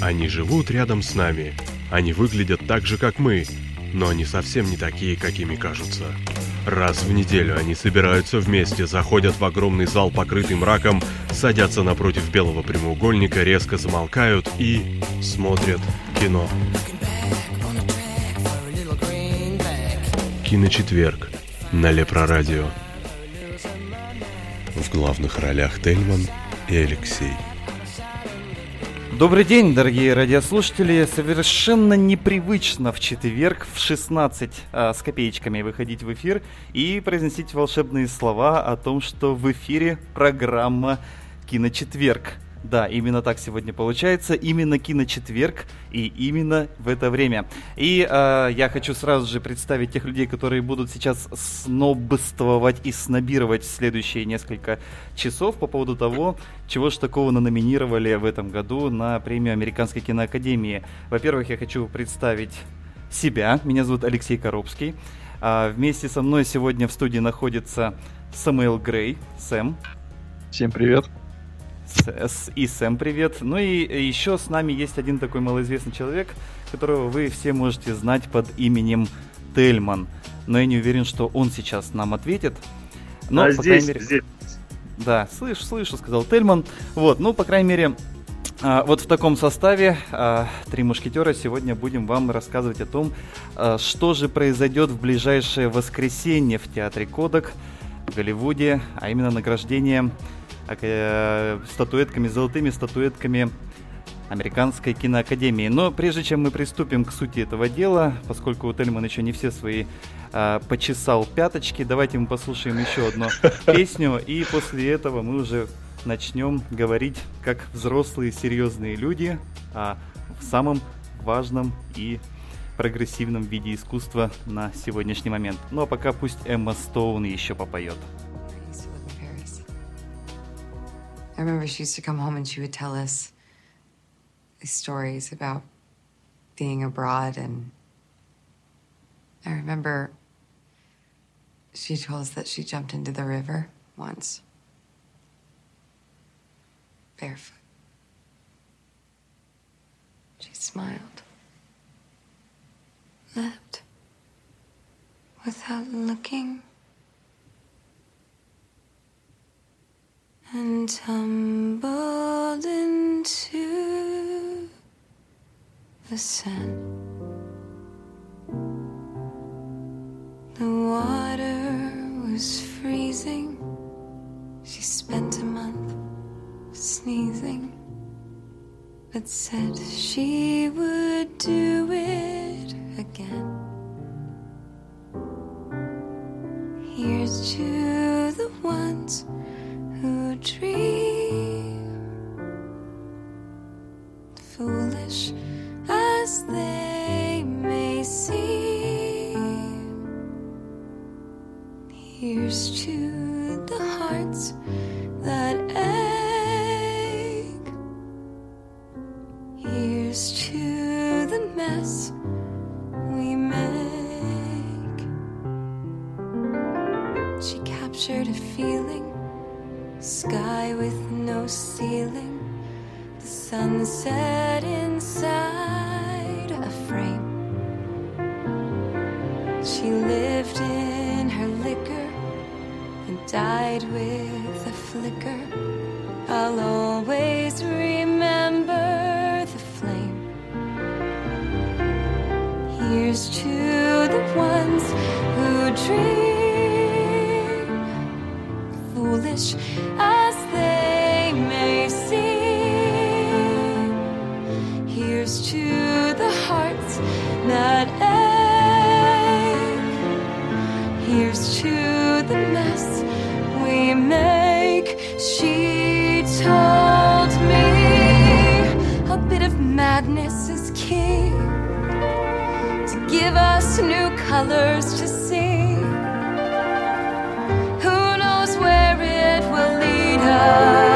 Они живут рядом с нами. Они выглядят так же, как мы, но они совсем не такие, какими кажутся. Раз в неделю они собираются вместе, заходят в огромный зал, покрытый мраком, садятся напротив белого прямоугольника, резко замолкают и смотрят кино. Киночетверг на Лепрорадио. В главных ролях Тельман и Алексей. Добрый день, дорогие радиослушатели. Совершенно непривычно в четверг в 16 а, с копеечками выходить в эфир и произносить волшебные слова о том, что в эфире программа «Киночетверг». Да, именно так сегодня получается, именно киночетверг и именно в это время. И э, я хочу сразу же представить тех людей, которые будут сейчас снобствовать и снобировать следующие несколько часов по поводу того, чего же такого номинировали в этом году на премию Американской киноакадемии. Во-первых, я хочу представить себя. Меня зовут Алексей Коробский. А вместе со мной сегодня в студии находится Самуэл Грей. Сэм. Всем привет и Сэм привет. Ну и еще с нами есть один такой малоизвестный человек, которого вы все можете знать под именем Тельман. Но я не уверен, что он сейчас нам ответит. Но, а по здесь, мере... здесь. Да, слышу, слышу, сказал Тельман. Вот, ну, по крайней мере, а, вот в таком составе а, «Три мушкетера» сегодня будем вам рассказывать о том, а, что же произойдет в ближайшее воскресенье в Театре Кодок в Голливуде, а именно награждение Э, статуэтками, золотыми статуэтками Американской киноакадемии. Но прежде чем мы приступим к сути этого дела, поскольку Тельман еще не все свои а, почесал пяточки, давайте мы послушаем еще одну песню, и после этого мы уже начнем говорить как взрослые серьезные люди о самом важном и прогрессивном виде искусства на сегодняшний момент. Ну а пока пусть Эмма Стоун еще попоет. I remember she used to come home and she would tell us these stories about being abroad. And I remember she told us that she jumped into the river once, barefoot. She smiled, left without looking. And tumbled into the sand. The water was freezing. She spent a month sneezing, but said she would do it again. Here's to the ones who dream, foolish as they may seem. Here's to the hearts that ache. Here's to the mess we make. She captured a feeling sky with no ceiling, the sunset inside a frame. She lived in her liquor and died with a flicker. I'll always remember the flame. Here's to the ones who dream foolish as they may seem. Here's to the hearts that ache. Here's to the mess we make. She told me a bit of madness is key to give us new colors to love.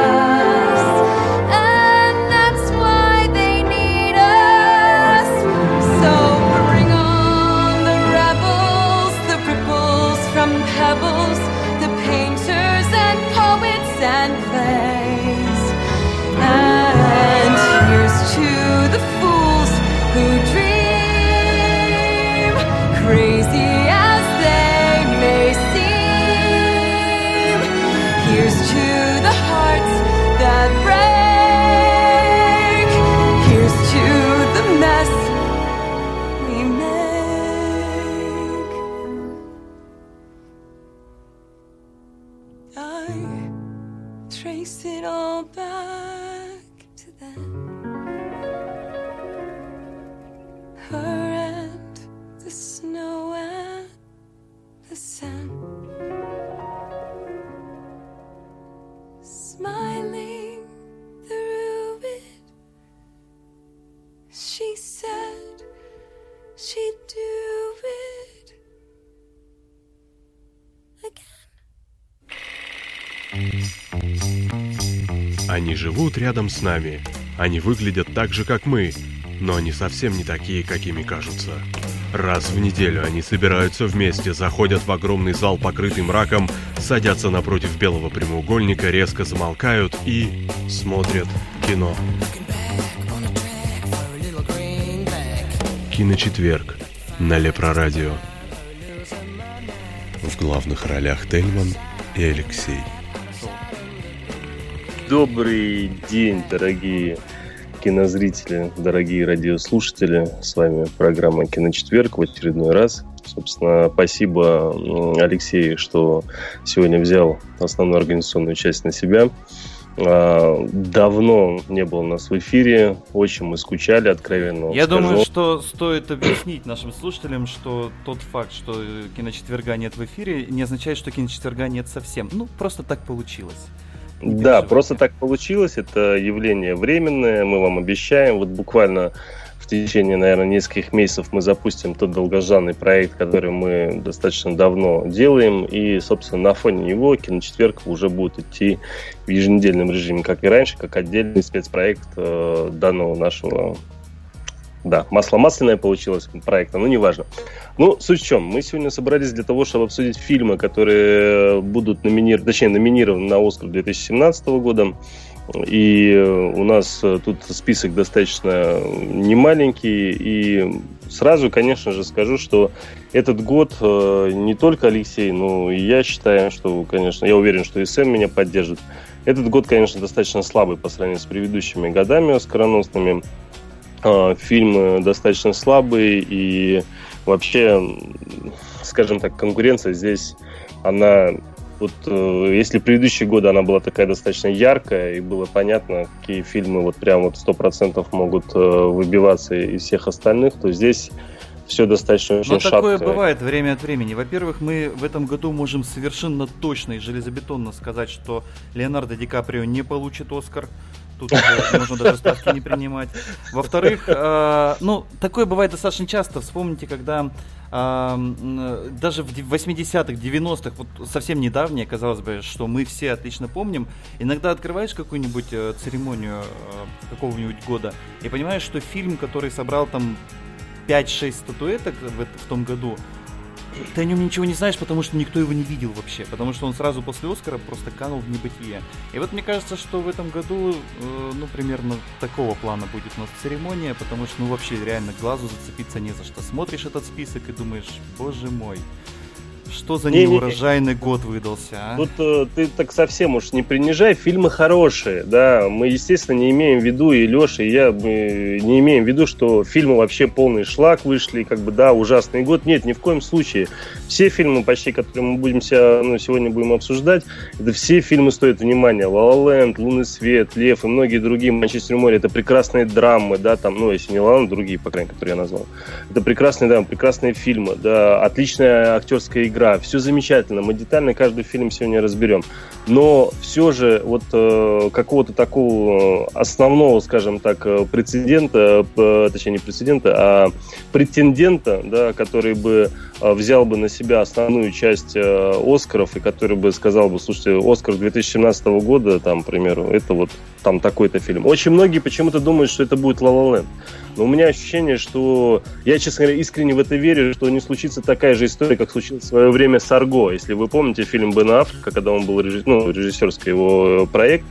Живут рядом с нами. Они выглядят так же, как мы, но они совсем не такие, какими кажутся. Раз в неделю они собираются вместе, заходят в огромный зал, покрытый мраком, садятся напротив белого прямоугольника, резко замолкают и смотрят кино. Киночетверг на Лепрорадио. В главных ролях Тельман и Алексей. Добрый день, дорогие кинозрители, дорогие радиослушатели. С вами программа «Киночетверг» в очередной раз. Собственно, спасибо Алексею, что сегодня взял основную организационную часть на себя. А, давно не было нас в эфире, очень мы скучали, откровенно. Я скажу. думаю, что стоит объяснить нашим слушателям, что тот факт, что киночетверга нет в эфире, не означает, что киночетверга нет совсем. Ну, просто так получилось. Да, просто так получилось. Это явление временное. Мы вам обещаем. Вот буквально в течение, наверное, нескольких месяцев мы запустим тот долгожданный проект, который мы достаточно давно делаем. И, собственно, на фоне него киночетверг уже будет идти в еженедельном режиме, как и раньше, как отдельный спецпроект э, данного нашего да, масло масляное получилось проекта, но неважно. Ну, суть в чем? Мы сегодня собрались для того, чтобы обсудить фильмы, которые будут номинированы, точнее, номинированы на Оскар 2017 года. И у нас тут список достаточно немаленький. И сразу, конечно же, скажу, что этот год э, не только Алексей, но и я считаю, что, конечно, я уверен, что и Сэм меня поддержит. Этот год, конечно, достаточно слабый по сравнению с предыдущими годами оскароносными. А, фильмы достаточно слабые и вообще, скажем так, конкуренция здесь, она вот э, если предыдущие годы она была такая достаточно яркая и было понятно, какие фильмы вот прям вот сто процентов могут э, выбиваться из всех остальных, то здесь все достаточно очень Но шатко. такое бывает время от времени. Во-первых, мы в этом году можем совершенно точно и железобетонно сказать, что Леонардо Ди Каприо не получит Оскар. Тут можно даже ставки не принимать. Во-вторых, э, ну, такое бывает достаточно часто. Вспомните, когда э, даже в 80-х, 90-х, вот совсем недавнее, казалось бы, что мы все отлично помним, иногда открываешь какую-нибудь э, церемонию какого-нибудь года и понимаешь, что фильм, который собрал там 5-6 статуэток в, в том году, ты о нем ничего не знаешь, потому что никто его не видел вообще, потому что он сразу после Оскара просто канул в небытие. И вот мне кажется, что в этом году, э, ну, примерно такого плана будет у нас церемония, потому что, ну, вообще реально глазу зацепиться не за что. Смотришь этот список и думаешь, боже мой, что за не, неурожайный не, год выдался, а? Тут э, ты так совсем уж не принижай, фильмы хорошие, да. Мы, естественно, не имеем в виду, и Леша, и я мы не имеем в виду, что фильмы вообще полный шлак вышли, как бы, да, ужасный год. Нет, ни в коем случае. Все фильмы почти, которые мы будем себя, ну, сегодня будем обсуждать, это все фильмы стоят внимания. «Ла Ла Ленд», «Лунный свет», «Лев» и многие другие, «Манчестер море», это прекрасные драмы, да, там, ну, если не «Ла Ленд», другие, по крайней мере, которые я назвал. Это прекрасные, да, прекрасные фильмы, да, отличная актерская игра, игра, все замечательно, мы детально каждый фильм сегодня разберем. Но все же вот э, какого-то такого основного, скажем так, э, прецедента, э, точнее не прецедента, а претендента, да, который бы э, взял бы на себя основную часть э, Оскаров и который бы сказал бы, слушайте, Оскар 2017 года, там, к примеру, это вот там такой-то фильм. Очень многие почему-то думают, что это будет «Ла Ла Ленд». Но у меня ощущение, что я, честно говоря, искренне в это верю, что не случится такая же история, как случилось в свое время с Арго. Если вы помните фильм Бена Африка, когда он был режиссер, ну, режиссерский его проект,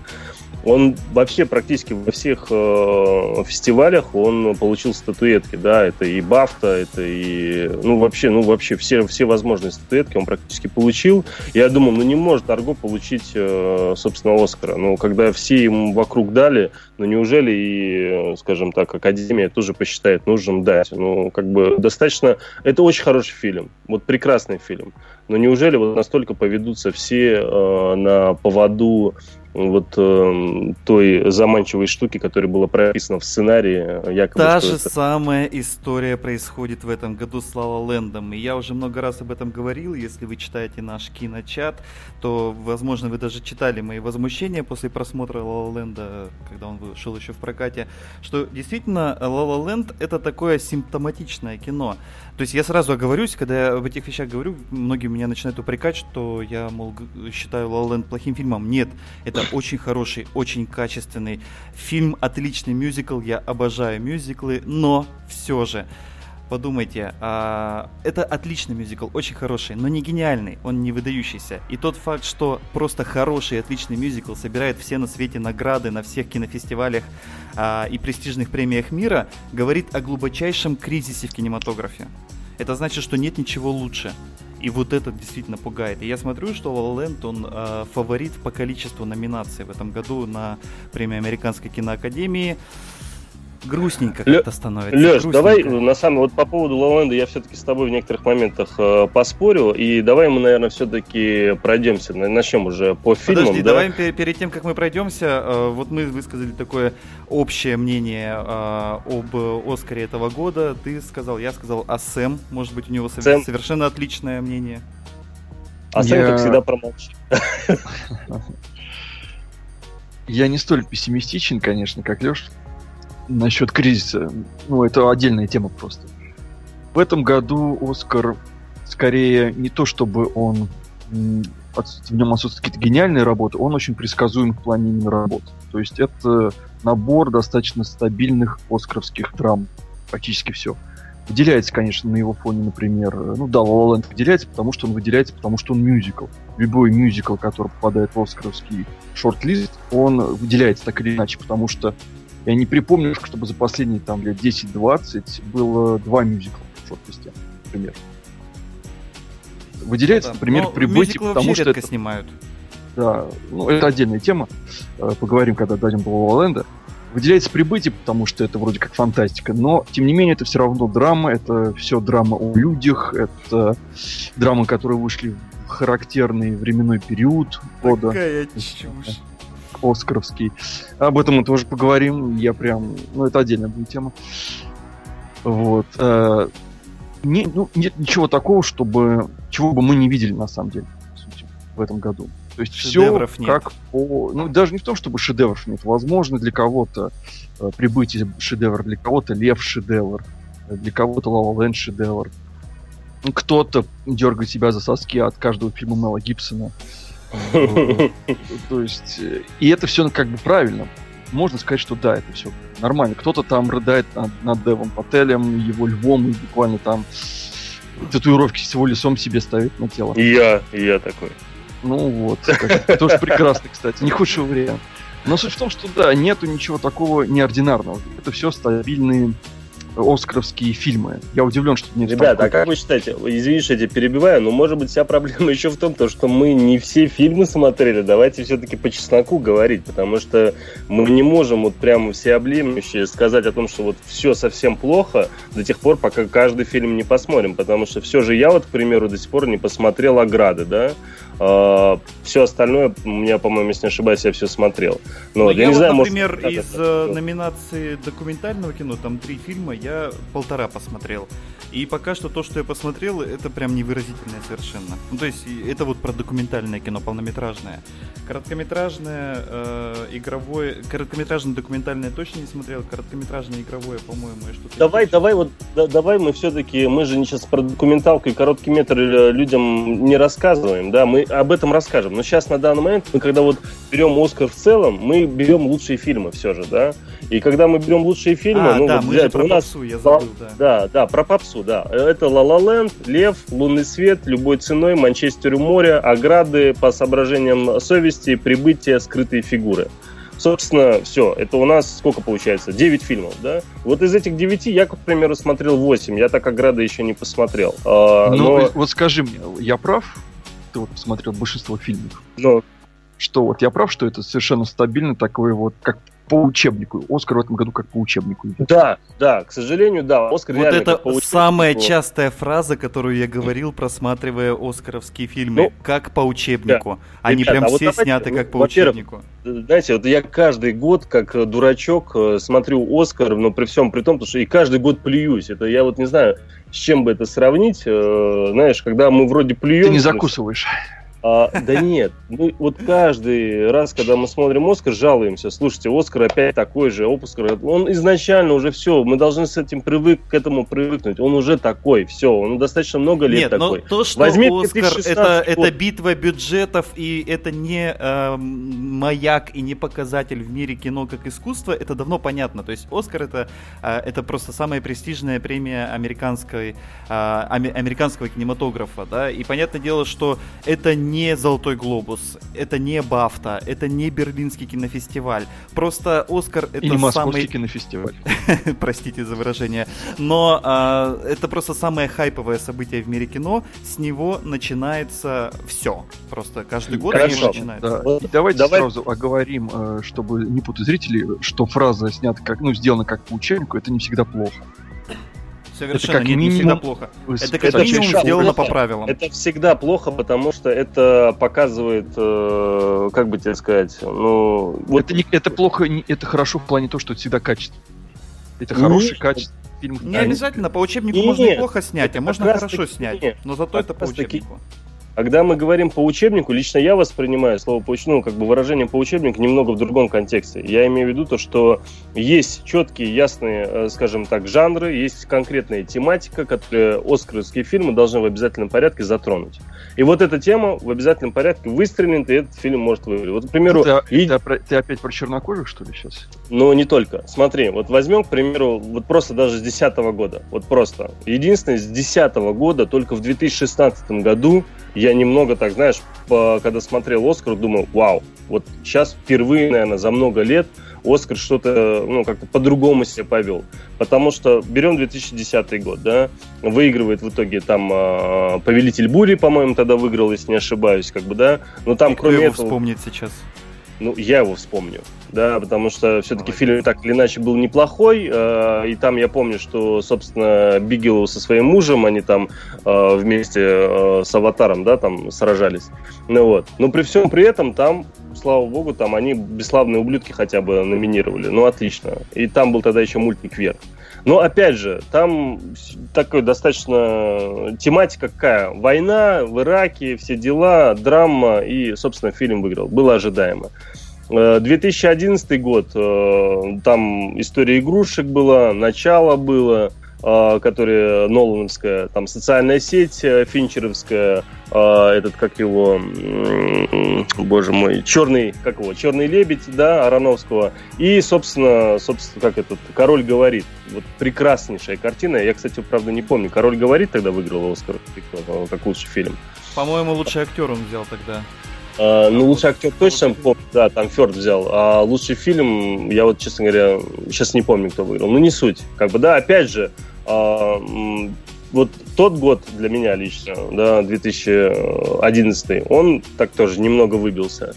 он вообще практически во всех э, фестивалях он получил статуэтки, да, это и Бафта, это и, ну, вообще, ну, вообще все, все возможные статуэтки он практически получил. Я думал, ну, не может Арго получить, э, собственно, Оскара. Но когда все ему вокруг дали, ну, неужели и, скажем так, Академия тоже посчитает нужным дать? Ну, как бы достаточно... Это очень хороший фильм, вот прекрасный фильм. Но неужели вот настолько поведутся все э, на поводу вот э, той заманчивой штуки, которая была прописана в сценарии, э, якобы. Та же это... самая история происходит в этом году с Лала Лэндом. И я уже много раз об этом говорил. Если вы читаете наш киночат, то, возможно, вы даже читали мои возмущения после просмотра Лала Ленда, когда он вышел еще в прокате, что действительно Лала Ленд это такое симптоматичное кино. То есть я сразу оговорюсь, когда я об этих вещах говорю, многие меня начинают упрекать, что я, мол, считаю La La Land плохим фильмом. Нет, это очень хороший, очень качественный фильм, отличный мюзикл, я обожаю мюзиклы, но все же, подумайте, а, это отличный мюзикл, очень хороший, но не гениальный, он не выдающийся. И тот факт, что просто хороший, отличный мюзикл собирает все на свете награды на всех кинофестивалях а, и престижных премиях мира, говорит о глубочайшем кризисе в кинематографе. Это значит, что нет ничего лучше. И вот это действительно пугает. И я смотрю, что La La Land, он э, фаворит по количеству номинаций в этом году на премию Американской киноакадемии грустненько как-то становится. Леш, давай, на самом вот по поводу Лоленда я все-таки с тобой в некоторых моментах э, поспорю, и давай мы, наверное, все-таки пройдемся, начнем уже по фильмам. Подожди, да? давай перед тем, как мы пройдемся, э, вот мы высказали такое общее мнение э, об Оскаре этого года. Ты сказал, я сказал, а Сэм, может быть, у него Сэм. совершенно отличное мнение. А Сэм, я... как всегда, промолчит. Я не столь пессимистичен, конечно, как Леша насчет кризиса, ну, это отдельная тема просто. В этом году Оскар скорее не то, чтобы он в нем отсутствуют какие-то гениальные работы, он очень предсказуем в плане именно работ. То есть это набор достаточно стабильных оскаровских драм. Практически все. Выделяется, конечно, на его фоне, например, ну да, La La выделяется, потому что он выделяется, потому что он мюзикл. Любой мюзикл, который попадает в оскаровский шорт-лист, он выделяется так или иначе, потому что я не припомню, чтобы за последние там лет 10-20 было два мюзикла в шорт-листе, например. Выделяется, ну, да. например, Но прибытие, потому что это... снимают. Да, ну это отдельная тема. Э, поговорим, когда дойдем до Лололенда. Выделяется прибытие, потому что это вроде как фантастика, но тем не менее это все равно драма, это все драма о людях, это драмы, которые вышли в характерный временной период года. Какая чушь оскаровский. Об этом мы тоже поговорим. Я прям... Ну, это отдельная будет тема. Вот. Э, не, ну, нет ничего такого, чтобы... Чего бы мы не видели, на самом деле, в, сути, в этом году. То есть все как по... Ну, даже не в том, чтобы шедевров нет. Возможно, для кого-то э, прибытие шедевр, для кого-то Лев шедевр, для кого-то Лава Ленд шедевр. Кто-то дергает себя за соски от каждого фильма Мела Гибсона. То есть, и это все как бы правильно. Можно сказать, что да, это все нормально. Кто-то там рыдает над, над Девом Пателем, его львом, и буквально там татуировки с его лицом себе ставит на тело. И я, и я такой. Ну вот, тоже прекрасно, кстати, не худший вариант. Но суть в том, что да, нету ничего такого неординарного. Это все стабильные оскаровские фильмы. Я удивлен, что нет. Ребята, а как вы считаете, извините, что я тебя перебиваю, но может быть вся проблема еще в том, то, что мы не все фильмы смотрели. Давайте все-таки по чесноку говорить, потому что мы не можем вот прямо всеобъемлюще сказать о том, что вот все совсем плохо до тех пор, пока каждый фильм не посмотрим. Потому что все же я вот, к примеру, до сих пор не посмотрел «Ограды», да? А, все остальное, у меня, по-моему, если не ошибаюсь, я все смотрел. Но, ну, я, я не вот, знаю, например, может, из это... номинации документального кино, там три фильма, я полтора посмотрел. И пока что то, что я посмотрел, это прям невыразительное совершенно. Ну, то есть это вот про документальное кино, полнометражное. Короткометражное, э, игровое, короткометражное документальное точно не смотрел, короткометражное игровое, по-моему, я что-то... Давай, давай, вот, да, давай мы все-таки, мы же сейчас про документалку и короткий метр э, людям не рассказываем, да, мы об этом расскажем. Но сейчас на данный момент, мы когда вот берем Оскар в целом, мы берем лучшие фильмы все же, да, и когда мы берем лучшие фильмы, а, ну, да, вот мы взять, же про у нас... попсу, я забыл, да. Да, да, про попсу, да. Это «Ла Ла Ленд», «Лев», «Лунный свет», «Любой ценой», «Манчестер у моря», «Ограды», «По соображениям совести», «Прибытие», «Скрытые фигуры». Собственно, все. Это у нас сколько получается? 9 фильмов, да? Вот из этих 9 я, к примеру, смотрел 8. Я так «Ограды» еще не посмотрел. А, ну, но... вот скажи мне, я прав? Ты вот посмотрел большинство фильмов. Ну, что вот я прав, что это совершенно стабильно такой вот, как по учебнику. Оскар в этом году как по учебнику. Да, да, к сожалению, да, Оскар Вот это как по самая частая фраза, которую я говорил, просматривая оскаровские фильмы. Ну, как по учебнику. Они Ребята, прям а вот все давайте, сняты ну, как по учебнику. Знаете, вот я каждый год, как э, дурачок, э, смотрю Оскар, но при всем при том, потому что и каждый год плююсь. Это я вот не знаю, с чем бы это сравнить. э, Знаешь, когда мы вроде плюем... Ты не закусываешь. А, да нет, ну вот каждый раз, когда мы смотрим Оскар, жалуемся. Слушайте, Оскар опять такой же, Оскар, он изначально уже все, мы должны с этим привык, к этому привыкнуть. Он уже такой, все, он достаточно много лет Нет, но такой. то, что Возьми Оскар 2016 это, это битва бюджетов и это не эм, маяк и не показатель в мире кино как искусство, это давно понятно. То есть Оскар это, э, это просто самая престижная премия американской, э, аме- американского кинематографа. Да? И понятное дело, что это не Золотой Глобус, это не Бафта, это не Берлинский кинофестиваль. Просто Оскар это Или Московский самый кинофестиваль. простите за выражение, но а, это просто самое хайповое событие в мире кино. С него начинается все. Просто каждый год Хорошо. начинается. Да. Давайте давай- сразу оговорим, э, чтобы не путать зрителей, что фраза снята как, ну, сделана как по учебнику, это не всегда плохо. Совершенно как нет, не минимум всегда плохо. Это как минимум шаг сделано плохо. по правилам. Это всегда плохо, потому что это показывает, э, как бы тебе сказать, ну... Вот Это, не, это плохо, не- это хорошо в плане того, что это всегда качество. Это Не, хороший качество фильм. Не обязательно, по учебнику Нет, можно и плохо снять, это а можно хорошо таки снять. нет. Но зато это по раз таки учебнику. Когда мы говорим по учебнику, лично я воспринимаю слово по ну, как бы выражение по учебнику немного в другом контексте. Я имею в виду то, что есть четкие, ясные, э, скажем так, жанры, есть конкретная тематика, которую оскаровские фильмы должны в обязательном порядке затронуть. И вот эта тема в обязательном порядке выстрелит, и этот фильм может выиграть. Вот, к примеру, Ты, и- ты ты опять про чернокожих, что ли, сейчас? но не только. Смотри, вот возьмем, к примеру, вот просто даже с 2010 года. Вот просто. Единственное, с 2010 года, только в 2016 году я немного так, знаешь, по- когда смотрел Оскар, думал, вау, вот сейчас впервые, наверное, за много лет Оскар что-то, ну, как-то по-другому себя повел. Потому что берем 2010 год, да, выигрывает в итоге там а, Повелитель бури, по-моему, тогда выиграл, если не ошибаюсь, как бы, да. Но там, И кто кроме его этого... вспомнит сейчас? Ну, я его вспомню, да, потому что все-таки фильм так или иначе был неплохой, э, и там я помню, что, собственно, Бигелоу со своим мужем, они там э, вместе э, с Аватаром, да, там сражались, ну вот. Но при всем при этом там, слава богу, там они бесславные ублюдки хотя бы номинировали, ну, отлично. И там был тогда еще мультик «Вверх». Но опять же, там такой достаточно тематика какая? Война в Ираке, все дела, драма, и, собственно, фильм выиграл. Было ожидаемо. Э, 2011 год, э, там история игрушек была, начало было, э, которая Нолановская, там социальная сеть э, финчеровская, э, этот, как его, боже мой, черный, как его, черный лебедь, да, Ароновского, и, собственно, собственно, как этот, Король говорит, вот прекраснейшая картина, я, кстати, правда, не помню, Король говорит тогда выиграл Оскар, э, как лучший фильм. По-моему, лучший актер он взял тогда. А, ну, лучший актер точно помню, да, там Фёрд взял. А лучший фильм, я вот, честно говоря, сейчас не помню, кто выиграл. Ну, не суть. Как бы, да, опять же, вот тот год для меня лично, да, 2011, он так тоже немного выбился.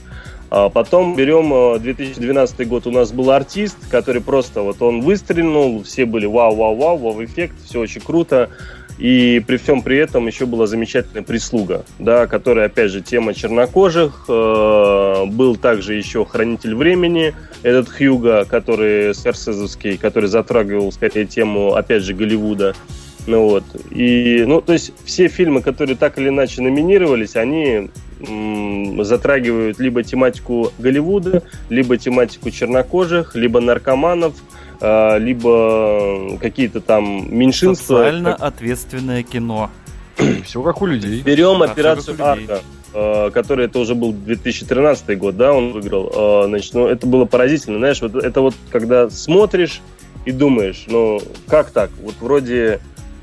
А потом берем э, 2012 год, у нас был артист, который просто вот он выстрелил, все были вау-вау-вау, вау-эффект, все очень круто. И при всем при этом еще была замечательная прислуга, да, которая, опять же, тема чернокожих. э, был также еще хранитель времени, этот Хьюга, который скорсезовский, который затрагивал, скорее, тему, опять же, Голливуда. Ну вот. И, ну, то есть все фильмы, которые так или иначе номинировались, они затрагивают либо тематику Голливуда, либо тематику чернокожих, либо наркоманов, либо какие-то там меньшинства. Социально ответственное кино. Все как у людей. Берем операцию как. Арка, э, который это уже был 2013 год, да, он выиграл. Э, Значит, ну, это было поразительно, знаешь, вот это вот, когда смотришь и думаешь, ну, как так? Вот вроде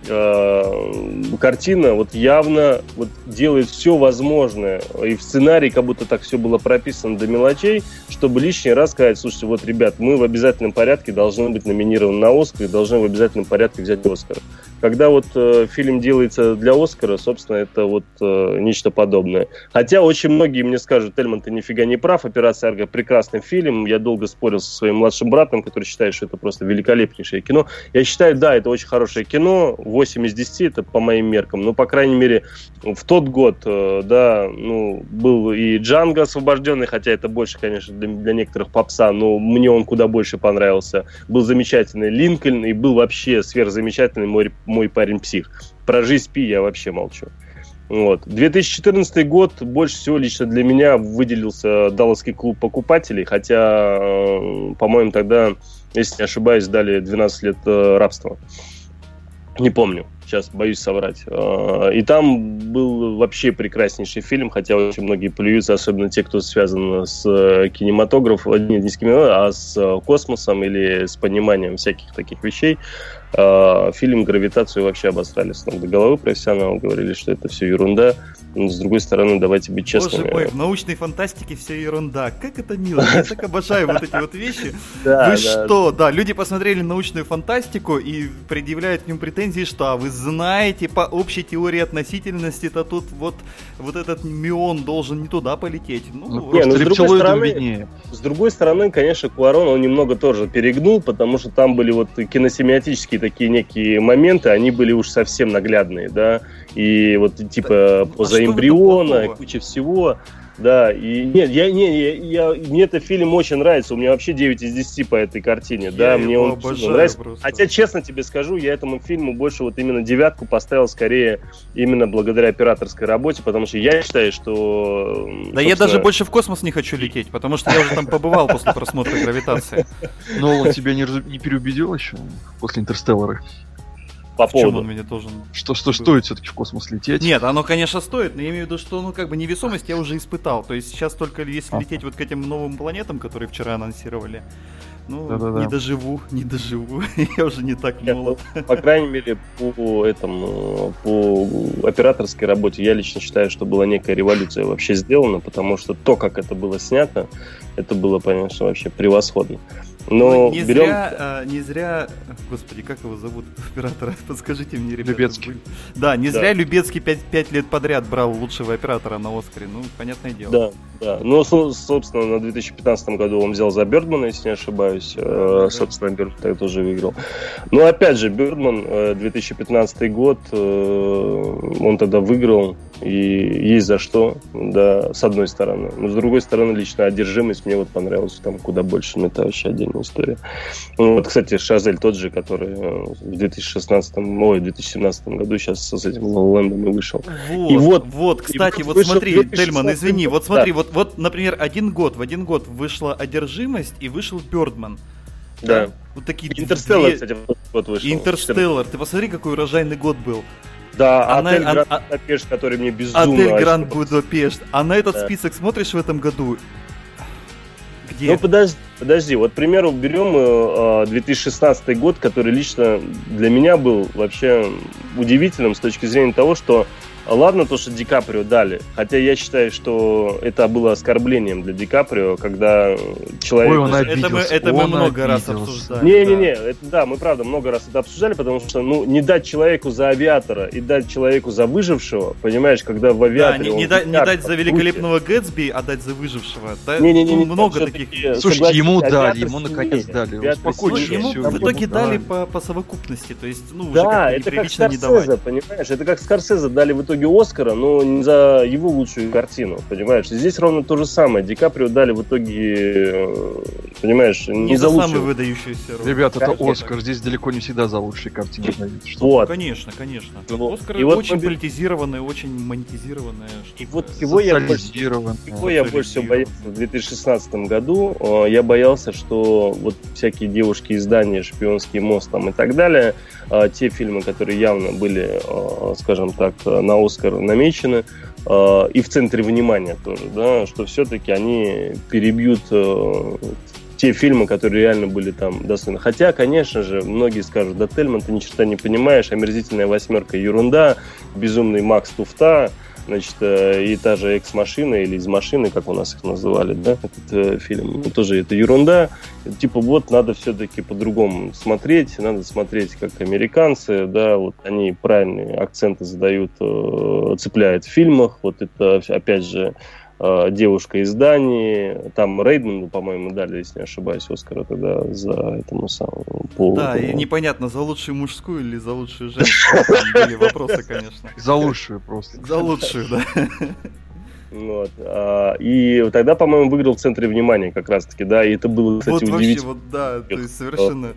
э, картина вот явно вот делает все возможное, и в сценарии как будто так все было прописано до мелочей, чтобы лишний раз сказать, слушайте, вот, ребят, мы в обязательном порядке должны быть номинированы на Оскар и должны в обязательном порядке взять Оскар. Когда вот э, фильм делается для Оскара, собственно, это вот э, нечто подобное. Хотя очень многие мне скажут, Тельман, ты нифига не прав, «Операция Арго» прекрасный фильм. Я долго спорил со своим младшим братом, который считает, что это просто великолепнейшее кино. Я считаю, да, это очень хорошее кино, 8 из 10 это по моим меркам. Но, по крайней мере, в тот год, э, да, ну, был и Джанго освобожденный, хотя это больше, конечно, для, для некоторых попса, но мне он куда больше понравился. Был замечательный Линкольн и был вообще сверхзамечательный мой мой парень псих. Про жизнь Пи я вообще молчу. Вот. 2014 год больше всего лично для меня выделился Далласский клуб покупателей, хотя, э, по-моему, тогда, если не ошибаюсь, дали 12 лет э, рабства. Не помню, сейчас боюсь соврать. Э, и там был вообще прекраснейший фильм, хотя очень многие плюются, особенно те, кто связан с кинематографом, не с кинематографом, а с космосом или с пониманием всяких таких вещей. А, фильм «Гравитацию» вообще обосрали с ног до головы профессионалы, говорили, что это все ерунда. Но, с другой стороны, давайте быть честными. Боже мой, в научной фантастике все ерунда. Как это мило. Я так обожаю вот эти вот вещи. Вы что? Да, люди посмотрели научную фантастику и предъявляют к ним претензии, что а вы знаете, по общей теории относительности-то тут вот, вот этот мион должен не туда полететь. Ну, ну не, ну, с, другой стороны, с другой стороны, конечно, Куарон, он немного тоже перегнул, потому что там были вот киносемиотические такие некие моменты, они были уж совсем наглядные, да, и вот типа а поза эмбриона, куча всего. Да, и нет, я, не, я, я, мне этот фильм очень нравится. У меня вообще 9 из 10 по этой картине. Я да, мне он нравится. Просто. Хотя, честно тебе скажу, я этому фильму больше вот именно девятку поставил скорее именно благодаря операторской работе, потому что я считаю, что. Да я даже больше в космос не хочу лететь, потому что я уже там побывал после просмотра гравитации. Но он тебя не, не переубедил еще после интерстеллара? По в поводу. он меня должен... Что, что стоит все-таки в космос лететь? Нет, оно, конечно, стоит, но я имею в виду, что, ну, как бы невесомость я уже испытал. То есть сейчас только если лететь вот к этим новым планетам, которые вчера анонсировали, ну, Да-да-да. не доживу, не доживу. я уже не так молод. Ну, по крайней мере, по этому, по операторской работе я лично считаю, что была некая революция вообще сделана, потому что то, как это было снято, это было, конечно, вообще превосходно. Но не, берем... зря, а, не зря, господи, как его зовут, оператора, подскажите мне, ребята. Любецкий. Да, не да. зря Любецкий 5, 5 лет подряд брал лучшего оператора на Оскаре, ну, понятное дело. Да, да. Ну, собственно, на 2015 году он взял за Бёрдмана, если не ошибаюсь. Да, э, собственно, да. Бёрдман тогда тоже выиграл. Но, опять же, Бёрдман, 2015 э, год, э, он тогда выиграл, и есть за что, да, с одной стороны. Но, с другой стороны, лично одержимость мне вот понравилась там куда больше, но это вообще отдельно интересная история. Ну, вот, кстати, Шазель тот же, который э, в 2016, ой, 2017 году сейчас с этим Лолендом и вышел. Вот, и вот, вот, кстати, вот, вот смотри, Тельман, извини, вот смотри, да. вот, вот, например, один год, в один год вышла «Одержимость» и вышел «Бёрдман». Да. да. Вот такие Интерстеллар, две... кстати, вот вышел. Интерстеллар. Ты посмотри, какой урожайный год был. Да, а отель Гранд а, Будапешт, который мне безумно... Отель Гранд Будапешт. А на этот да. список смотришь в этом году, где? Ну подожди, подожди. Вот, к примеру, берем 2016 э, год, который лично для меня был вообще удивительным с точки зрения того, что Ладно то, что Ди Каприо дали, хотя я считаю, что это было оскорблением для Ди Каприо, когда человек... Ой, он это мы, это мы много раз обсуждали. Не-не-не, да. Это, да, мы правда много раз это обсуждали, потому что ну не дать человеку за авиатора и дать человеку за выжившего, понимаешь, когда в авиаторе... Да, не, не, дать, не дать за великолепного Гэтсби, а дать за выжившего. Да, не-не-не, много таких... Слушайте, ему дали, ему наконец дали. Успокойтесь. Ему в итоге дали по, по совокупности, то есть, ну, да, это как Скорсезе, понимаешь, это как Скорсезе дали в итоге итоге Оскара, но не за его лучшую картину, понимаешь? Здесь ровно то же самое. Ди Каприо дали в итоге, э, понимаешь, не, не за, за лучшую. выдающуюся роль. Ребята, это Оскар, здесь далеко не всегда за лучшие картины дают. Вот. Конечно, конечно. Ну, Оскар и очень вот политизированный, очень монетизированный. И вот его я больше, его я больше всего боялся в 2016 году. Э, я боялся, что вот всякие девушки издания, шпионский мост там и так далее, э, те фильмы, которые явно были, скажем так, на Оскар намечены, э, и в центре внимания тоже, да, что все-таки они перебьют э, те фильмы, которые реально были там достойны. Хотя, конечно же, многие скажут, да, Тельман, ты ни черта не понимаешь, омерзительная восьмерка ерунда, безумный Макс Туфта, значит, э, и та же экс-машина или из машины, как у нас их называли, да, этот э, фильм, ну, тоже это ерунда. Типа вот надо все-таки по-другому смотреть, надо смотреть как американцы, да, вот они правильные акценты задают, э, цепляют в фильмах, вот это опять же девушка из Дании, там Рейдману, по-моему, дали, если не ошибаюсь, Оскара тогда за этому самому по, Да, и непонятно, за лучшую мужскую или за лучшую женскую. Там были вопросы, конечно. За лучшую просто. За лучшую, да. Вот. а, и тогда, по-моему, выиграл в центре внимания как раз-таки, да, и это было, кстати, Вот вообще, удивительно. вот да, то есть совершенно...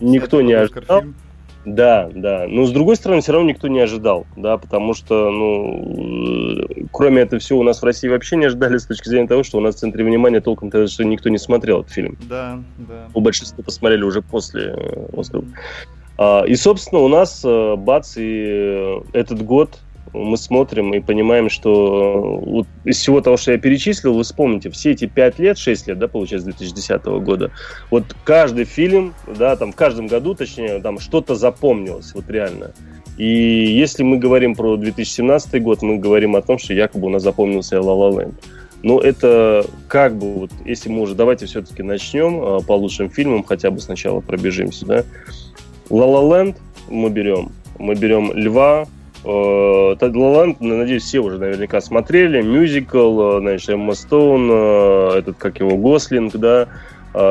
Никто не ожидал. фильм. Да, да. Но с другой стороны, все равно никто не ожидал, да, потому что, ну, кроме этого всего, у нас в России вообще не ожидали с точки зрения того, что у нас в центре внимания толком то что никто не смотрел этот фильм. Да, да. У большинства посмотрели уже после э, Оскара. А, И, собственно, у нас э, бац, и э, этот год мы смотрим и понимаем, что э, вот из всего того, что я перечислил, вы вспомните, все эти 5 лет, 6 лет, да, получается, 2010 года, вот каждый фильм, да, там в каждом году, точнее, там что-то запомнилось, вот реально. И если мы говорим про 2017 год, мы говорим о том, что якобы у нас запомнился La La Land. Но это как бы вот, если мы уже давайте все-таки начнем э, по лучшим фильмам, хотя бы сначала пробежимся, да. La La Land мы берем, мы берем Льва, Тед Лаланд, надеюсь, все уже наверняка смотрели. Мюзикл, э, значит, Эмма Стоун, э, этот, как его, Гослинг, да.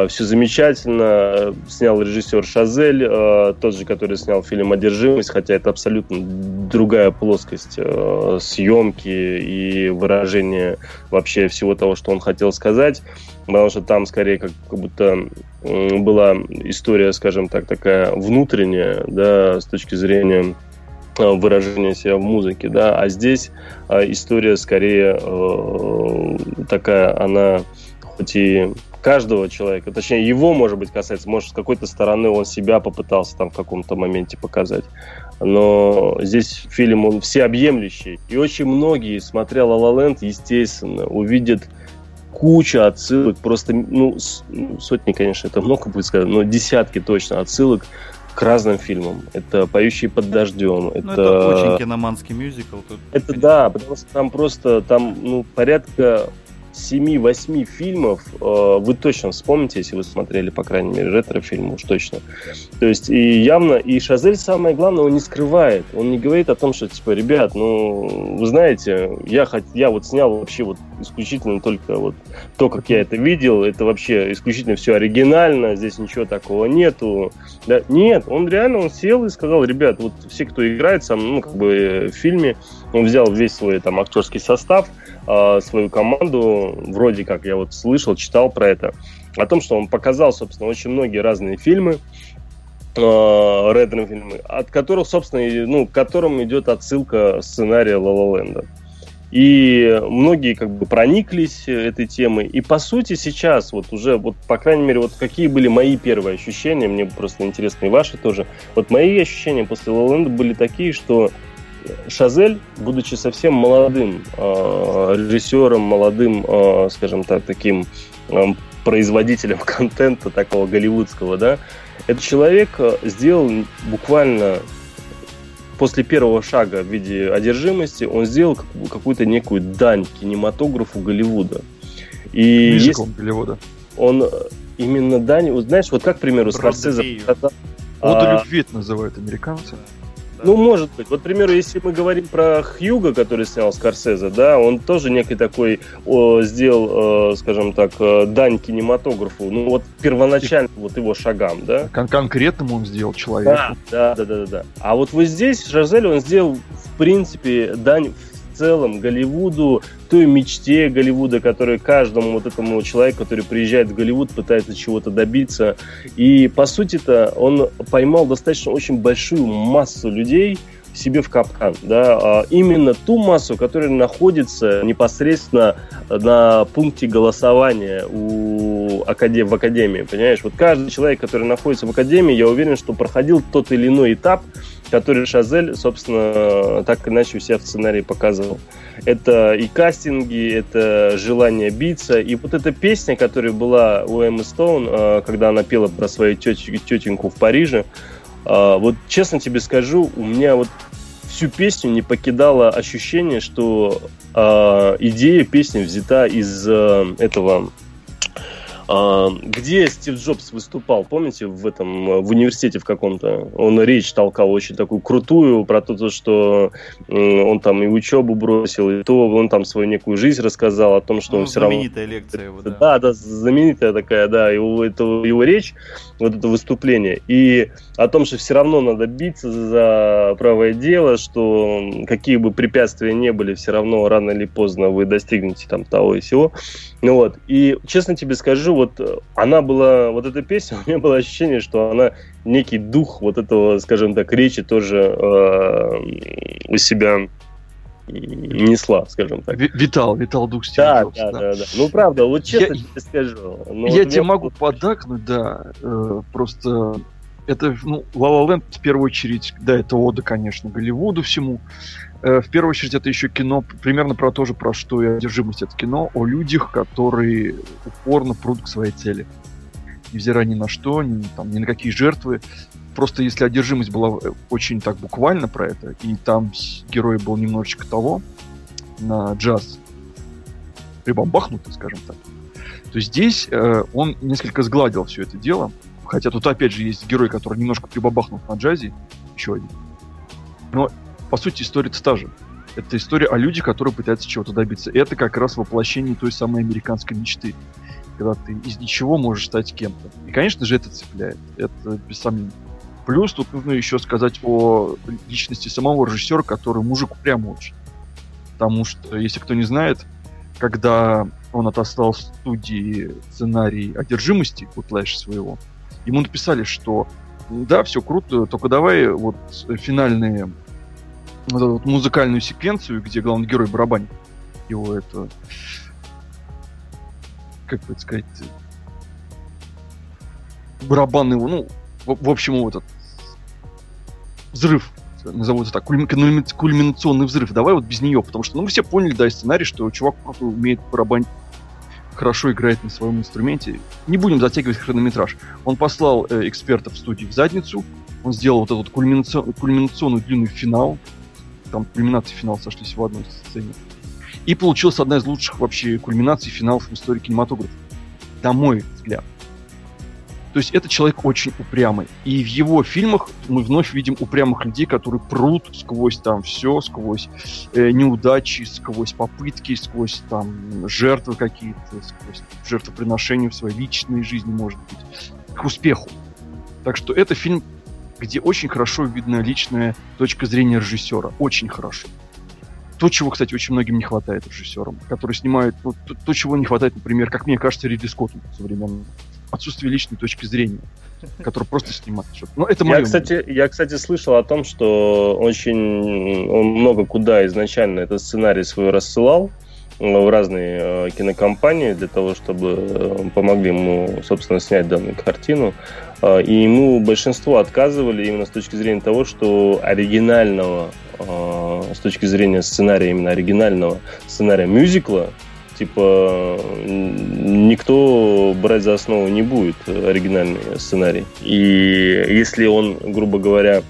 Все замечательно. Снял режиссер Шазель, э, тот же, который снял фильм «Одержимость», хотя это абсолютно другая плоскость э, съемки и выражения вообще всего того, что он хотел сказать. Потому что там скорее как, будто была история, скажем так, такая внутренняя, да, с точки зрения выражения себя в музыке, да, а здесь э, история скорее э, такая, она хоть и каждого человека, точнее его, может быть, касается, может, с какой-то стороны он себя попытался там в каком-то моменте показать, но здесь фильм, он всеобъемлющий, и очень многие, смотря «Ла Ла Ленд», естественно, увидят куча отсылок, просто, ну, ну, сотни, конечно, это много будет сказать, но десятки точно отсылок к разным фильмам. Это «Поющие под дождем», Ну, это очень киноманский мюзикл. Тут, это конечно, да, потому что там просто там ну, порядка 7-8 фильмов э, вы точно вспомните, если вы смотрели, по крайней мере, ретро-фильмы уж точно. То есть, и явно, и Шазель, самое главное, он не скрывает. Он не говорит о том, что, типа, ребят, ну, вы знаете, я, хот... я вот снял вообще вот исключительно только вот то, как я это видел, это вообще исключительно все оригинально, здесь ничего такого нету. Да, нет, он реально, он сел и сказал, ребят, вот все, кто играет сам, ну, как бы в фильме, он взял весь свой там актерский состав, э, свою команду, вроде как я вот слышал, читал про это, о том, что он показал, собственно, очень многие разные фильмы, э, ретро-фильмы, от которых, собственно, ну, к которым идет отсылка сценария Ла Ла Ленда. И многие как бы прониклись этой темой. И по сути сейчас вот уже, вот по крайней мере, вот какие были мои первые ощущения, мне просто интересны и ваши тоже. Вот мои ощущения после La La были такие, что Шазель, будучи совсем молодым э, режиссером, молодым, э, скажем так, таким э, производителем контента такого голливудского, да, этот человек э, сделал буквально после первого шага в виде одержимости, он сделал как- какую-то некую дань кинематографу Голливуда. И есть Голливуда. он э, именно дань, вот знаешь, вот как, к примеру, Скорсезе показал, Ода а, любви это называют американцы. Да. ну, может быть. Вот, к примеру, если мы говорим про Хьюга, который снял Скорсезе, да, он тоже некий такой о, сделал, э, скажем так, э, дань кинематографу, ну, вот первоначально вот его шагам, да. Кон- конкретному он сделал человеку. Да, да, да, да, да. А вот вот здесь Жазель, он сделал, в принципе, дань целом Голливуду, той мечте Голливуда, которая каждому вот этому человеку, который приезжает в Голливуд, пытается чего-то добиться. И, по сути-то, он поймал достаточно очень большую массу людей, себе в капкан, да, а именно ту массу, которая находится непосредственно на пункте голосования у академ... в академии, понимаешь? Вот каждый человек, который находится в академии, я уверен, что проходил тот или иной этап, который Шазель, собственно, так иначе у себя в сценарии показывал. Это и кастинги, это желание биться, и вот эта песня, которая была у Эммы Стоун, э, когда она пела про свою тетю- тетеньку в Париже, а, вот честно тебе скажу, у меня вот всю песню не покидало ощущение, что э, идея песни взята из э, этого где Стив Джобс выступал, помните, в этом, в университете в каком-то? Он речь толкал очень такую крутую про то, что он там и учебу бросил, и то, он там свою некую жизнь рассказал о том, что ну, он все равно... Знаменитая лекция его, да. Да, да, знаменитая такая, да, его, это, его речь, вот это выступление, и о том, что все равно надо биться за правое дело, что какие бы препятствия не были, все равно рано или поздно вы достигнете там того и всего. Ну вот, и честно тебе скажу, вот э, она была, вот эта песня, у меня было ощущение, что она некий дух вот этого, скажем так, речи тоже э, у себя несла, скажем так. Витал, витал дух Стива да, Джобса. Да, да, да, да. Ну, правда, вот честно я, тебе скажу. Ну, я вот тебе могу поддакнуть, да, э, просто это, ну, La La Land в первую очередь, да, это ода, конечно, Голливуду всему. Э, в первую очередь это еще кино примерно про то же, про что и одержимость. Это кино о людях, которые упорно прут к своей цели. Невзирая ни на что, ни, там, ни на какие жертвы. Просто если одержимость была э, очень так буквально про это, и там герой был немножечко того, на джаз, прибамбахнутый, скажем так, то здесь э, он несколько сгладил все это дело. Хотя тут опять же есть герой, который немножко прибабахнут на джазе, еще один. Но по сути, история-то та же. Это история о людях, которые пытаются чего-то добиться. Это как раз воплощение той самой американской мечты. Когда ты из ничего можешь стать кем-то. И, конечно же, это цепляет. Это без сомнений. Плюс тут нужно еще сказать о личности самого режиссера, который мужик прямо очень. Потому что, если кто не знает, когда он отослал студии сценарий одержимости, Утлэш своего, ему написали, что да, все круто, только давай вот финальные вот эту вот музыкальную секвенцию, где главный герой барабанит. Его это... Как бы сказать... Барабан его, ну, в, в общем, вот этот взрыв, назову это так, кульминационный взрыв. Давай вот без нее, потому что, ну, мы все поняли, да, сценарий, что чувак просто умеет барабанить хорошо играет на своем инструменте. Не будем затягивать хронометраж. Он послал э, экспертов в студии в задницу, он сделал вот этот кульминацион, кульминационный длинный финал, там кульминация и финал сошлись в одной сцене. И получилась одна из лучших вообще кульминаций финалов в истории кинематографа. На мой взгляд. То есть это человек очень упрямый. И в его фильмах мы вновь видим упрямых людей, которые прут сквозь там все, сквозь э, неудачи, сквозь попытки, сквозь там жертвы какие-то, сквозь жертвоприношения в своей личной жизни, может быть, к успеху. Так что это фильм где очень хорошо видна личная точка зрения режиссера. Очень хорошо. То, чего, кстати, очень многим не хватает режиссерам, которые снимают... Ну, то, то, чего не хватает, например, как мне кажется, Ридли Скотту современному. Отсутствие личной точки зрения который просто снимает что-то. Ну, это я, кстати, я, кстати, слышал о том, что очень он много куда изначально этот сценарий свой рассылал в разные э, кинокомпании для того, чтобы э, помогли ему, собственно, снять данную картину. И ему большинство отказывали именно с точки зрения того, что оригинального, с точки зрения сценария, именно оригинального сценария мюзикла, типа никто брать за основу не будет оригинальный сценарий. И если он, грубо говоря,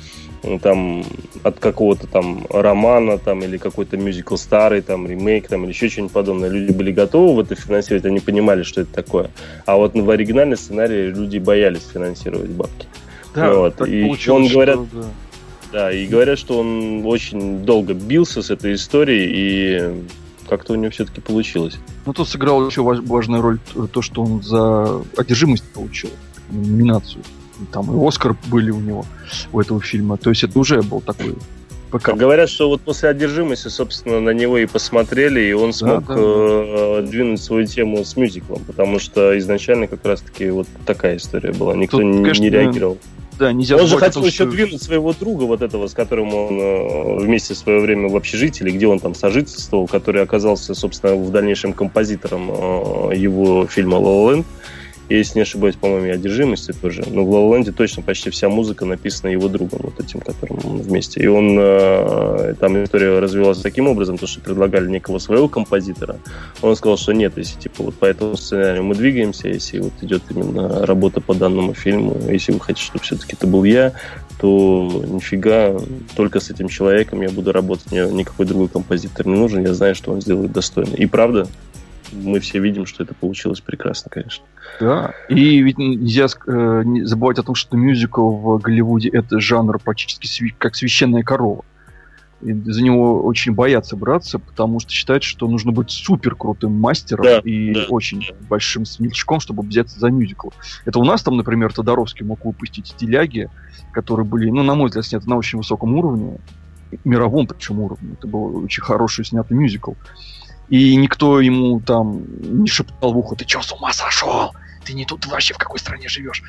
там от какого-то там романа там или какой-то мюзикл старый там ремейк там или еще что-нибудь подобное люди были готовы в это финансировать они понимали что это такое а вот в оригинальный сценарий люди боялись финансировать бабки да, вот. так и он говорят что, да. да и говорят что он очень долго бился с этой историей и как-то у него все-таки получилось. Ну, тут сыграл еще важную роль то, что он за одержимость получил номинацию там и Оскар были у него, у этого фильма. То есть это уже был такой ПК. Говорят, что вот после одержимости, собственно, на него и посмотрели, и он смог да, да, э, двинуть свою тему с мюзиклом, потому что изначально как раз-таки вот такая история была. Никто Тут, не, конечно, не реагировал. Да, нельзя он же хотел еще что... двинуть своего друга, вот этого, с которым он э, вместе в свое время в общежитии, или где он там сожительствовал, который оказался, собственно, в дальнейшем композитором э, его фильма «La La Land». Если не ошибаюсь, по-моему, и одержимости тоже. Но в Лоланде точно почти вся музыка написана его другом, вот этим, которым он вместе. И он э, там история развивалась таким образом, то, что предлагали некого своего композитора. Он сказал, что нет, если типа вот по этому сценарию мы двигаемся, если вот идет именно работа по данному фильму, если вы хотите, чтобы все-таки это был я, то нифига, только с этим человеком я буду работать, мне никакой другой композитор не нужен, я знаю, что он сделает достойно. И правда, мы все видим, что это получилось прекрасно, конечно. Да, и ведь нельзя э, не забывать о том, что мюзикл в Голливуде это жанр практически сви- как священная корова. И за него очень боятся браться, потому что считают, что нужно быть супер крутым мастером Да, и да, очень большим смельчаком, чтобы взяться за мюзикл. Это у нас там, например, Тодоровский мог выпустить «Теляги», которые были, ну, на мой взгляд, сняты на очень высоком уровне, мировом причем уровне. Это был очень хороший снятый мюзикл. И никто ему там не шептал в ухо, ты что, с ума сошел? Ты не тут вообще в какой стране живешь?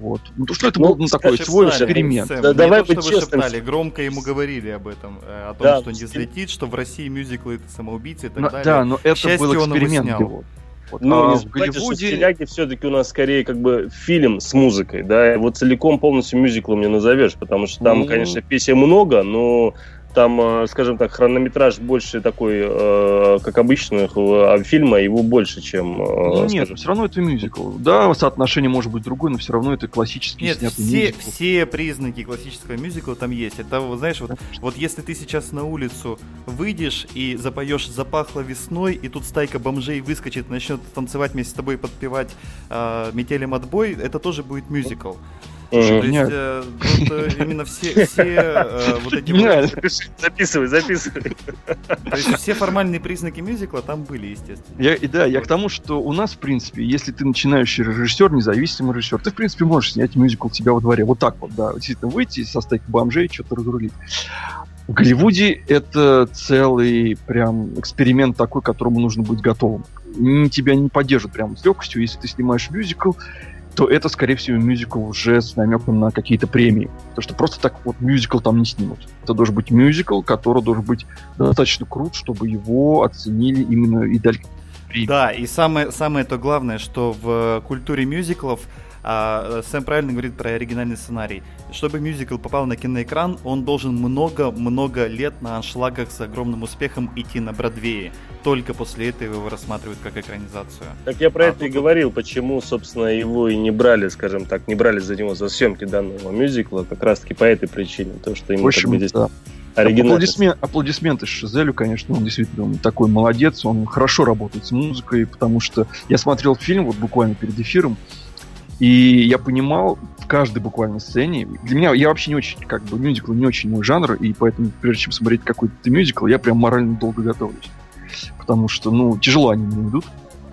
Вот. Ну, то, что это Ну, был ну, такой свой эксперимент. Сэм, Да не давай то, быть что вы честным. шептали, громко ему говорили об этом, э, о том, Да, что не взлетит, что в России мюзиклы это самоубийцы и так Но- далее. да, но это счастью, был он его эксперимент снял. его. Вот. Ну, А не в забывайте, что Голливуде... «Стиляги» все-таки у нас скорее как бы фильм с музыкой, да, его целиком полностью мюзиклом не назовешь, потому что там, Ну. конечно, песен много, но там, э, скажем так, хронометраж больше такой, э, как обычных э, фильма, его больше, чем... э, Ну нет, скажем, все равно это мюзикл. Да, соотношение может быть другое, но все равно это классический Нет, снятый все, мюзикл. все признаки классического мюзикла там есть. Это, вот, знаешь, вот, вот если ты сейчас на улицу выйдешь и запоешь «Запахло весной», и тут стайка бомжей выскочит, начнет танцевать вместе с тобой и подпевать э, «Метелем отбой», это тоже будет мюзикл. Мгм. То есть Гениально. э, вот, э, именно все, все э, вот эти вот-. Записывай, записывай. то есть все формальные признаки мюзикла там были, естественно. Я, и да, я к тому, что у нас, в принципе, если ты начинающий режиссер, независимый режиссер, ты, в принципе, можешь снять мюзикл у себя во дворе. Вот так вот, да. Действительно, выйти со стейка бомжей, что-то разрулить. В Голливуде это целый прям эксперимент такой, к которому нужно быть готовым. Тебя не поддержат прям с легкостью. Если ты снимаешь мюзикл, то это, скорее всего, мюзикл уже с намеком на какие-то премии. Потому что просто так вот мюзикл там не снимут. Это должен быть мюзикл, который должен быть достаточно крут, чтобы его оценили именно и дали премию. Да, и самое, самое то главное, что в культуре мюзиклов а, Сэм правильно говорит про оригинальный сценарий. Чтобы мюзикл попал на киноэкран, он должен много-много лет на аншлагах с огромным успехом идти на Бродвее. Только после этого его рассматривают как экранизацию. Так я про А это и тут- говорил, почему, собственно, его и не брали, скажем так, не брали за него за съемки данного мюзикла, как раз-таки по этой причине, то, что ему В общем, бы здесь да. Аплодисмен- аплодисменты Шизелю, конечно, он действительно он такой молодец, он хорошо работает с музыкой, потому что я смотрел фильм вот буквально перед эфиром, и я понимал в каждой буквально сцене, для меня, я вообще не очень, как бы, мюзикл не очень мой жанр, и поэтому, прежде чем смотреть какой-то мюзикл, я прям морально долго готовлюсь. Потому что, ну, тяжело они мне идут.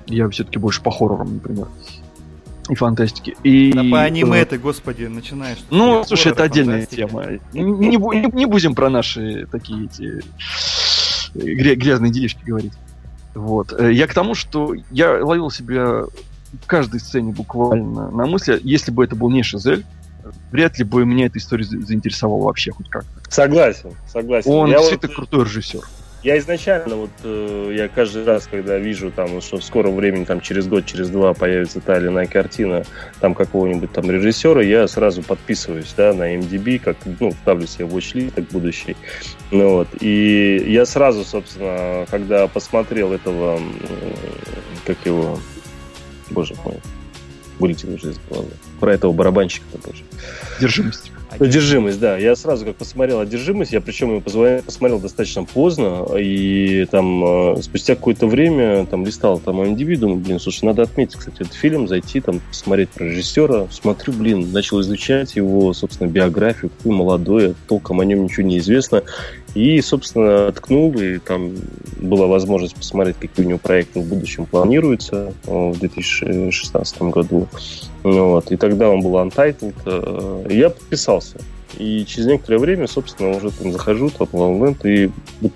Я все-таки больше по хоррорам, например. И фантастике. И, Да по аниме э, ты, господи, начинаешь. ну, Хоррор, слушай, это отдельная фантастика. тема. Не, не не- будем про наши такие эти э, гря- грязные делишки говорить. Вот. Э, Я к тому, что я ловил себя в каждой сцене буквально на мысли, если бы это был не Шизель, вряд ли бы меня эта история за- заинтересовала вообще хоть как. Согласен, согласен. Он я, действительно вот, крутой режиссер. я изначально, вот, э, я каждый раз, когда вижу, там, что в скором времени, там, через год, через два появится та или иная картина, там, какого-нибудь там режиссера, я сразу подписываюсь, да, на MDB, как, ну, ставлю себе в watch так будущий. Ну, вот, и я сразу, собственно, когда посмотрел этого, м, как его, боже мой, вылетел уже из головы, про этого барабанщика, боже. Держимость. Одержимость, да. Я сразу как посмотрел одержимость, я причем его позва- посмотрел достаточно поздно, и там э, спустя какое-то время там листал там MDB, думаю, блин, слушай, надо отметить, кстати, этот фильм, зайти там посмотреть про режиссера. Смотрю, блин, начал изучать его, собственно, биографию, какой молодой, толком о нем ничего не известно. И, собственно, ткнул, и там была возможность посмотреть, какие у него проекты в будущем планируются э, в 2016 году. Вот. И тогда он был Untitled. э, и я подписался. И через некоторое время, собственно, уже там захожу, там, в и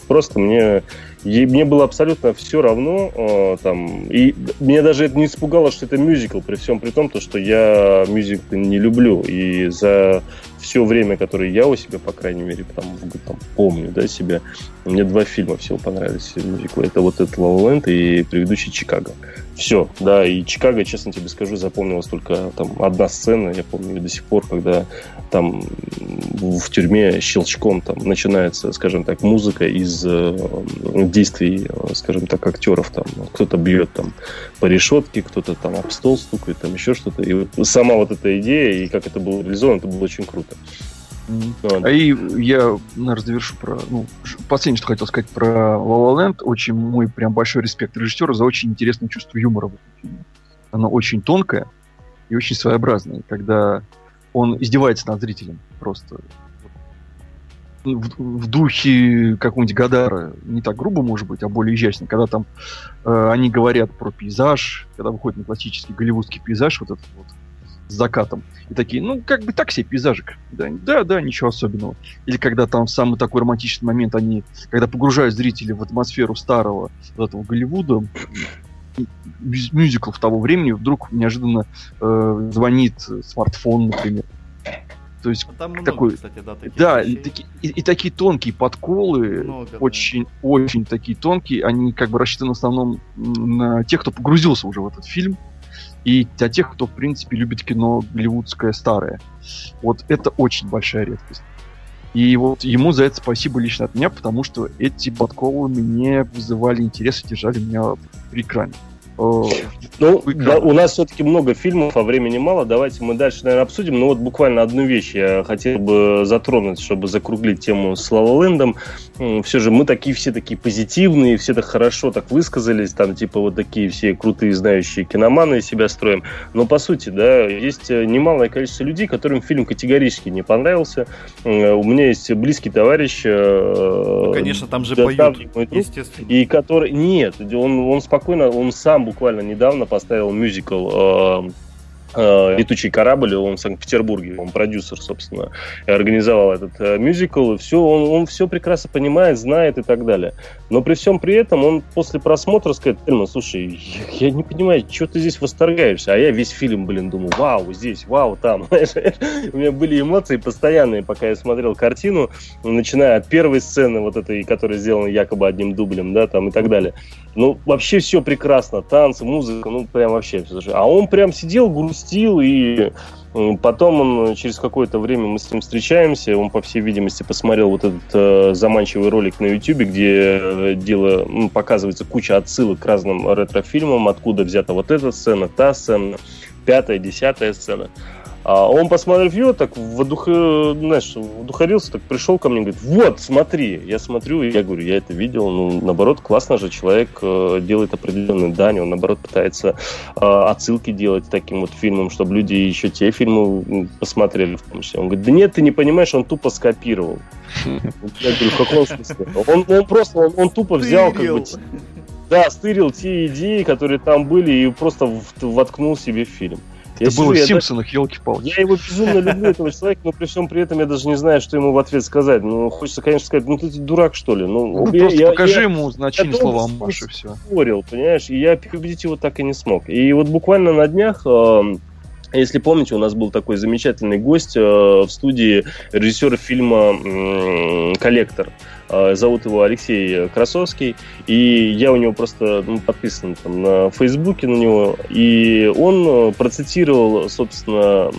просто мне, и мне было абсолютно все равно. э, там, и меня даже это не испугало, что это мюзикл, при всем при том, то, что я мюзикл не люблю. И за все время, которое я у себя, по крайней мере, там, там помню, да, себя, мне два фильма всего понравились мюзикла. Это вот этот La La Land и предыдущий Чикаго. Все, да, и Чикаго, честно тебе скажу, запомнилась только там одна сцена, я помню ее до сих пор, когда там в тюрьме щелчком там начинается, скажем так, музыка из э, действий, скажем так, актеров. Там кто-то бьет там по решетке, кто-то там об стол стукает, там еще что-то. И вот сама вот эта идея и как это было реализовано, это было очень круто. Mm-hmm. А и я, наверное, завершу про... Ну, последнее, что хотел сказать про La La Land. Очень мой прям большой респект режиссеру за очень интересное чувство юмора в этом фильме. Оно очень тонкое и очень своеобразное. Когда он издевается над зрителем просто. В, в духе какого-нибудь Гадара, не так грубо, может быть, а более изящно, когда там э, они говорят про пейзаж, когда выходит на классический голливудский пейзаж, вот этот вот с закатом, и такие, ну, как бы так себе пейзажик. Да, да, да, ничего особенного. Или когда там самый такой романтичный момент, они, когда погружают зрителей в атмосферу старого вот этого Голливуда, мюзиклов того времени, вдруг неожиданно э, звонит смартфон, например. То есть Там много, такой, кстати, да, таких да, и, таки- и- и такие тонкие подколы, Много, да. очень, очень такие тонкие, они как бы рассчитаны в основном на тех, кто погрузился уже в этот фильм, и для тех, кто, в принципе, любит кино голливудское старое. Вот это очень большая редкость. И вот ему за это спасибо лично от меня, потому что эти подколы мне вызывали интерес и держали меня при экране. Э, Ну, да, у нас все-таки много фильмов, а времени мало. Давайте мы дальше, наверное, обсудим. Но вот буквально одну вещь я хотел бы затронуть, чтобы закруглить тему с Лалалендом. Все же мы такие все такие позитивные, все так хорошо так высказались, там типа вот такие все крутые знающие киноманы себя строим. Но по сути, да, есть э, немалое количество людей, которым фильм категорически не понравился. У меня есть близкий товарищ. э, Ну, конечно, там же да, поют, естественно. и который... Нет, он, он спокойно, он сам буквально недавно поставил мюзикл э, э, «Летучий корабль», он в Санкт-Петербурге, он продюсер, собственно, организовал этот э, мюзикл, и все, он, он все прекрасно понимает, знает и так далее. Но при всем при этом он после просмотра сказать, Эльман, слушай, я, я не понимаю, что ты здесь восторгаешься, а я весь фильм, блин, думаю, вау, здесь, вау, там. У меня были эмоции постоянные, пока я смотрел картину, начиная от первой сцены, вот этой, которая сделана якобы одним дублем, да, там и так далее. Ну, вообще все прекрасно, танцы, музыка, ну, прям вообще. всё. А он прям сидел, грустил, и потом он, через какое-то время мы с ним встречаемся, он, по всей видимости, посмотрел вот этот э, заманчивый ролик на YouTube, где э, дело, м, показывается куча отсылок к разным ретро-фильмам, откуда взята вот эта сцена, та сцена, пятая, десятая сцена. А он, посмотрев ее, так водух... знаешь, вдухарился, так пришел ко мне и говорит, вот, смотри. Я смотрю, и я говорю, я это видел. Ну, наоборот, классно же человек э, делает определенную дань, он, наоборот, пытается э, отсылки делать таким вот фильмом, чтобы люди еще те фильмы посмотрели в том числе. Он говорит, да нет, ты не понимаешь, он тупо скопировал. Я говорю, в каком смысле? Он, он просто, он, он тупо взял, как бы, да, стырил те идеи, которые там были, и просто воткнул себе в фильм. Я Это было сижу, в я Симпсонах, елки-палки. я его безумно люблю, этого человека, но при всем при этом я даже не знаю, что ему в ответ сказать. Ну, хочется, конечно, сказать, ну ты дурак, что ли. Ну, Ну, я- просто я- покажи я ему значение я слова с ним Маш и все. спорил, понимаешь, и я переубедить его так и не смог. И вот буквально на днях, эм, если помните, у нас был такой замечательный гость э, в студии режиссера фильма «Коллектор». Э, Зовут его Алексей Красовский, и я у него просто ну, подписан там, на Фейсбуке на него, и он э, процитировал, собственно,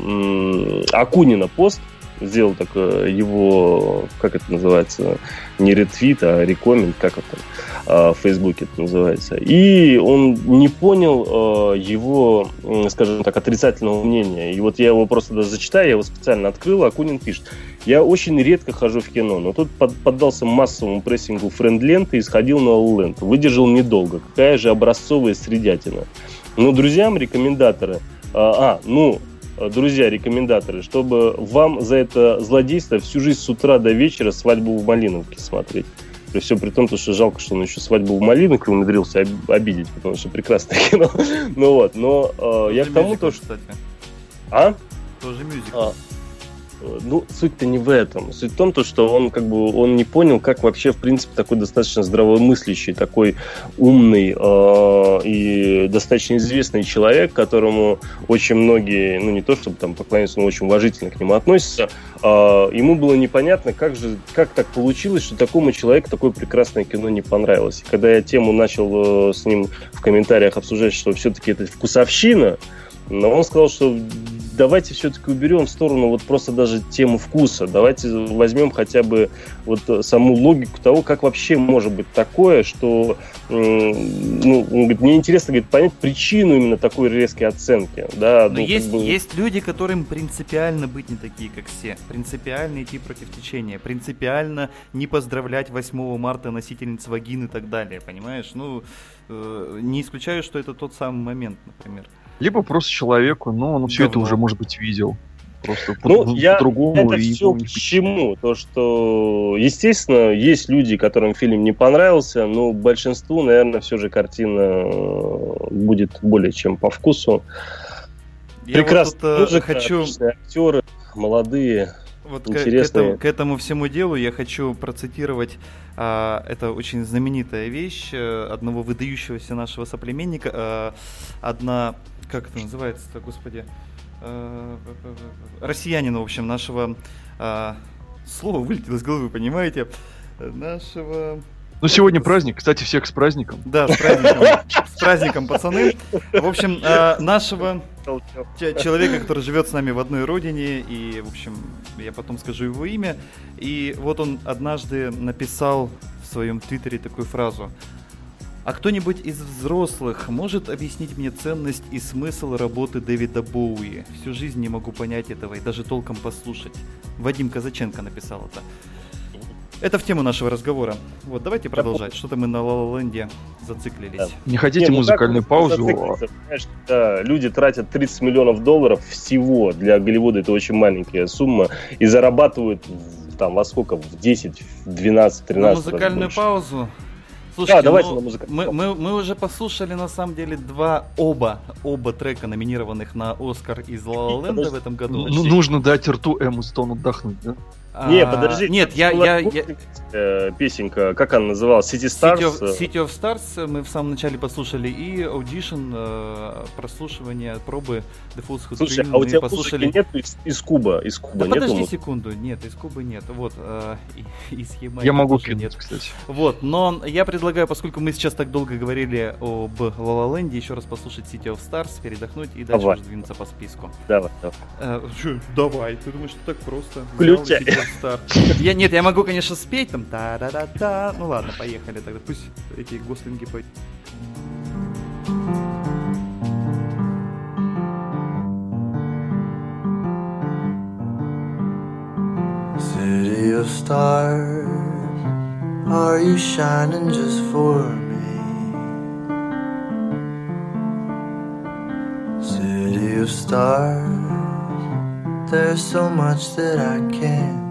Акунина пост, сделал так э, его, как это называется, не ретвит, а рекомент, как это э, в Фейсбуке это называется. И он не понял э, его, скажем так, отрицательного мнения. И вот я его просто даже зачитаю, я его специально открыл, Акунин пишет. Я очень редко хожу в кино, но тут под- поддался массовому прессингу френд-ленты и сходил на All Выдержал недолго. Какая же образцовая средятина. Но друзьям рекомендаторы... А, а, ну, друзья, рекомендаторы, чтобы вам за это злодейство всю жизнь с утра до вечера свадьбу в Малиновке смотреть. При всем при том, то, что жалко, что он еще свадьбу в Малиновке умудрился об- обидеть, потому что прекрасное кино. Ну вот, но э, я к тому мюзикл, то, что... Кстати. А? Тоже мюзикл. А, ну, суть-то не в этом. Суть в том, то, что он как бы он не понял, как вообще, в принципе, такой достаточно здравомыслящий, такой умный э, и достаточно известный человек, которому очень многие, ну не то чтобы там поклоняются, но очень уважительно к нему относятся, э, ему было непонятно, как же, как так получилось, что такому человеку такое прекрасное кино не понравилось. И когда я тему начал э, с ним в комментариях обсуждать, что все-таки это вкусовщина, но он сказал, что давайте все-таки уберем в сторону вот просто даже тему вкуса. Давайте возьмем хотя бы вот саму логику того, как вообще может быть такое, что ну, он говорит, мне интересно говорит, понять причину именно такой резкой оценки. Да, Но ну, есть, как бы... есть люди, которым принципиально быть не такие, как все. Принципиально идти против течения. Принципиально не поздравлять 8 марта носительниц вагин и так далее. Понимаешь? Ну, э, не исключаю, что это тот самый момент, например. Либо просто человеку, но он все это уже, может быть, видел. Просто Ну, по- я по-другому. это и все к чему? То, что, естественно, есть люди, которым фильм не понравился, но большинству, наверное, все же картина э, будет более чем по вкусу. Я Прекрасно. вот тут, э, хочу актеры, молодые. Вот к- к, Интересные. этому, к этому всему делу я хочу процитировать, а, это очень знаменитая вещь э, одного выдающегося нашего соплеменника. а, одна, как это называется-то, господи, э, россиянина, в общем, нашего, а, слово вылетело из головы, понимаете, нашего... Ну, сегодня праздник. Кстати, всех с праздником. Да, с праздником, с праздником, пацаны. В общем, а, нашего человека, который живет с нами в одной родине, и, в общем, я потом скажу его имя. И вот он однажды написал в своем твиттере такую фразу. А кто-нибудь из взрослых может объяснить мне ценность и смысл работы Дэвида Боуи? Всю жизнь не могу понять этого и даже толком послушать. Вадим Казаченко написал это. Это в тему нашего разговора. Вот, давайте продолжать. Что-то мы на Ла Ленде зациклились. Да. Не хотите Не, ну музыкальную паузу? понимаешь, когда люди тратят 30 миллионов долларов всего, для Голливуда это очень маленькая сумма, и зарабатывают там во сколько? В 10, в 12, 13 На музыкальную паузу. Слушайте, давайте ну, на музыкальную мы, мы, мы уже послушали на самом деле два оба оба трека, номинированных на Оскар из Land в этом году. Ну, нужно дать рту Эмму Стоун отдохнуть, да? Не, А, подожди. Нет, я, я, я, песенка, как она называлась? City City Stars? of, City of Stars мы в самом начале послушали и Audition, э, прослушивание, пробы The Fool's Who Слушай, Dream а у тебя послушали. нету из, из Куба? Из Куба Да нету подожди музыки? секунду, нет, из Кубы нет. Вот, э, и- из Ямайки Я могу тоже нет. кинуть, кстати. Вот, но я предлагаю, поскольку мы сейчас так долго говорили об La La Land, еще раз послушать City of Stars, передохнуть и дальше Давай. уже двинуться по списку. Давай, давай. Э, давай, ты думаешь, что так просто? Включай. Stars. Я, нет, я могу, конечно, спеть там та-да-да-да. Ну ладно, поехали тогда. Пусть эти гослинги поют. City of stars, are you shining just for me? City of stars, there's so much that I can't?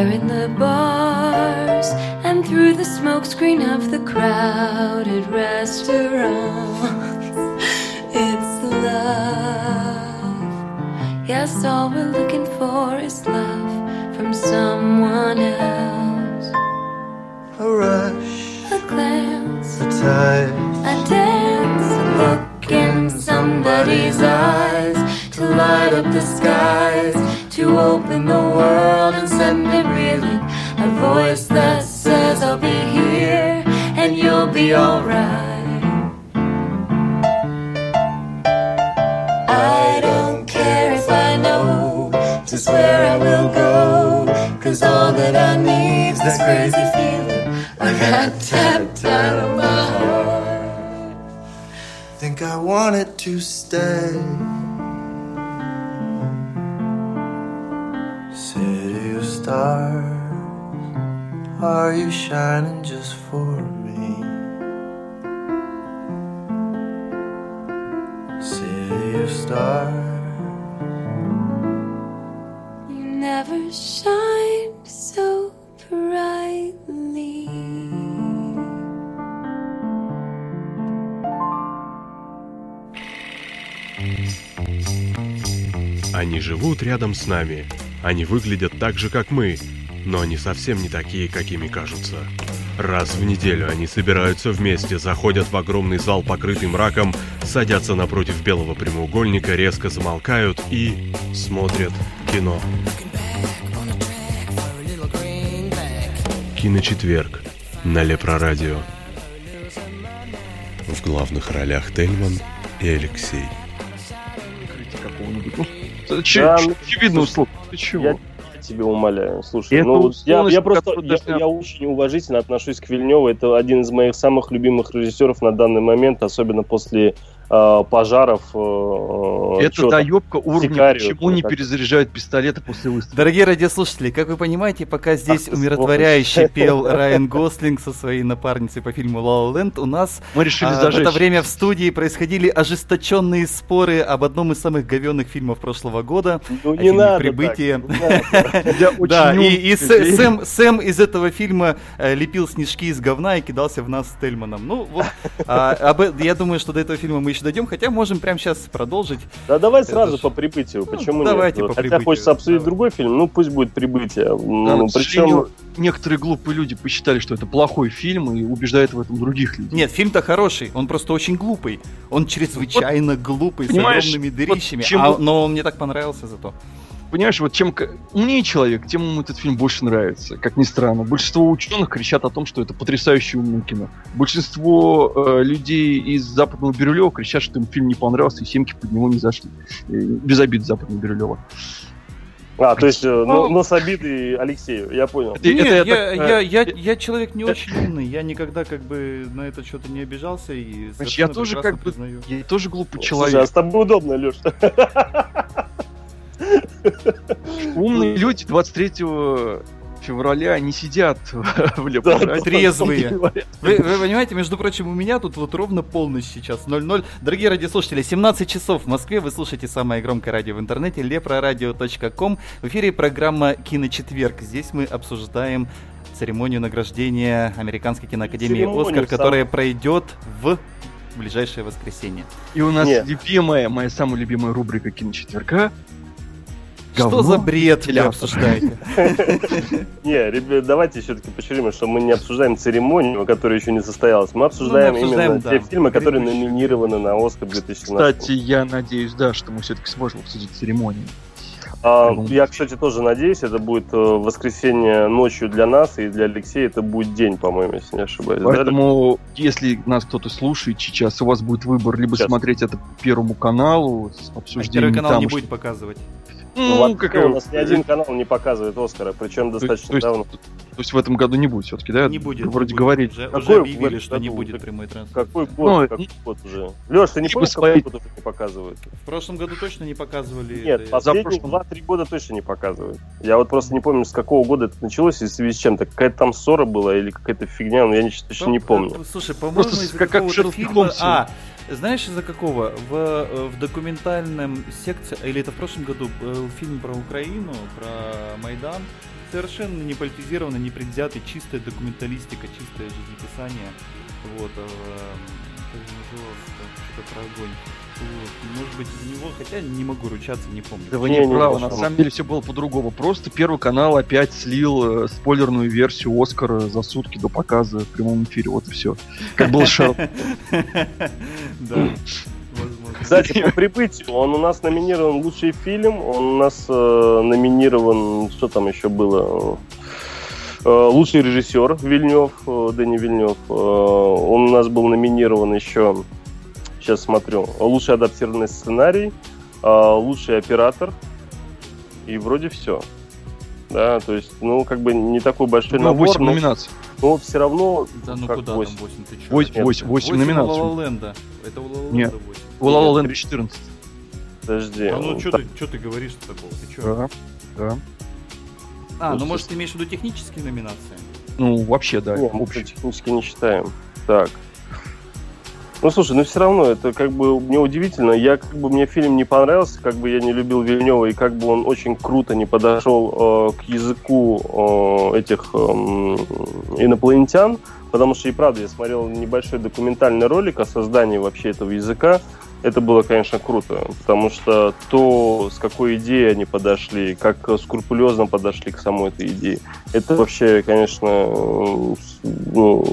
There in the bars and through the smokescreen of the crowded restaurants. It's love. Yes, all we're looking for is love from someone else. A rush, A glance, a touch, a dance, a look in somebody's eyes to light up the skies, to open the world and send it reeling. A voice that says, I'll be here and you'll be alright. I don't care if I know just where I will go. Cause all that I need's this crazy feeling. I got tapped out of my heart. think I wanted to stay. Stars, are you shining just for me? City of stars, You never shined so brightly. Они живут рядом с нами. Они выглядят так же, как мы, но они совсем не такие, какими кажутся. Раз в неделю они собираются вместе, заходят в огромный зал, покрытый мраком, садятся напротив белого прямоугольника, резко замолкают и смотрят кино. Киночетверг на Лепрорадио. В главных ролях Тельман и Алексей. какого-нибудь. Ну, это Да, очевидно, услуг. Ты чего? Я, тебя умоляю. Слушай, Это ну, я, я просто я, даже- я очень уважительно отношусь к Вильневу. Это один из моих самых любимых режиссеров на данный момент, особенно после пожаров. э, Это чё там. доебка уровня, почему не перезаряжают пистолеты после выстрела. Дорогие радиослушатели, как вы понимаете, пока здесь умиротворяюще сволочь. пел Райан Гослинг со своей напарницей по фильму «La La Land», у нас Мы решили а, в это время в студии происходили ожесточенные споры об одном из самых говенных фильмов прошлого года. Ну, о не надо «Прибытие». Да, и. Сэм, из этого фильма э, лепил снежки из говна и кидался в нас с Тельманом. Ну, вот, а, э- я думаю, что до этого фильма мы еще дойдем, хотя можем прямо сейчас продолжить. Да давай сразу ж- по прибытию. Почему давайте нет? по Хотя прибытию, хочется обсудить давай. другой фильм, ну пусть будет прибытие. Да, Ну, причем некоторые глупые люди посчитали, что это плохой фильм и убеждают в этом других людей. Нет, фильм-то хороший, он просто очень глупый. Он чрезвычайно глупый, понимаешь, с огромными вот дырищами, чем а- вы- но он мне так понравился зато. Понимаешь, вот чем умнее человек, тем ему этот фильм больше нравится. Как ни странно. Большинство ученых кричат о том, что это потрясающе умное кино. Большинство э, людей из Западного Бирюлева кричат, что им фильм не понравился и семки под него не зашли. Э, без обид Западного Бирюлева. А, то есть, э, ну, но с обидой Алексею, я понял. Это- Нет, это я, так, э, я, я, я человек не очень умный, я никогда как бы на это что-то не обижался и Значит, я тоже как бы- признаю. Я тоже глупый Слушай, а человек. с тобой удобно, Леш. Умные люди 23 февраля не сидят в Лепрораде. трезвые. Вы, вы понимаете, между прочим, у меня тут вот ровно полночь сейчас, 00. Дорогие радиослушатели, 17 часов в Москве, вы слушаете самое громкое радио в интернете, leproradio.com. В эфире программа «Киночетверг». Здесь мы обсуждаем церемонию награждения Американской киноакадемии Церемонию «Оскар», сам- которая пройдет в ближайшее воскресенье. И у нас Нет. любимая, моя самая любимая рубрика киночетверга. Что Говно за бред вы вентилятор. обсуждаете? Не, ребят, давайте все-таки почерим, что мы не обсуждаем церемонию, которая еще не состоялась. Мы обсуждаем, обсуждаем, именно да, те фильмы, которые номинированы на Оскар 2017. Кстати, я надеюсь, да, что мы все-таки сможем обсудить церемонию. А, я, кстати, тоже надеюсь, это будет э, воскресенье ночью для нас, и для Алексея это будет день, по-моему, если не ошибаюсь. да? Поэтому, если нас кто-то слушает сейчас, у вас будет выбор либо Сейчас. смотреть это по Первому каналу с А Первый канал там, не что- будет показывать. Ну, Ну, как у нас ни один канал не показывает Оскара, причем то, достаточно то есть, давно. то есть в этом году не будет все-таки, да? Не будет. Вроде не будет. говорить. Уже, Какой уже объявили, что не году? будет Так прямой трансляции. Какой год, Ну, какой год уже? Леш, ты не либо помнишь, какой год уже не показывают? В прошлом году точно не показывали. Нет, это. последние. 2-3 года точно не показывают. Я вот просто не помню, с какого года это началось и в связи с чем-то. Какая-то там ссора была или какая-то фигня, но я не- точно не помню. э, Слушай, по-моему, как какого-то фильма... А, знаешь, из-за какого? В, э, в документальном секции, или это в прошлом году был фильм про Украину, про Майдан, совершенно не политизированно, не предвзятый, чистая документалистика, чистое жизнеписание. Вот, э, что-то про огонь. Вот, может быть, из него, хотя не могу ручаться, не помню. Да вы Не, не, правы, на самом деле все было по-другому. Просто Первый канал опять слил э, спойлерную версию Оскара за сутки до показа в прямом эфире. Вот и все. Как был Шерлок. Да, возможно. Кстати, по прибытию, он у нас номинирован лучший фильм, он у нас э, номинирован, что там еще было? Э, лучший режиссер Вильнев, э, Дэнни Вильнев. Э, он у нас был номинирован еще, сейчас смотрю, лучший адаптированный сценарий, э, лучший оператор, и вроде все. Да, то есть, ну, как бы не такой большой Ну, набор, 8 но, номинаций. но все равно Да ну куда восемь. там 8, ты чё? Восемь, Нет, восемь, восемь Восемь у номинаций. La La Land. Это у La Нет. Land 8. У Нет, Land 14. Подожди. А ну что Так, ты, ты говоришь такого? Ты чё? Да, да. А, ну Просто- может ты имеешь в виду технические номинации? Ну, вообще, да. Не, мы технически не считаем. Так. Ну, слушай, ну все равно, это как бы мне удивительно. Я как бы мне фильм не понравился, как бы я не любил Вильнева, и как бы он очень круто не подошел э, к языку э, этих эм, инопланетян, потому что и правда я смотрел небольшой документальный ролик о создании вообще этого языка. Это было, конечно, круто, потому что то, с какой идеей они подошли, как скрупулезно подошли к самой этой идее, это вообще, конечно, э, ну,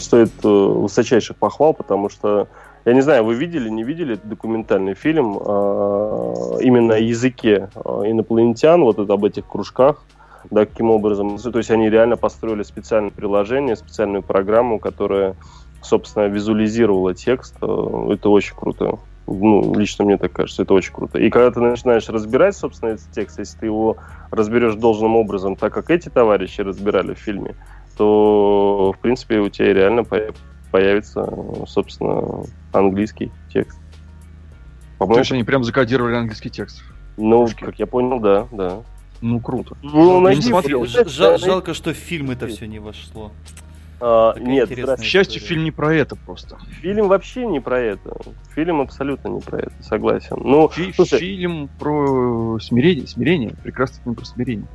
стоит э, высочайших похвал, потому что, я не знаю, вы видели, не видели этот документальный фильм э, именно о языке э, инопланетян, вот это об этих кружках, да, каким образом. То есть они реально построили специальное приложение, специальную программу, которая, собственно, визуализировала текст. Это очень круто. Ну, лично мне так кажется, это очень круто. И когда ты начинаешь разбирать, собственно, этот текст, если ты его разберешь должным образом, так как эти товарищи разбирали в фильме, то, в принципе, у тебя реально по- появится, собственно, английский текст. То По-моему, есть они прям закодировали английский текст. ну, как я понял, да, да. Ну, круто. Ну, Я не найди смотрел. жал- жалко, что в фильм это все не вошло. А, Такая нет, К счастью, история. фильм не про это просто. фильм вообще не про это. Фильм абсолютно не про это, согласен. Ну, Фи- слушай, Фильм про смирение, смирение, прекрасный фильм про смирение.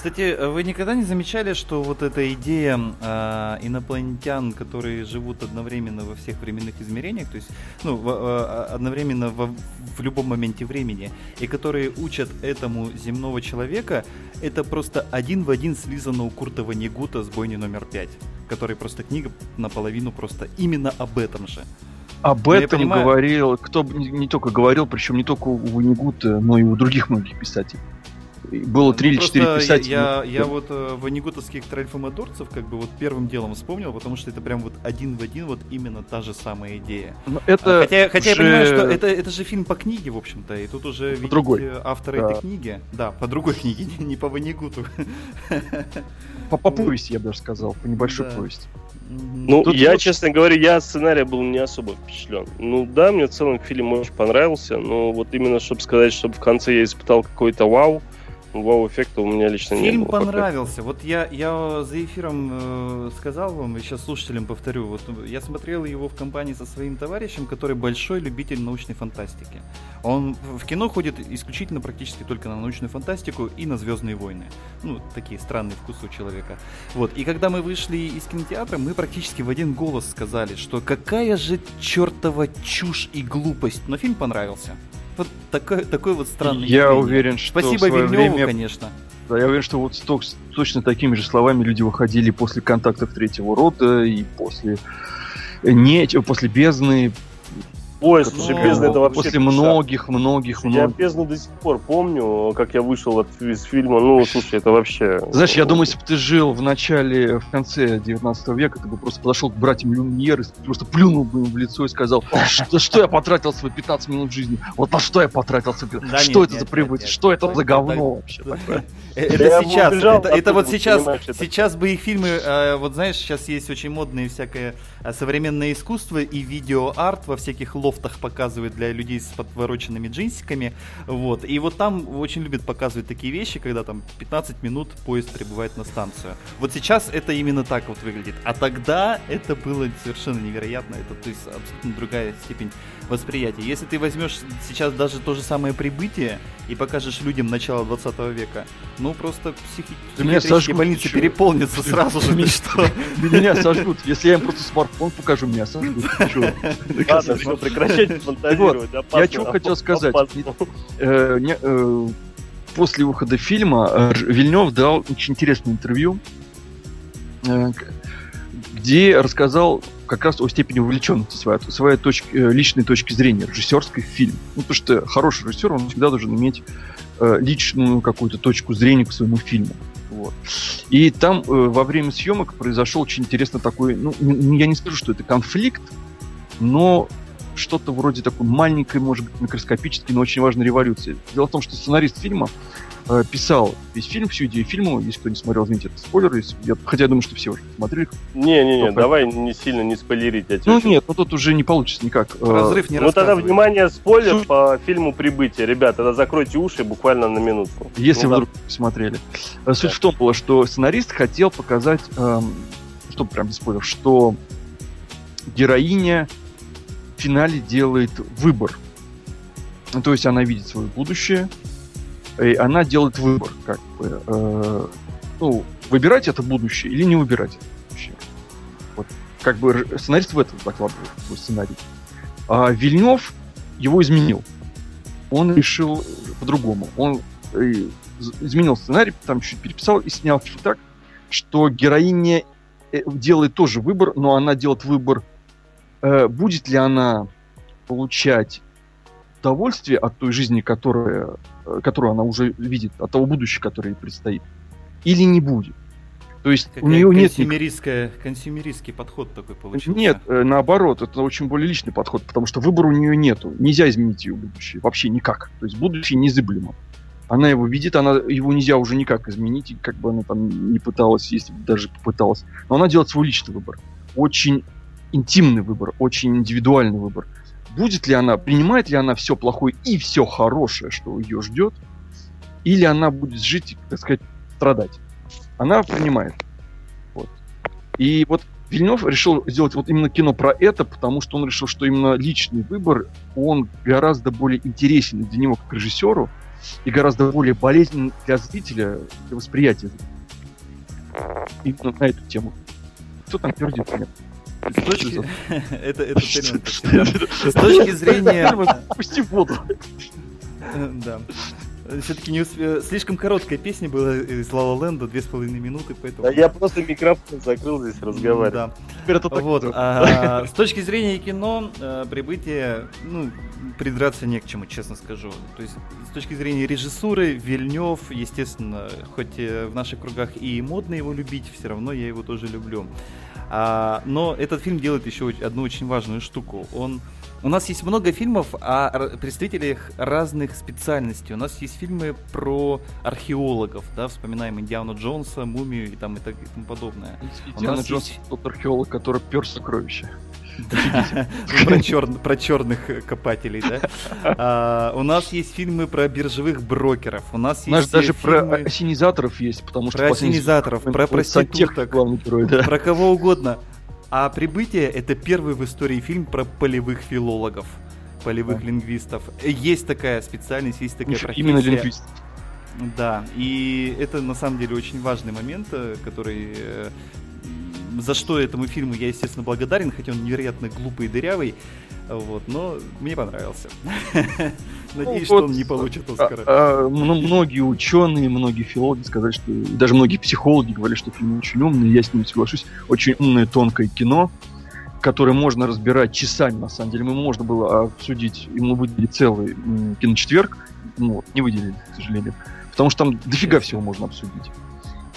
Кстати, вы никогда не замечали, что вот эта идея э, инопланетян, которые живут одновременно во всех временных измерениях, то есть, ну, в- э, одновременно во- в любом моменте времени, и которые учат этому земного человека, это просто один в один слизано у Курта Ванигута с бойни номер 5, который просто книга наполовину просто именно об этом же. Об Ну, я этом понимаю. говорил, кто бы не, только говорил, причем не только у Ванигута, но и у других многих писателей. Было три Ну, или четыре просто я- писателя. Я, я вот э, ванигутовских тральфомодорцев как бы вот первым делом вспомнил, потому что это прям вот один в один вот именно та же самая идея. Но это А, хотя хотя уже я понимаю, что это, это же фильм по книге, в общем-то, и тут уже видите другой. автора Да. этой книги. Да, по другой книге, не, не по Ванигуту. по, по повести, я бы даже сказал, по небольшой Да. повести. Ну, Тут я, вот- честно говоря, я от сценария был не особо впечатлен. Ну да, мне в целом фильм очень понравился, но вот именно, чтобы сказать, чтобы в конце я испытал какой-то вау, вау-эффекта у меня лично не Фильм было. пока. понравился. Вот я, я за эфиром э, сказал вам, и сейчас слушателям повторю. Вот я смотрел его в компании со своим товарищем, который большой любитель научной фантастики. Он в кино ходит исключительно практически только на научную фантастику и на Звездные войны. Ну, такие странные вкусы у человека. Вот. И когда мы вышли из кинотеатра, мы практически в один голос сказали, что какая же чертова чушь и глупость. Но фильм понравился. Вот такой, такой вот странный. Я явление. уверен, что Спасибо в свое Вильневу, время- конечно. Да, я уверен, что вот с с точно такими же словами люди выходили после контактов третьего рода и после не, после бездны, Ой, слушай, Ну, бездна это вообще... после пиша. многих, многих, Я многих. бездну до сих пор помню, как я вышел от, из фильма. Ну, слушай, это вообще... Знаешь, я думаю, если бы ты жил в начале, в конце 19 века, ты бы просто подошел к братьям Люмьер и просто плюнул бы им в лицо и сказал, что, что я потратил свои 15 минут жизни, вот на что я потратил свои 15 Да что нет, это нет, за нет, прибыть, нет. что это за говно вообще такое? Э, Это сейчас, это, это вот сейчас, сейчас бы их фильмы, э, вот знаешь, сейчас есть очень модные всякое э, современное искусство и видеоарт во всяких лофтах показывают для людей с подвороченными джинсиками, вот, и вот там очень любят показывать такие вещи, когда там 15 минут поезд прибывает на станцию. Вот сейчас это именно так вот выглядит, а тогда это было совершенно невероятно, это то есть абсолютно другая степень восприятия. Если ты возьмешь сейчас даже то же самое прибытие и покажешь людям начала 20 века, ну просто психиатрические больницы чё? переполнятся сразу же, что? Меня сожгут. Если я им просто смартфон покажу, меня сожгут. Ладно, все, прекращайте фантазировать. я чего хотел сказать. Э, э, После выхода фильма э, Вильнев дал очень интересное интервью, где рассказал как раз о степени увлеченности своей, своей точки, э, личной точки зрения, режиссерской в фильм. Ну, потому что хороший режиссер, он всегда должен иметь э, личную какую-то точку зрения к своему фильму. Вот. И там э, во время съемок произошел очень интересно такой, ну, я не скажу, что это конфликт, но что-то вроде такой маленькой, может быть, микроскопической, но очень важной революции. Дело в том, что сценарист фильма э, писал весь фильм, всю идею фильма. Если кто не смотрел, извините, это спойлер. Если, я, хотя я думаю, что все уже смотрели. Не-не-не, давай не сильно не спойлерить. Я Ну очень- нет, ну тут уже не получится никак. Э, Разрыв не Ну тогда, внимание, спойлер Суть- по фильму «Прибытие». Ребят, тогда закройте уши буквально на минутку. Если Ну, вы вдруг не смотрели. Э, Суть Да. в том была, что сценарист хотел показать, эм, что прям без спойлеров, что героиня финале делает выбор. Ну, то есть она видит свое будущее, и она делает выбор, как бы. э, ну, выбирать это будущее или не выбирать это будущее. Вот. Как бы сценарист в этом закладывает свой сценарий. А Вильнев его изменил. Он решил по-другому. Он э, изменил сценарий, там чуть переписал и снял так, что героиня э, делает тоже выбор, но она делает выбор, э, будет ли она получать удовольствие от той жизни, которая, э, которую она уже видит, от того будущего, которое ей предстоит, или не будет. То есть у Какая нее нет консюмеристский подход такой получился. нет, э, наоборот, это очень более личный подход, потому что выбора у нее нету. Нельзя изменить ее будущее. Вообще никак. То есть будущее незыблемо. Она его видит, она, его нельзя уже никак изменить, как бы она там не пыталась, если бы даже попыталась. Но она делает свой личный выбор. Очень интимный выбор, очень индивидуальный выбор. Будет ли она, принимает ли она все плохое и все хорошее, что ее ждет, или она будет жить, так сказать, страдать. Она принимает. Вот. И вот Вильнев решил сделать вот именно кино про это, потому что он решил, что именно личный выбор, он гораздо более интересен для него как режиссеру и гораздо более болезненен для зрителя, для восприятия. Именно на эту тему. Кто там пердит? Нет. С точки... это. С точки зрения... Пусти воду. Э, Да. Все-таки не усп- слишком короткая песня была из Ла Ла Ленда, две с половиной минуты, поэтому... Да я просто микрофон закрыл здесь, разговариваю. Да. Теперь это так Вот, а, с точки зрения кино, э, прибытие, ну, придраться не к чему, честно скажу. То есть, с точки зрения режиссуры, Вильнев, естественно, хоть э, в наших кругах и модно его любить, все равно я его тоже люблю. А, но этот фильм делает еще одну очень важную штуку. Он у нас есть много фильмов о представителях разных специальностей. У нас есть фильмы про археологов, да, вспоминаем Индиану Джонса, Мумию и там и, так, и тому подобное. У Индиана нас Джонс есть- тот археолог, который пер сокровища. Про, про черных э, копателей, да. А, у нас есть фильмы про биржевых брокеров. У нас У нас есть даже э, про фильмы осенизаторов есть, потому что про осенизаторов, про проституток, главный герой, да. про кого угодно. А прибытие это первый в истории фильм про полевых филологов, полевых Да. лингвистов. Есть такая специальность, есть такая Еще профессия. Именно лингвист. Да, и это на самом деле очень важный момент, э, который за что этому фильму я, естественно, благодарен, хотя он невероятно глупый и дырявый, вот, но мне понравился. Надеюсь, что вот, он не получит А, Оскара. а, мно- многие ученые, многие филологи сказали, что даже многие психологи говорили, что фильм очень умный, я с ним соглашусь. Очень умное, тонкое кино, которое можно разбирать часами, на самом деле. Мы можно было обсудить, и мы выделили целый киночетверг, ну, вот, не выделили, к сожалению. Потому что там дофига всего можно обсудить.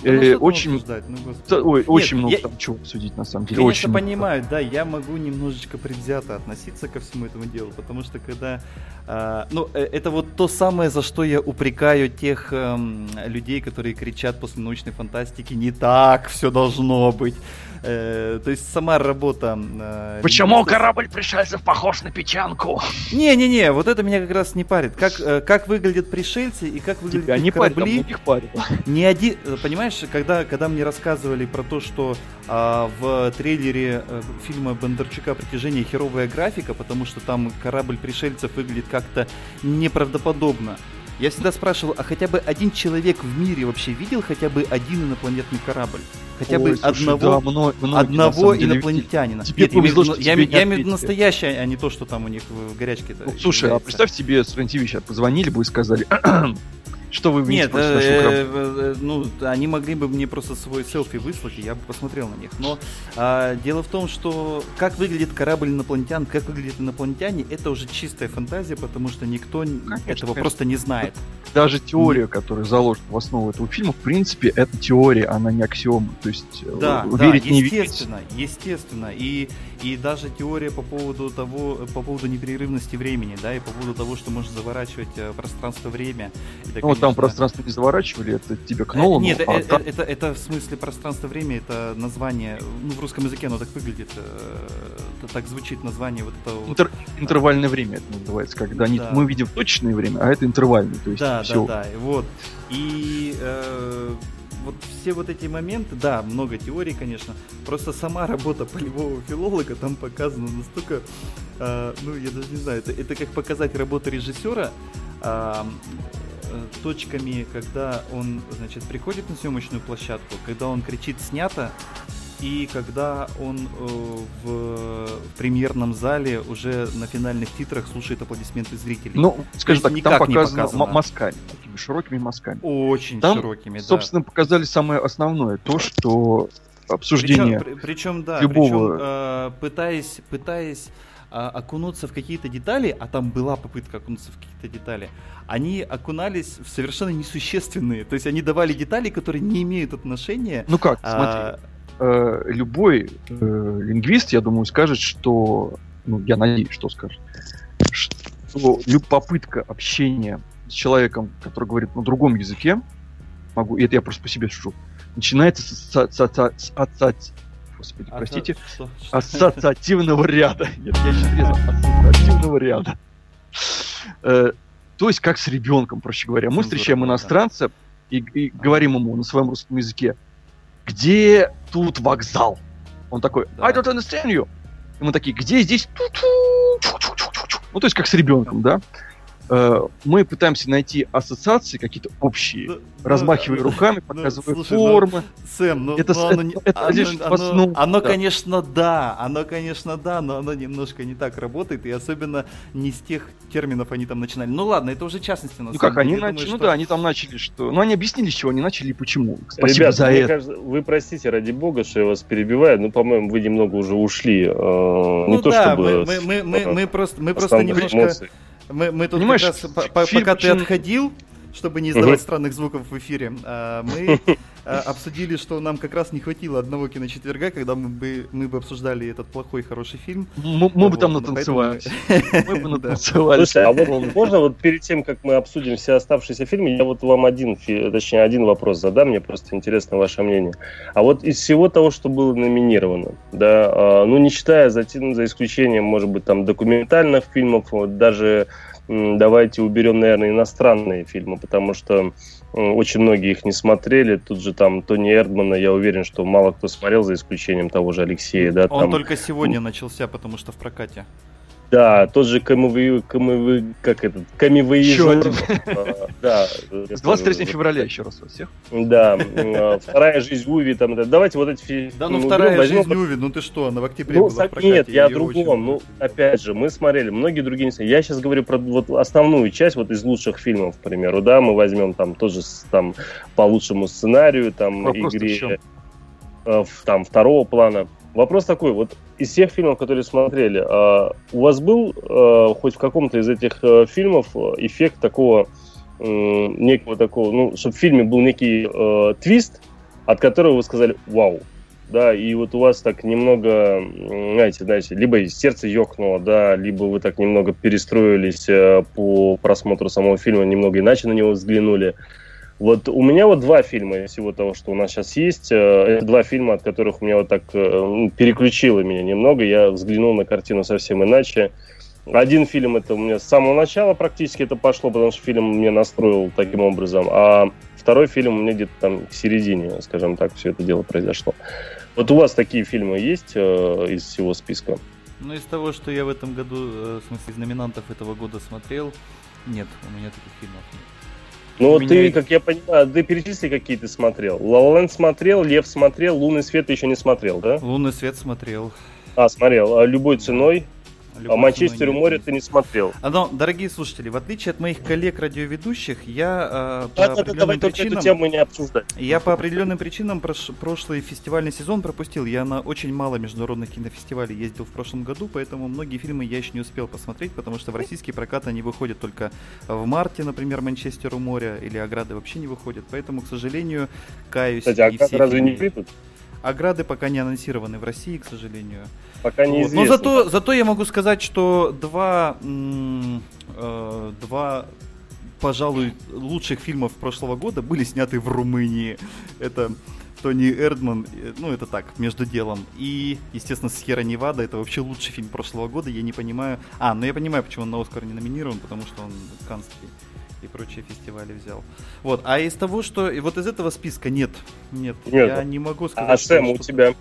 Ну Э, очень, обсуждать, ну, господи. ой, очень много я- там чего обсудить, на самом деле. Конечно, очень много. понимаю, да, я могу немножечко предвзято относиться ко всему этому делу, потому что когда, а, ну, э, это вот то самое, за что я упрекаю тех эм, людей, которые кричат после научной фантастики, не так все должно быть. Э, то есть сама работа. э, Почему лингвистов- корабль пришельцев похож на печенку? Не-не-не, вот это меня как раз не парит. Как, э, как выглядят пришельцы и как выглядят Тебя не парит, а корабли. парит. Ни один, э, понимаешь, когда, когда мне рассказывали про то, что а, в трейлере э, фильма Бондарчука «Притяжение» херовая графика, потому что там корабль пришельцев выглядит как-то неправдоподобно. Я всегда спрашивал, а хотя бы один человек в мире вообще видел хотя бы один инопланетный корабль? Хотя бы Ой, слушай, одного, да, мно- многие, одного инопланетянина. Тебе Нет, я повезло, что я, тебе я имею в виду настоящее, а не то, что там у них в горячке-то. Ну, слушай, а является. представь себе, с сейчас позвонили бы и сказали, что вы видите Нет, корабля?» э, э, ну, они могли бы мне просто свой селфи выслать, и я бы посмотрел на них. Но а, дело в том, что как выглядит корабль инопланетян, как выглядят инопланетяне, это уже чистая фантазия, потому что никто Конечно, этого конечно. просто не знает. Даже теория, которая заложена в основу этого фильма, в принципе, это теория, она не аксиома. То есть э, Да, да, верить не верить. естественно, естественно. И и даже теория по поводу того, по поводу непрерывности времени, да, и по поводу того, что можно заворачивать э, пространство-время. Это, Ну, вот там конечно, пространство не заворачивали, это тебе к Э, Нолану, Нет, а э, э, там- это, это в смысле пространство-время, это название, ну, в русском языке оно так выглядит, это так звучит название вот этого вот. интер- интервальное время это называется, когда Да. мы видим точное время, а это интервальное, то есть Да, все. да, да, и вот. И э, вот все вот эти моменты, да, много теорий, конечно. Просто сама работа полевого филолога там показана настолько, э, ну, я даже не знаю, это, это как показать работу режиссера а, э, точками, когда он, значит, приходит на съемочную площадку, когда он кричит «снято», и когда он э, в, премьерном зале уже на финальных титрах слушает аплодисменты зрителей. Ну, есть так, там не показано, показано. мазками, такими широкими мазками. Очень Там, широкими, да. Собственно, показали самое основное, то, что обсуждение... Причем, при- причем, да, любого- причем, э, пытаясь, пытаясь а, окунуться в какие-то детали, а там была попытка окунуться в какие-то детали, они окунались в совершенно несущественные. То есть они давали детали, которые не имеют отношения. Ну как, а, смотри, э, любой э, лингвист, я думаю, скажет, что, ну, я надеюсь, что скажет, что попытка общения с человеком, который говорит на другом языке, могу, и это я просто по себе сужу, начинается с, аса- аса- аса- с аса- господи, а простите, что- что- ассоциативного ряда. Нет, я сейчас резал. Ассоциативного ряда. Э, То есть как с ребенком, проще говоря. Мы Цензура, встречаем иностранца и, и говорим ему на своем русском языке, где тут вокзал? Он такой, Да. I don't understand you. И мы такие, где здесь? Ту-ту, чу-чу-чу-чу-чу». Ну, то есть как с ребенком, да? Э, Мы пытаемся найти ассоциации какие-то общие, Да, размахивая да. руками, Ну, показывая слушай, ну, формы. Сэм, ну, Это ну, с- оно, не- это оно- лишь оно- в основном, оно, да. конечно, да, оно, конечно, да, но оно немножко не так работает, и особенно не с тех терминов они там начинали. Ну ладно, это уже частности на Ну как, они. Я начали, думаю, ну что- да, они там начали, что... Ну они объяснили, с чего они начали и почему. Спасибо Ребят, за мне это. кажется, вы простите, ради бога, что я вас перебиваю, но, по-моему, вы немного уже ушли. э, Ну не то да, чтобы... мы, мы, мы, мы, мы просто, мы просто немножко... эмоций. Мы, мы тут Понимаешь, раз, по- пока ты отходил, чтобы не издавать странных звуков в эфире, а, мы а, обсудили, что нам как раз не хватило одного киночетверга, когда мы бы, мы бы обсуждали этот плохой хороший фильм. Мы, мы бы там натанцевались. Мы бы натанцевались. Слушай, а вот можно вот перед тем, как мы обсудим все оставшиеся фильмы, я вот вам один, точнее, один вопрос задам, мне просто интересно ваше мнение. А вот из всего того, что было номинировано, да, а, ну не считая за, за исключением, может быть, там документальных фильмов, вот даже давайте уберем, наверное, иностранные фильмы, потому что очень многие их не смотрели. Тут же там Тони Эрдмана, я уверен, что мало кто смотрел, за исключением того же Алексея, да, Он там. только сегодня начался, потому что в прокате. Да, тот же КМВ, КМВ, как этот, камевоежор. Еще А, Да. С 23 февраля еще раз вас всех. Да, м, вторая жизнь Уви, там, да. давайте вот эти фильмы Да ну вторая жизнь Уви, ну ты что, она в октябре ну, была в со- прокате. нет, я о другом. Ну, опять же, мы смотрели, многие другие не. Я сейчас говорю про вот основную часть вот из лучших фильмов, к примеру, да, мы возьмем там тоже там по лучшему сценарию, там игре э, там второго плана. Вопрос такой, вот из всех фильмов, которые смотрели, а, у вас был э, хоть в каком-то из этих э, фильмов эффект такого некого такого, ну, чтобы в фильме был некий э, твист, от которого вы сказали «Вау!» да, и вот у вас так немного, знаете, знаете, либо сердце ёкнуло, да, либо вы так немного перестроились по просмотру самого фильма, немного иначе на него взглянули. Вот у меня вот два фильма из всего того, что у нас сейчас есть. э, Это два фильма, от которых у меня вот так э, ну, переключило меня немного. Я взглянул на картину совсем иначе. Один фильм это у меня с самого начала практически это пошло, потому что фильм меня настроил таким образом. А второй фильм у меня где-то там к середине, скажем так, все это дело произошло. Вот у вас такие фильмы есть э, из всего списка? Ну, из того, что я в этом году, э, в смысле, из номинантов этого года смотрел, нет, у меня таких фильмов нет. Ну вот ты, меня- как я понимаю, ты перечисли, какие ты смотрел. Land смотрел, Лев смотрел, Лунный свет еще не смотрел, да? Лунный свет смотрел. А, смотрел. А любой ценой. «Любовь а Манчестер у нет». моря ты не смотрел. А, Но, дорогие слушатели, в отличие от моих коллег-радиоведущих, я э, по Да, да, да, определенным давай только эту причинам... тему не обсуждать. Я по определенным причинам прош- прошлый фестивальный сезон пропустил. Я на очень мало международных кинофестивалей ездил в прошлом году, поэтому многие фильмы я еще не успел посмотреть, потому что в российский прокат они выходят только в марте, например, Манчестер у моря или Ограды вообще не выходят. Поэтому, к сожалению, каюсь. Кстати, а все разве не фильмы- придут? Ограды пока не анонсированы в России, к сожалению. Пока Вот. неизвестно. Но зато, зато я могу сказать, что два, э, два, пожалуй, лучших фильмов прошлого года были сняты в Румынии. Это Тони Эрдман, э, ну это так, между делом. И, естественно, Сьерра Невада, это вообще лучший фильм прошлого года, я не понимаю. А, ну я понимаю, почему он на Оскар не номинирован, потому что он канский и прочие фестивали взял. Вот, а из того, что... и Вот из этого списка нет. Нет, Нет. я не могу сказать, А что Сэм, у тебя?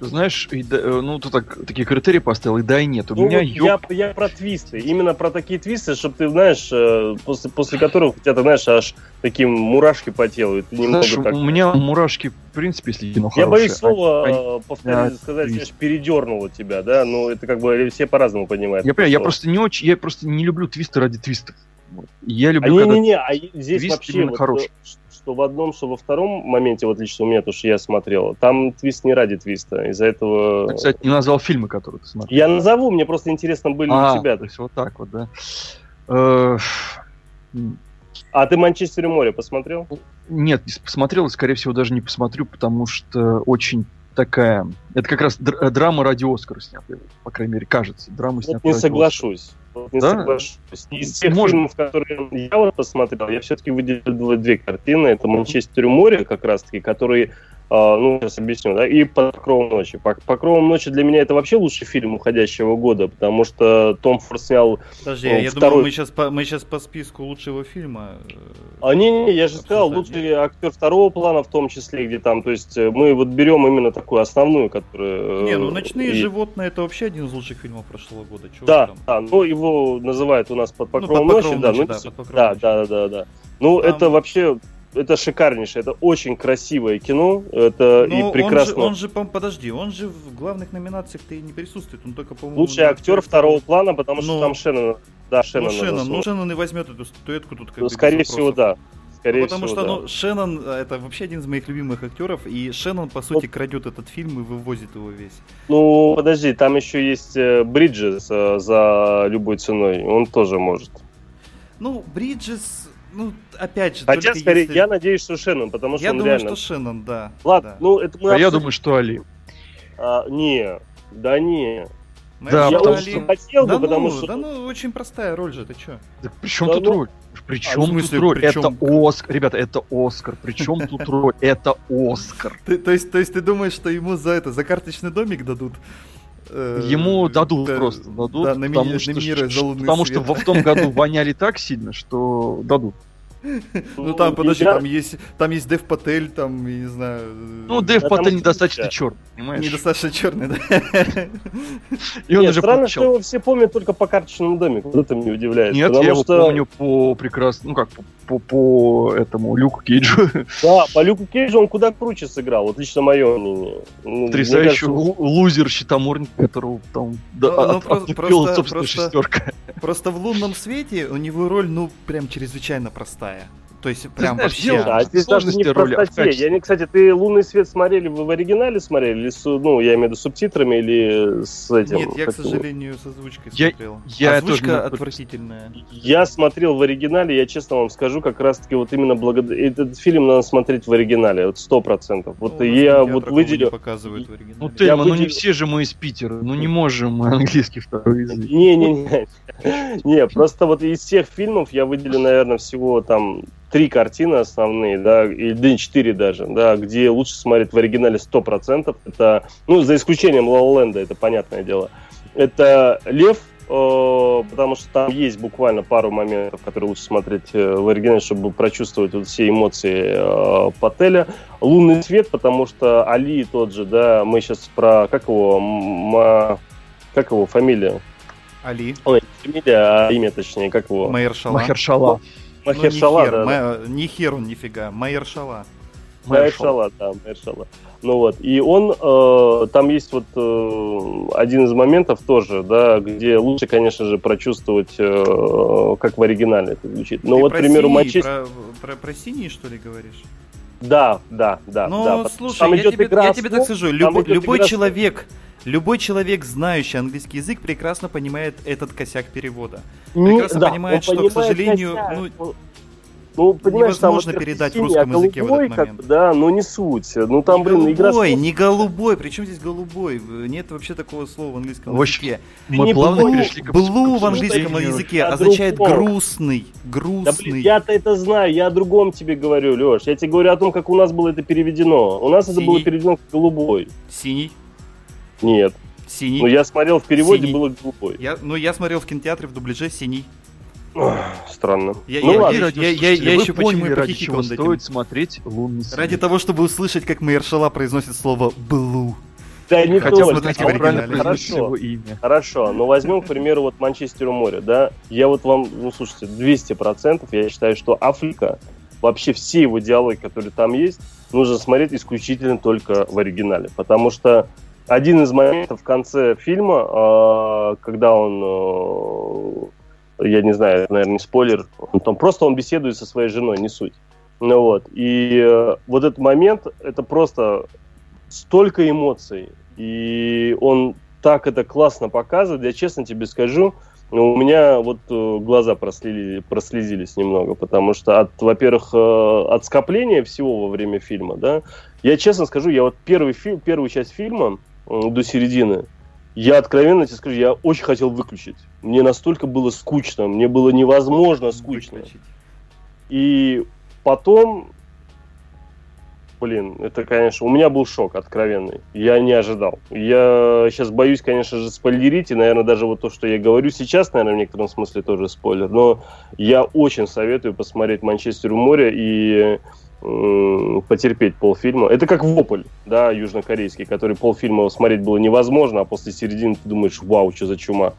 Знаешь, и да- э, ну ты так, такие критерии поставил, и да, и нет. У Ну, меня вот ёб- я, я про твисты. Именно про такие твисты, чтобы ты, знаешь, э, после, после которых у тебя, ты знаешь, аж такие мурашки по телу. и ты Знаешь, так... у меня мурашки, в принципе, если кино Я хорошее, боюсь слово они- э, повторить, а, сказать, твист. знаешь, передернуло тебя, да? Ну, это как бы все по-разному понимают. Я понимаю, я просто не очень, я просто не люблю твисты ради твистов. Вот. Я А люблю, когда не-не-не, а здесь твист вообще вот, хороший. э, что в одном, что во втором моменте, вот лично у меня, то, что я смотрел, там твист не ради твиста. Из-за этого... Ты, кстати, не назвал фильмы, которые ты смотрел. Я назову, мне просто интересно были а, у тебя. то есть вот так вот, да. Э, А ты «Манчестер и море» посмотрел? Нет, не посмотрел, и, скорее всего, даже не посмотрю, потому что очень такая... Это как раз э, драма ради Оскара снята, по крайней мере, кажется. Драма снята не ради соглашусь. Вот не Да? соглашусь. Из тех Может. фильмов, которые я вот посмотрел, я все-таки выделил дв- две картины. Это «Манчестер и море», как раз-таки, которые, ну, сейчас объясню, да, и «Под покровом ночи». «Под покровом ночи» для меня это вообще лучший фильм уходящего года, потому что Том Форд снял... Подожди, Ну, я второй- думал, мы сейчас, по, мы сейчас по списку лучшего фильма. э, А, не-не, я же сказал, лучший актер второго плана в том числе, где там, то есть э, мы вот берем именно такую основную, которая... Не, ну э, «Ночные и- животные» это вообще один из лучших фильмов прошлого года. Чего Да, там? да, ну его называют у нас под Ну, покровом «Под ночи, покровом да, ночи», ну, да, «Под покровом да, ночи». да, да, да. Ну, Там- это вообще, это шикарнейшее, это очень красивое кино, это Ну, и прекрасно. Он же, он же, по- подожди, он же в главных номинациях-то и не присутствует, он только, по-моему... Лучший актер второго плана, потому Ну, что там Шеннон, да, Ну, Шеннон. Шеннон, ну, Шеннон и возьмет эту статуэтку тут как скорее всего, да. Скорее Потому всего, что, да. ну, Шеннон, э, это вообще один из моих любимых актеров, и Шеннон, по сути, крадет этот фильм и вывозит его весь. Ну, подожди, там еще есть э, Бриджес э, за любой ценой, он тоже может. Ну, Бриджес, ну, опять же, Хотя, скорее, если- я надеюсь, что Шеннон, потому что Я он думаю, реально... что Шеннон, да. Ладно, да. ну, это мы А я обсудим. думаю, что Али. А, не, да не. Да, я потому что- хотел бы, да, потому ну, что... да ну, очень простая роль же, ты чё? Так при чем Да тут ну- роль? При А, смысле, тут роль? при Это? Оскар. Ребята, это Оскар. При чем тут роль? Это Оскар. Ты, то, есть, то есть ты думаешь, что ему за это, за карточный домик дадут? Э, Ему дадут да, просто, дадут, да, номини- потому, что, лунный потому что свет. во- в том году воняли так сильно, что дадут. Ну там, подожди, я- там есть, там есть Дев Патель, там, я не знаю... Ну, Дэйв Да там Паттель недостаточно черный, понимаешь? Недостаточно черный, да? И он уже странно, что его все помнят только по карточному домику. Вот это меня удивляет. Нет, я его что, помню по прекрасно, ну как, по, по, этому Люку Кейджу. Да, по Люку Кейджу он куда круче сыграл, вот лично мое мнение. Ну, мне Потрясающий кажется, лу- лузер щитоморник, которого там да, Ну, ну, от- просто- собственно, просто- шестерка. Просто в лунном свете у него роль, ну, прям чрезвычайно простая. То есть, прям знаешь, вообще... дело- Да, а здесь даже не в простоте. Я не, кстати, ты «Лунный свет» смотрели в, в оригинале смотрели? Или с, ну, я имею в виду субтитрами или с этим? Нет, я, к сожалению, с озвучкой Я- смотрел. я тоже Озвучка не- отвратительная. Я смотрел в оригинале, я честно вам скажу, как раз-таки вот именно благодаря... Этот фильм надо смотреть в оригинале, вот сто процентов. Вот Ну, я вот не показывают в оригинале. Ну, Тельма, ну не выделил- все же мы из Питера, ну не можем мы английский второй язык. Не-не-не. Не, просто вот из всех фильмов я выделю, наверное, всего там три картины основные, да, и да, и четыре даже, да, где лучше смотреть в оригинале 100%. Это, ну, за исключением Ла Ленда, это понятное дело. Это Лев, э, потому что там есть буквально пару моментов, которые лучше смотреть э, в оригинале, чтобы прочувствовать вот все эмоции э, Пателя. Лунный свет, потому что Али тот же, да, мы сейчас про, как его, Ма- как его фамилия? Али, Ой, не фамилия, а имя точнее, как его? Майершала. Махершала. Махершала, не хер, да, да. Ма- не хер он нифига, Майершала. Махершала, да, Махершала. Ну вот, и он, э, там есть вот э, один из моментов тоже, да, где лучше, конечно же, прочувствовать, э, как в оригинале это звучит. Ну Ты вот, к примеру, Манчестер... Про, про, про синий, что ли, говоришь? Да, да, да. Ну, да, слушай, там я идет тебе, я тебе так скажу, там любой, человек, любой человек, знающий английский язык, прекрасно понимает этот косяк перевода. Не- прекрасно да, понимает, он что, к понимает сожалению, косяк, ну, Ну, понимаешь, там Невозможно во-первых, передать в синий, русском а языке в этот как момент. бы, да, но не суть. Ну, там, не блин, игра... голубой, слов. не голубой. Причем здесь голубой? Нет вообще такого слова в английском В общем, языке. Мы не плавно blue, перешли к Blue в английском языке означает другом? грустный. Да, блин, Грустный. я-то это знаю, я о другом тебе говорю, Леш. Я тебе говорю о том, как у нас было это переведено. У нас это было Синий. переведено как голубой. Синий. Нет. Синий. Ну, я смотрел в переводе, Синий. было голубой. Я, ну, я смотрел в кинотеатре в дубляже синий. Ох, Странно. Я- ну я- ладно. я- я- я вы еще почему поняли, и ради чего над этим. стоит смотреть «Лунный свет». Ради того, чтобы услышать, как Майершала произносит слово «блу». Да не Хотя то, бы вот знаете, в как правильно оригинале. Хорошо. его имя. Хорошо, но возьмем, к примеру, вот Манчестер у моря, да, я вот вам, ну, слушайте, 200% я считаю, что Африка, вообще все его диалоги, которые там есть, нужно смотреть исключительно только в оригинале, потому что один из моментов в конце фильма, э, когда он, э, я не знаю, это, наверное, не спойлер, там просто он беседует со своей женой, не суть. Ну вот, и э, вот этот момент, это просто столько эмоций, и он так это классно показывает, я честно тебе скажу, у меня вот э, глаза прослили, прослезились немного, потому что от, во-первых, э, от скопления всего во время фильма, да, я честно скажу, я вот первый фильм, первую часть фильма до середины, я откровенно тебе скажу, я очень хотел выключить. Мне настолько было скучно, мне было невозможно скучно. Выключить. И потом, блин, это, конечно, у меня был шок откровенный. Я не ожидал. Я сейчас боюсь, конечно же, спойлерить, и, наверное, даже вот то, что я говорю сейчас, наверное, в некотором смысле тоже спойлер. Но я очень советую посмотреть «Манчестер у моря» и потерпеть полфильма. Это как «Вопль», да, южнокорейский, который полфильма смотреть было невозможно, а после середины ты думаешь, вау, что за чума.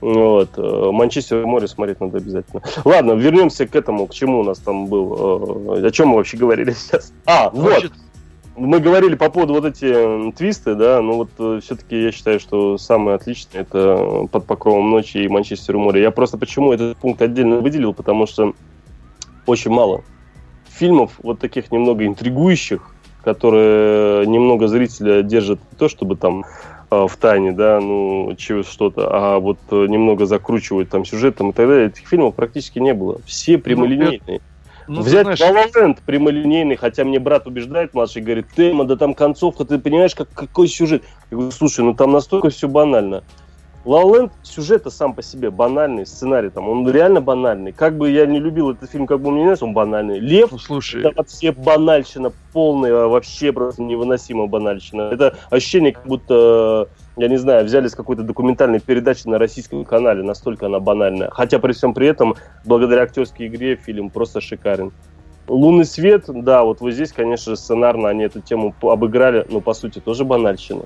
Вот. э, Манчестер у моря смотреть надо обязательно. Ладно, вернемся к этому, к чему у нас там был. э, О чем мы вообще говорили сейчас? А, вот. Мы говорили по поводу вот эти твисты, да, но вот все-таки я считаю, что самое отличное это под покровом ночи и Манчестер у моря. Я просто почему этот пункт отдельно выделил, потому что очень мало фильмов вот таких немного интригующих, которые немного зрителя держат не то, чтобы там э, в тайне, да, ну, чего что-то, а вот э, немного закручивают там сюжетом и так далее. Этих фильмов практически не было. Все прямолинейные. ну, Взять знаешь, прямолинейный, хотя мне брат убеждает, младший, говорит, тема, да там концовка, ты понимаешь, как, какой сюжет? Я говорю, слушай, ну там настолько все банально. La La Land сюжет сам по себе банальный, сценарий там, он реально банальный. Как бы я не любил этот фильм, как бы мне не нравился, он банальный. Лев, ну, слушай, это вообще банальщина полная, вообще просто невыносимо банальщина. Это ощущение, как будто, я не знаю, взяли с какой-то документальной передачи на российском канале, настолько она банальная. Хотя при всем при этом, благодаря актерской игре, фильм просто шикарен. Лунный свет, да, вот вот здесь, конечно, сценарно они эту тему обыграли, но по сути тоже банальщина.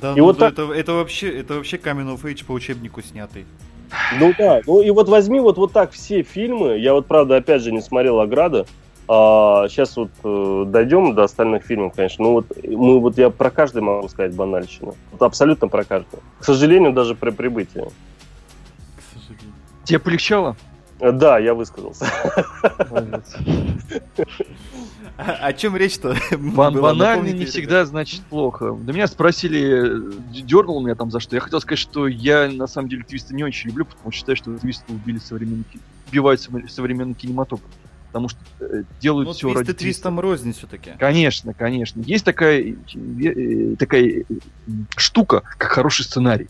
Да, И ну вот да, так- это, это вообще, это вообще of Age по учебнику снятый. Ну да, ну и вот возьми вот, вот так все фильмы, я вот правда опять же не смотрел «Ограда», а, сейчас вот э, дойдем до остальных фильмов, конечно. Ну вот мы вот я про каждый могу сказать банальщину. Вот абсолютно про каждый. К сожалению, даже при прибытии. К сожалению. тебе полегчало? Э, Да, я высказался. О чем речь-то? Бан- банально не всегда значит плохо. Да меня спросили, дернул меня там за что. Я хотел сказать, что я на самом деле твисты не очень люблю, потому что считаю, что твисты убили современный, ки- убивают совре- современный кинематограф. Потому что э, делают Ну, все ради твисты твистом рознь все-таки. Конечно, конечно. Есть такая, э, э, такая э, штука, как хороший сценарий,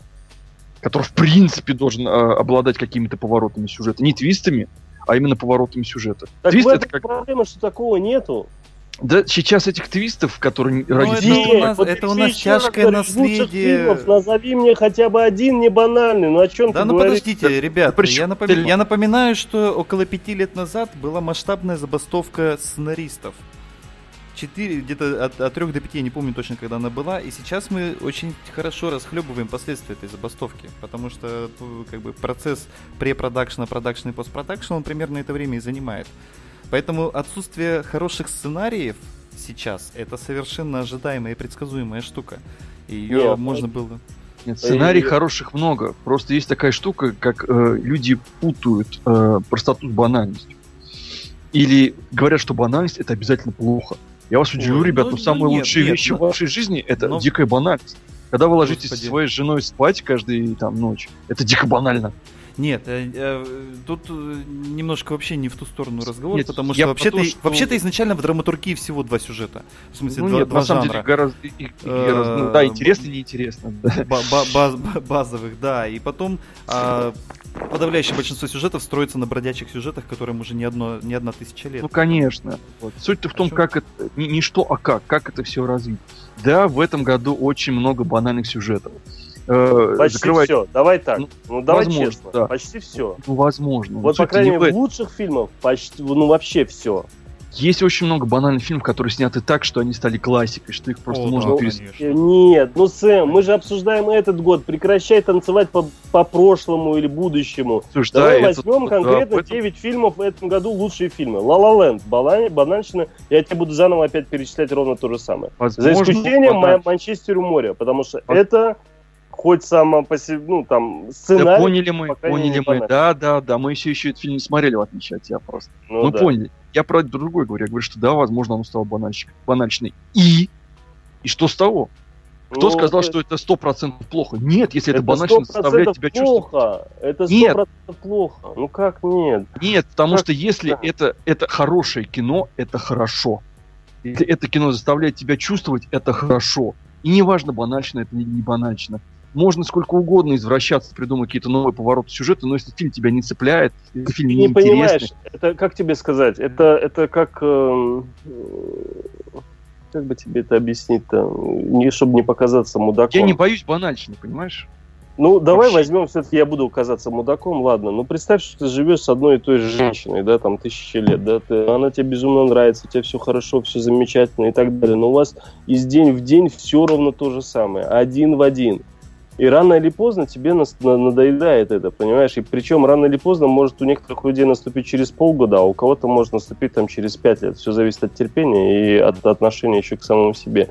который, в принципе, должен э, обладать какими-то поворотами сюжета. Не твистами, а именно поворотами сюжета. Так Твист в это этом как... проблема, что такого нету. Да, сейчас этих твистов, которые Ну, ради это у нас- вот это у нас раз тяжкое наследие. фильмов назови мне хотя бы один не банальный. Ну о чем Да, ты ну говоришь? подождите, ребят, причем я, ты- я напоминаю, что около пяти лет назад была масштабная забастовка сценаристов. Четыре, где-то от, от 3 до 5, я не помню точно, когда она была, и сейчас мы очень хорошо расхлебываем последствия этой забастовки, потому что ну, как бы процесс препродакшена, продакшена и постпродакшена, он примерно это время и занимает. Поэтому отсутствие хороших сценариев сейчас это совершенно ожидаемая и предсказуемая штука. И ее Нет, можно было. Нет, сценарий И- хороших много. Просто есть такая штука, как э, люди путают э, простоту с банальностью. Или говорят, что банальность это обязательно плохо. Я вас удивлю, Ой, ребят, ну, но ну самые нет, лучшие нет, вещи ну- в вашей жизни это ну- дикая банальность. Когда вы ложитесь Господи. со своей женой спать каждую там ночь, это дико банально. Нет, э, э, тут э, немножко вообще не в ту сторону разговор, Нет, потому что вообще-то, что- вообще-то изначально в драматургии всего два сюжета. В смысле, Ну два, нет, два на самом деле гораздо... и- и- Э, раз- ну, да, интересно и неинтересно. базовых, да. И потом а, подавляющее большинство сюжетов строится на бродячих сюжетах, которым уже не, одно, не одна тысяча лет. Ну, конечно. Вот. Суть-то в том, А как это... Не, не что, а как. Как это все развить. Да, в этом году очень много банальных сюжетов. Э, Почти закрывать- все. Давай так. Ну, Ну, давай возможно, честно. да. Почти все. Ну, возможно. Вот, по Суть-то крайней не в мере, этом. лучших фильмов почти, ну, вообще все. Есть очень много банальных фильмов, которые сняты так, что они стали классикой, что их просто О, можно да, перес- конечно. Нет, ну, Сэм, мы же обсуждаем этот год. Прекращай танцевать по, по прошлому или будущему. Слушай, да, Давай это- возьмем да, конкретно в этом- 9 фильмов в этом году лучшие фильмы. La Land, Бала- банальщина. Я тебе буду заново опять перечислять ровно то же самое. За возможно, исключением банально. Ма- Манчестер у моря, потому что А- это хоть само по себе, ну, там, Да сценарий. поняли мы, поняли мы. Да, да, да, мы еще еще этот фильм не смотрели, в отличие от тебя просто. ну, мы да. поняли. Я про другой говорю. Я говорю, что да, возможно, оно стало банальщик- банальщиной. И? И что с того? Кто Ну, сказал, это- что это сто процентов плохо? Нет, если это, это банально 100% заставляет тебя чувствовать. плохо. Это сто процентов плохо. Ну как нет? Нет, потому Как- что если да. это, это хорошее кино, это хорошо. Если это кино заставляет тебя чувствовать, это хорошо. И неважно, банально это или не банально. Можно сколько угодно извращаться, придумать какие-то новые повороты сюжета, но если фильм тебя не цепляет, если фильм не не понимаешь, это как тебе сказать? Это, это как... э, Как бы тебе это объяснить-то? Не, чтобы не показаться мудаком. я не боюсь банальщины, понимаешь? Ну, давай Вообще. возьмем, все-таки я буду казаться мудаком, ладно. Ну, представь, что ты живешь с одной и той же женщиной, да, там, тысячи лет, да, ты, она тебе безумно нравится, у тебя все хорошо, все замечательно и так далее, но у вас из день в день все ровно то же самое, один в один. И рано или поздно тебе надоедает это, понимаешь? И причем рано или поздно может у некоторых людей наступить через полгода, а у кого-то может наступить там через пять лет. Все зависит от терпения и от отношения еще к самому себе.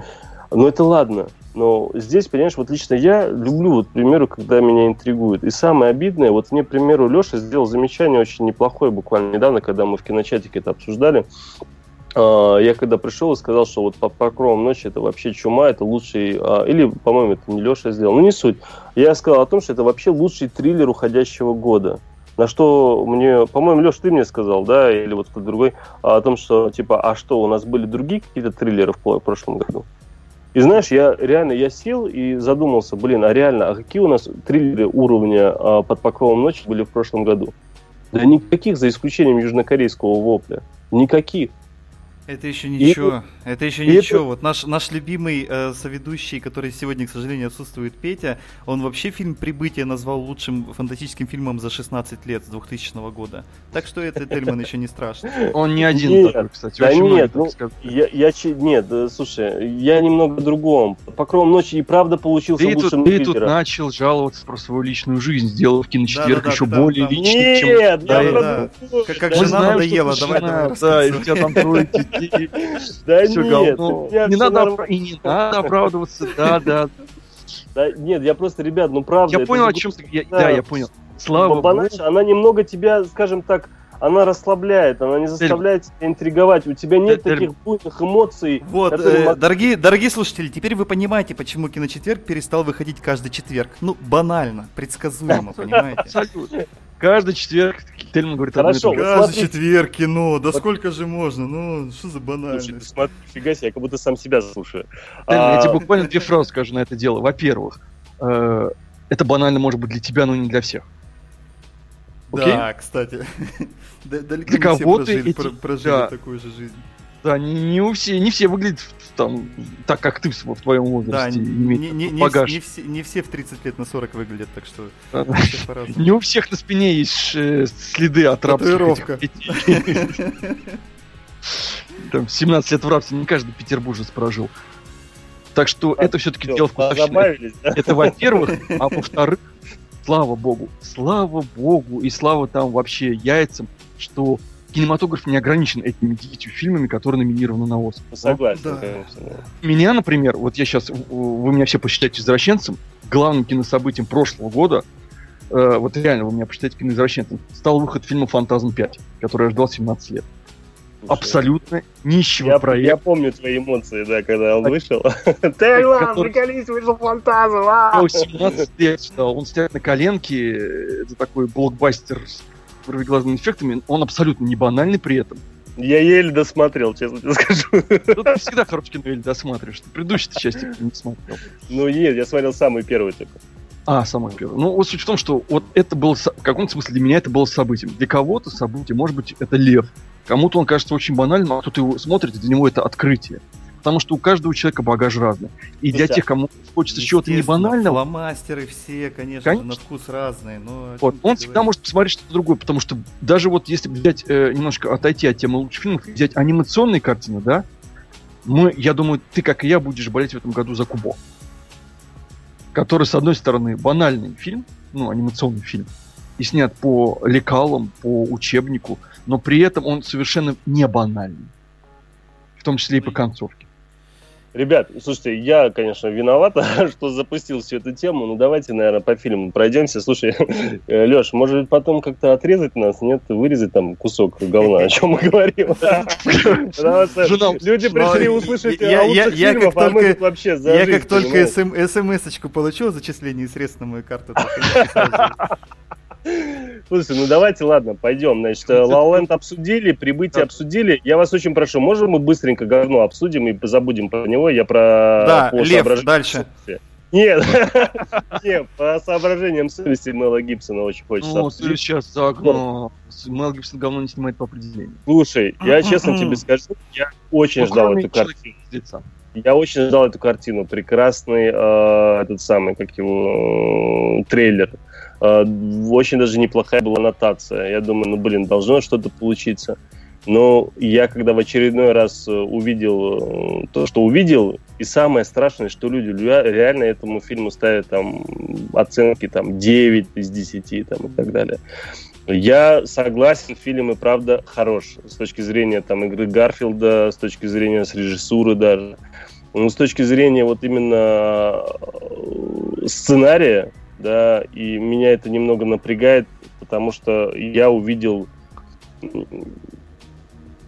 Но это ладно. Но здесь, понимаешь, вот лично я люблю, вот, к примеру, когда меня интригует. И самое обидное, вот мне, к примеру, Леша сделал замечание очень неплохое буквально недавно, когда мы в киночатике это обсуждали. А, Я когда пришел и сказал, что вот под покровом ночи это вообще чума, это лучший, а, или, по-моему, это не Леша сделал, ну не суть. Я сказал о том, что это вообще лучший триллер уходящего года. На что мне, по-моему, Леш, ты мне сказал, да, или вот кто-то другой, а, о том, что, типа, а что, у нас были другие какие-то триллеры в по- прошлом году? И знаешь, я реально, я сел и задумался, блин, а реально, а какие у нас триллеры уровня под покровом ночи были в прошлом году? Да никаких, за исключением южнокорейского вопля. Никаких. Это еще ничего, это еще и ничего. это- Вот наш, наш любимый э, соведущий, который сегодня, к сожалению, отсутствует, Петя, он вообще фильм «Прибытие» назвал лучшим фантастическим фильмом за 16 лет с 2000 года. Так что это Тельман еще не страшно. Он не один Нет, такой, кстати. да очень нет, ну. Я, я че- нет, э, слушай, я немного другом. Покровом ночи и правда получился Ты тут, лучшим ты тут начал жаловаться про свою личную жизнь, сделав киночетверг Да-да-да, еще ты там- более там- личный, чем... Нет, Да, я да, другое. Как, как жена надоела, давай, давай, Да, и у тебя там трое. Да нет, Не надо, и не надо оправдываться, да, да. Да, нет, я просто, ребят, ну правда. Я понял, о чем ты... Да. Я понял. Слава богу. Она немного тебя, скажем так, она расслабляет, она не заставляет тебя интриговать. У тебя нет таких буйных эмоций. Вот, которые э, дорогие, дорогие слушатели, теперь вы понимаете, почему киночетверг перестал выходить каждый четверг. Ну, банально, предсказуемо, понимаете? Абсолютно. Каждый четверг Тельман говорит одно и Хорошо, вот Каждый смотрите. четверг кино, да Вот- сколько же можно? Ну, что за Слушай, банальность? ты смотри, фига себе, я как будто сам себя слушаю. Тельман, я А, тебе буквально две фразы скажу на это дело. Во-первых, э, это банально может быть для тебя, но не для всех. Окей? Да, кстати. Да- Далеко Для не все кого-то прожили, эти- про- прожили да. такую же жизнь. Да, не, не у все, не все выглядят в- там так, как ты в, в твоем Да, возрасте. не, имеют не- не- не не все, не все в 30 лет на 40 выглядят, так что Да, да. Не у всех на спине есть э, следы от петель. Там 17 лет в рабстве не каждый петербуржец прожил. Так что это все-таки дело да? Это во-первых, а во-вторых, слава богу, слава богу и слава там вообще яйцам, что кинематограф не ограничен этими девятью фильмами, которые номинированы на Оскар. Согласен, Да. конечно. да. Меня, например, вот я сейчас, вы меня все посчитаете извращенцем, главным кинособытием прошлого года, э, вот реально вы меня посчитаете киноизвращенцем, стал выход фильма «Фантазм 5», который я ждал 17 лет. Абсолютно нищего Я, проекта. я помню твои эмоции, да, когда он вышел. Тейлор, приколись, вышел фантазм. а! Ну, 17 лет, что он стоит на коленке, это такой блокбастер с глазными эффектами, он абсолютно не банальный при этом. Я еле досмотрел, честно тебе скажу. Ну, ты всегда хорошее кино или досматриваешь, ты предыдущей части не смотрел. Ну нет, я смотрел самый первый только. А, самое первое. Ну, вот суть в том, что вот это было, в каком-то смысле для меня это было событием. Для кого-то событие, может быть, это лев. Кому-то он кажется очень банальным, а кто-то его смотрит, и для него это открытие. Потому что у каждого человека багаж разный. И для Слушай, тех, кому хочется чего-то не банального, Фломастеры все, конечно, Конечно. на вкус разные, но... Вот, он всегда говоришь? может посмотреть что-то другое, потому что даже вот если взять э, немножко отойти от темы лучших фильмов, взять анимационные картины, да, мы, я думаю, ты, как и я, будешь болеть в этом году за Кубо. Который, с одной стороны, банальный фильм, ну, анимационный фильм, и снят по лекалам, по учебнику, но при этом он совершенно не банальный. В том числе и по концовке. Ребят, слушайте, я, конечно, виноват, что запустил всю эту тему, но давайте, наверное, по фильму пройдемся. Слушай, Леш, может потом как-то отрезать нас, нет, вырезать там кусок говна, о чем мы говорим. Люди пришли услышать я- о я- лучших фильмах, а мы вообще Я как только смс-очку получил зачисление средств на мою карту, Слушайте, ну давайте, ладно, пойдем. Значит, Лауленд обсудили, прибытие обсудили. Я вас очень прошу, можем мы быстренько говно обсудим и забудем про него? Я про... Да, по Лев, дальше. Нет, нет, по соображениям совести Мела Гибсона очень хочется Ну, обсудить. сейчас за окно. Мел Гибсон говно не снимает по определению. Слушай, я честно тебе скажу, я очень ждал эту «Человека картину. без лица». Я очень ждал эту картину. Прекрасный э, этот самый, как его, э, трейлер. Э, очень даже неплохая была аннотация. Я думаю, ну, блин, должно что-то получиться. Но я, когда в очередной раз э, увидел э, то, что увидел, и самое страшное, что люди ре- реально этому фильму ставят там оценки там 9 из 10 там, и так далее. Я согласен, фильм и правда хорош с точки зрения там игры Гарфилда, с точки зрения с режиссуры даже. Ну, с точки зрения вот именно э, сценария, да, и меня это немного напрягает, потому что я увидел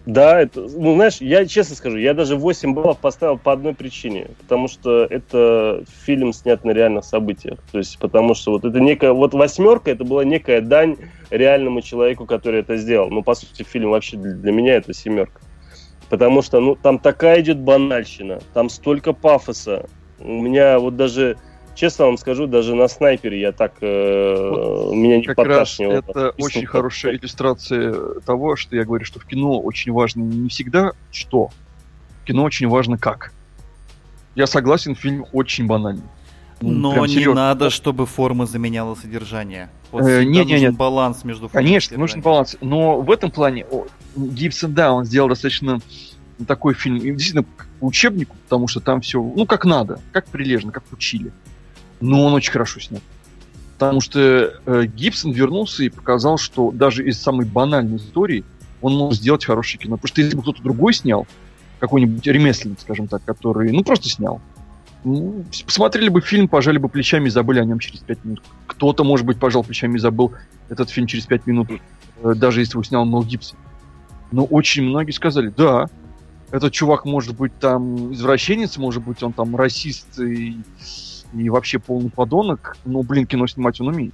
да, это, ну, знаешь, я честно скажу, я даже 8 баллов поставил по одной причине, потому что это фильм снят на реальных событиях, то есть потому что вот это некая, вот восьмерка, это была некая дань реальному человеку, который это сделал, ну, по сути, фильм вообще для, для меня это семерка, потому что, ну, там такая идет банальщина, там столько пафоса, у меня вот даже, честно вам скажу, даже на снайпере я так, э, меня не Как раз это И очень хорошая иллюстрация того, что я говорю, что в кино очень важно не всегда что. В кино очень важно как. Я согласен, фильм очень банальный. Но прям не серьезно. надо, чтобы форма заменяла содержание. Вот Э, нет, нет, нужен нет. баланс между формой и Конечно, нужен содержанием. баланс. Но в этом плане о, Гибсон, да, он сделал достаточно такой фильм, и действительно, как по учебнику, потому что там все, ну, как надо, как прилежно, как учили. Но он очень хорошо снят. Потому что э, Гибсон вернулся и показал, что даже из самой банальной истории он может сделать хорошее кино. Потому что если бы кто-то другой снял, какой-нибудь ремесленник, скажем так, который, ну, просто снял, ну, посмотрели бы фильм, пожали бы плечами и забыли о нем через пять минут. Кто-то, может быть, пожал плечами и забыл этот фильм через пять минут, э, даже если его снял Мел Гибсон. Но очень многие сказали, да, этот чувак может быть там извращенец, может быть он там расист и, и вообще полный подонок, но, блин, кино снимать он умеет.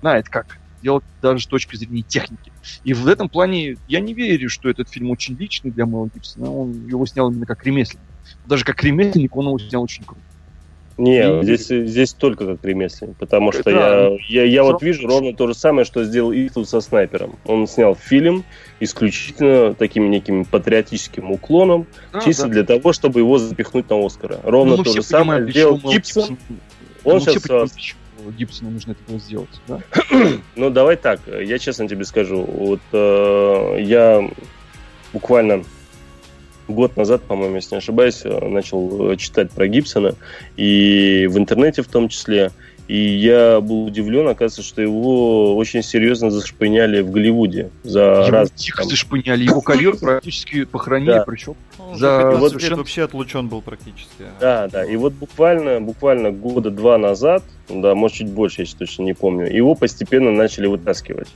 Знает как делать даже с точки зрения техники. И в этом плане я не верю, что этот фильм очень личный для Мэла Гибсона. Он его снял именно как ремесленник. Даже как ремесленник он его снял очень круто. Не, И- здесь, здесь только как ремесленник, потому что Да. я, я, я вот вижу ровно то же самое, что сделал Иствуд со снайпером. Он снял фильм исключительно таким неким патриотическим уклоном, Да, чисто да. для того, чтобы его запихнуть на Оскара. Ровно Ну, то же самое понимаем, сделал Гибсон. Он все сейчас понимаем, Гибсону нужно это было сделать. Да? Ну, давай так, я честно тебе скажу. Вот э, я буквально год назад, по-моему, если не ошибаюсь, э, начал э, читать про Гибсона, и в интернете в том числе. И я был удивлен, оказывается, что его очень серьезно зашпыняли в Голливуде за Его раз. тихо там- зашпыняли, его карьеру практически похоронили, Да. причем За 15 вот совершенно- вообще отлучен был практически. Да, да. И вот буквально, буквально года два назад, да, может чуть больше, я точно не помню, его постепенно начали вытаскивать.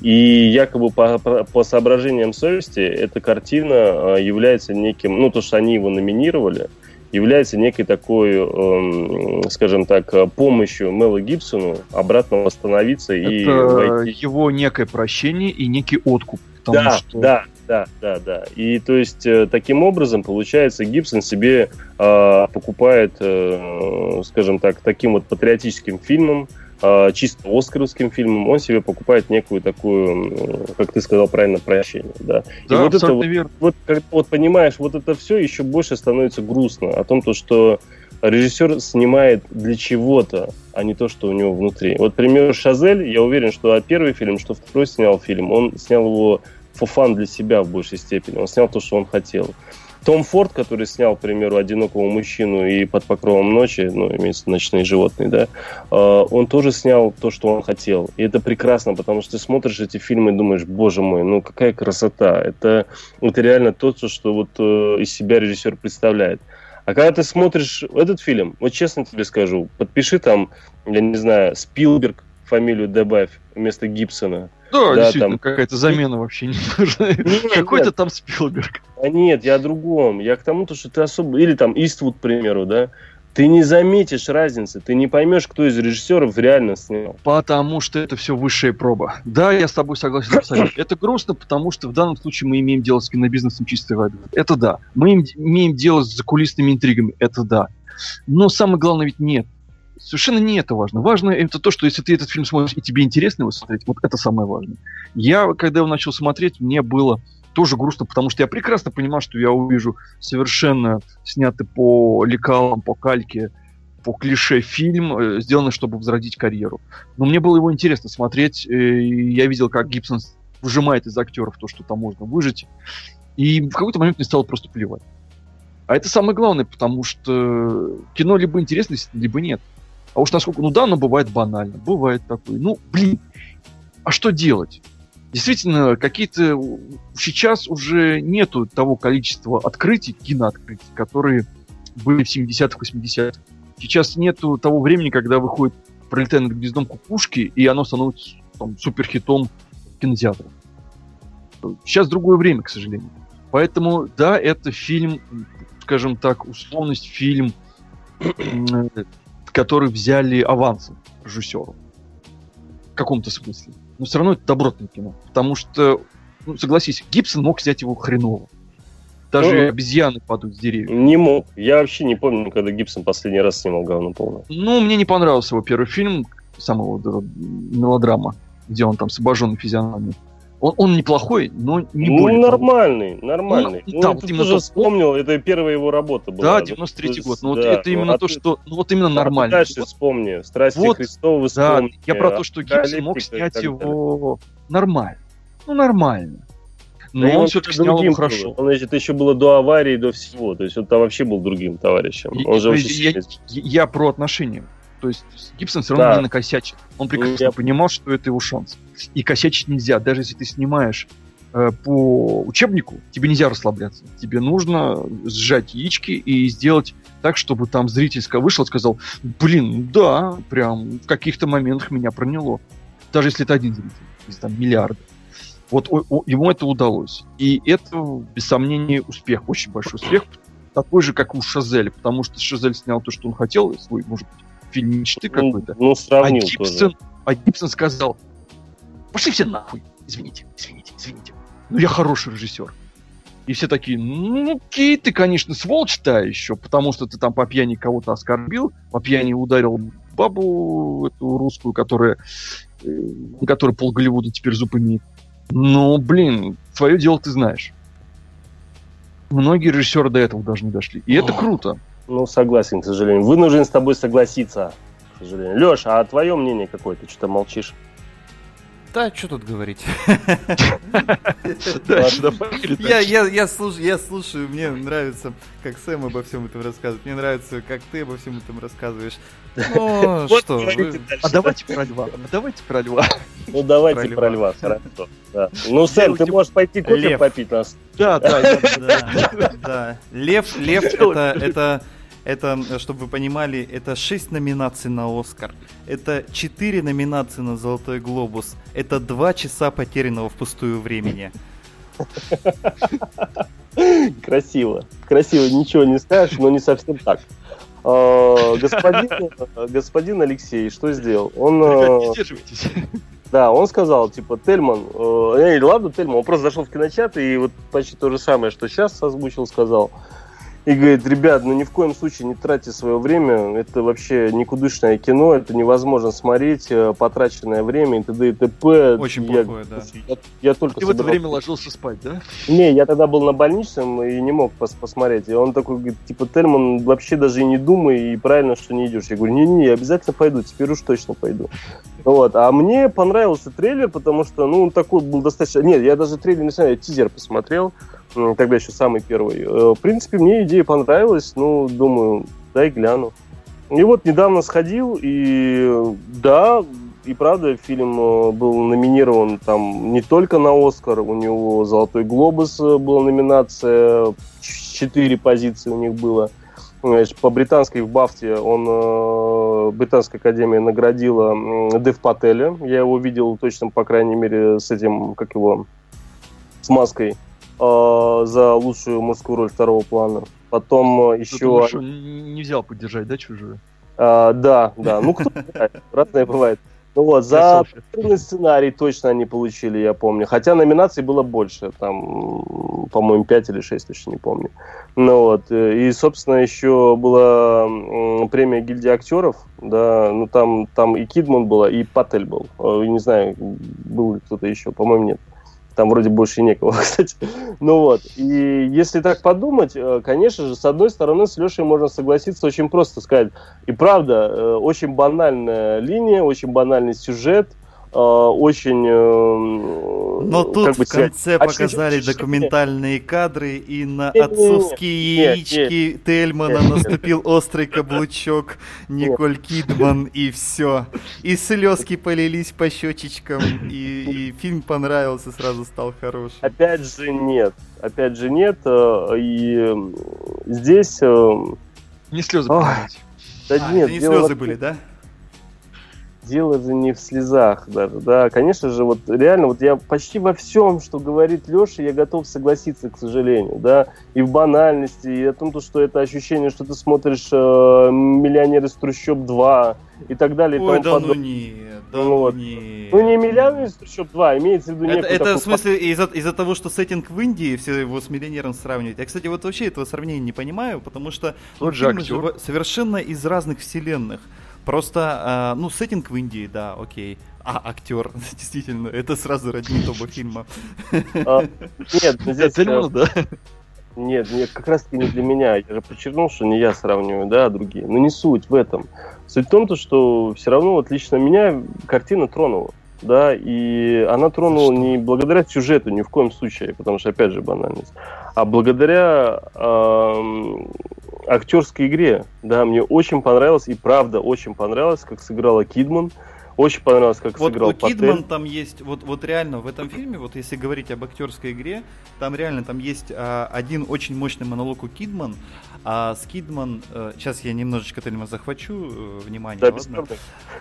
И якобы по, по, соображениям совести эта картина э, является неким, ну то, что они его номинировали, является некой такой, эм, скажем так, помощью Мэла Гибсону обратно восстановиться и Это войти. его некое прощение и некий откуп. Да, что да, да, да, да. И то есть э, таким образом, получается, Гибсон себе э, покупает, э, скажем так, таким вот патриотическим фильмом, э, чисто оскаровским фильмом, он себе покупает некую такую, как ты сказал правильно, прощение, да. И Да, вот это вот верно. вот, как- вот понимаешь, вот это все еще больше становится грустно о том, то, что режиссер снимает для чего-то, а не то, что у него внутри. Вот, пример Шазель, я уверен, что а первый фильм, что второй снял фильм, он снял его фофан для себя в большей степени. Он снял то, что он хотел. Том Форд, который снял, к примеру, «Одинокого мужчину» и «Под покровом ночи», ну, имеется «Ночные животные», да, э, он тоже снял то, что он хотел. И это прекрасно, потому что ты смотришь эти фильмы и думаешь, боже мой, ну какая красота. Это, это реально то, что вот э, из себя режиссер представляет. А когда ты смотришь этот фильм, вот честно тебе скажу, подпиши там, я не знаю, Спилберг, фамилию добавь вместо Гибсона. Да, Да, действительно, там- какая-то замена вообще не нужна. Какой-то там Спилберг. А нет, я о другом. Я к тому, то, что ты особо... Или там Иствуд, к примеру, да? Ты не заметишь разницы, ты не поймешь, кто из режиссеров реально снял. Потому что это все высшая проба. Да, я с тобой согласен абсолютно. Это грустно, потому что в данном случае мы имеем дело с кинобизнесом чистой воды. Это да. Мы им- имеем дело с закулисными интригами. Это да. Но самое главное ведь нет. Совершенно не это важно. Важно это то, что если ты этот фильм смотришь и тебе интересно его смотреть, вот это самое важное. Я, когда его начал смотреть, мне было тоже грустно, потому что я прекрасно понимал, что я увижу совершенно снятый по лекалам, по кальке, по клише фильм, э, сделанный, чтобы возродить карьеру. Но мне было его интересно смотреть. э, Я видел, как Гибсон выжимает из актеров то, что там можно выжить. И в какой-то момент мне стало просто плевать. А это самое главное, потому что кино либо интересно, либо нет. А уж насколько, ну да, оно бывает банально, бывает такое. Ну, блин, а что делать? Действительно, какие-то сейчас уже нету того количества открытий, кинооткрытий, которые были в 70-х, 80-х. Сейчас нету того времени, когда выходит «Пролетая над гнездом кукушки», и оно становится там, суперхитом кинотеатров. Сейчас другое время, к сожалению. Поэтому, да, это фильм, скажем так, условность фильм, м, который взяли авансом режиссеру. В каком-то смысле. Но все равно это добротное кино. Потому что, ну, согласись, Гибсон мог взять его хреново. Даже Ну, обезьяны падают с деревьев. Не мог. Я вообще не помню, когда Гибсон последний раз снимал говно полное. Ну, мне не понравился его первый фильм, самого мелодрама, где он там с обожженной физиономией. Он, он неплохой, но не ну, более того. нормальный, нормальный. Ну, Ну, да, я вот именно тоже то- вспомнил, это первая его работа была. Да, 93-й год. Ну, вот да, это ну, именно а то, ты- что... Ну, вот именно а ты нормально. Дальше Вот, вспомни. Страсти Вот, Христовы да, вспомни. я про то, что Гибсон мог снять его нормально. Ну, нормально. Но Да он, он все-таки снял его хорошо. Он, значит, еще было до аварии, до всего. То есть он там вообще был другим товарищем. Он же я, сильно- я про отношения. То есть Гибсон все равно Да. не накосячит. Он прекрасно Я- понимал, что это его шанс. И косячить нельзя. Даже если ты снимаешь э, по учебнику, тебе нельзя расслабляться. Тебе нужно сжать яички и сделать так, чтобы там зритель вышел и сказал, блин, да, прям в каких-то моментах меня проняло. Даже если это один зритель, если там миллиарды. Вот о- о- ему это удалось. И это, без сомнения, успех, очень большой успех. Такой же, как у Шазеля, потому что Шазель снял то, что он хотел, свой, может быть, мечты ну, какой-то. ну, А сравнил Гибсон, тоже. а Гибсон сказал, пошли все нахуй, извините, извините, извините. Ну я хороший режиссер. И все такие, ну, окей, ты, конечно, сволочь та еще, потому что ты там по пьяни кого-то оскорбил, по пьяни ударил бабу эту русскую, которая, э, на которой пол Голливуда теперь зуб имеет. Ну, блин, свое дело ты знаешь. Многие режиссеры до этого даже не дошли. И это круто. Ну, согласен, к сожалению. Вынужден с тобой согласиться, к сожалению. Леш, а твое мнение какое? Ты что-то молчишь? Да, что тут говорить? Я, слушаю, мне нравится, как Сэм обо всем этом рассказывает. Мне нравится, как ты обо всем этом рассказываешь. Ну, что. А давайте про льва. А давайте про льва. Ну, давайте Про льва. хорошо. Ну, Сэм, ты можешь пойти кофе Лев. попить нас? Да, Да, да. Лев, лев это, это, чтобы вы понимали, это 6 номинаций на Оскар. Это 4 номинации на Золотой Глобус. Это 2 часа потерянного впустую времени. Красиво. Красиво, ничего не скажешь, но не совсем так. А, Господин, господин Алексей что сделал? Он, не э, сдерживайтесь. да, он сказал, типа, Тельман, э, э, ладно, Тельман, он просто зашел в киночат и вот почти то же самое, что сейчас озвучил, сказал. И говорит, ребят, ну ни в коем случае не тратьте свое время, это вообще никудышное кино, это невозможно смотреть, э, потраченное время и т.д. и т.п. Очень Я- плохое, да. Я, я только Ты в это время ложился спать, да? Не, я тогда был на больничном и не мог пос- посмотреть. И он такой говорит, типа, Тельман, вообще даже и не думай, и правильно, что не идешь. Я говорю, не-не, я обязательно пойду, теперь уж точно пойду. Вот. А мне понравился трейлер, потому что, ну, он такой был достаточно... Нет, я даже трейлер не знаю, я тизер посмотрел, тогда еще самый первый. Э, В принципе, мне идея понравилась, ну, думаю, дай гляну. И вот недавно сходил, и да, и правда, фильм э, был номинирован там не только на Оскар, у него Золотой Глобус э, была номинация, четыре позиции у них было. По британской в Бафте он, Британская академия наградила Дев Пателя. Я его видел точно, по крайней мере, с этим, как его, с маской э, за лучшую мужскую роль второго плана. Потом э, Ты еще... думаешь, он не взял поддержать, да, чужую? А, да, да. Ну, кто разное бывает. Ну вот, за трудный сценарий точно они получили, я помню. Хотя номинаций было больше, там, по-моему, 5 или 6, точно не помню. Ну вот, э, и, собственно, еще была премия гильдии актеров, да, ну там, там и Кидман была, и Патель был. Э, Не знаю, был ли кто-то еще, по-моему, нет. Там вроде больше некого, кстати. Ну вот, и если так подумать, э, конечно же, с одной стороны, с Лешей можно согласиться очень просто сказать. И правда, э, очень банальная линия, очень банальный сюжет, очень... э, Но тут как бы в конце сказать, показали документальные кадры, и на Не-не-не, отцовские нет, яички Тельмана нет. наступил острый каблучок Николь Кидман, и все. И слезки полились по щечечкам, и, и фильм понравился, сразу стал хорошим. Опять же нет. Опять же нет. э, И э, здесь... э, Не слезы Ой. понимаете. Да А, нет, это не слезы в- были, да? Дело же не в слезах даже, да. Конечно же, вот реально, вот я почти во всем, что говорит Леша, я готов согласиться, к сожалению, да. И в банальности, и о том, то, что это ощущение, что ты смотришь э, «Миллионер из трущоб 2» и так далее. Ой, да ну подобное. нет, да Ну ну вот. нет. Ну, не «Миллионер из трущоб 2», имеется в виду Это, это такую в смысле из-за из того, что сеттинг в Индии, все его с миллионером сравнивают. Я, кстати, вот вообще этого сравнения не понимаю, потому что ну, Тот же фильмы актер. во- совершенно из разных вселенных. Просто, а, ну, сеттинг в Индии, да, окей. А актер, действительно, это сразу роднит оба фильма. А, Нет, здесь... э, Тельман, да? Нет, нет, как раз таки не для меня. Я же подчеркнул, что не я сравниваю, да, а другие. Но не суть в этом. Суть в том, то, что все равно вот лично меня картина тронула. Да, и она тронула что? не благодаря сюжету, ни в коем случае, потому что, опять же, банальность, а благодаря эм, актерской игре. Да, мне очень понравилось, и правда очень понравилось, как сыграла Кидман. Очень понравилось, как Вот сыграл у. Кидман там есть, вот, вот реально в этом фильме, вот если говорить об актерской игре, там реально там есть а, один очень мощный монолог у Кидман, а с Кидман, э, сейчас я немножечко Тельма захвачу э, внимание, Да, ладно?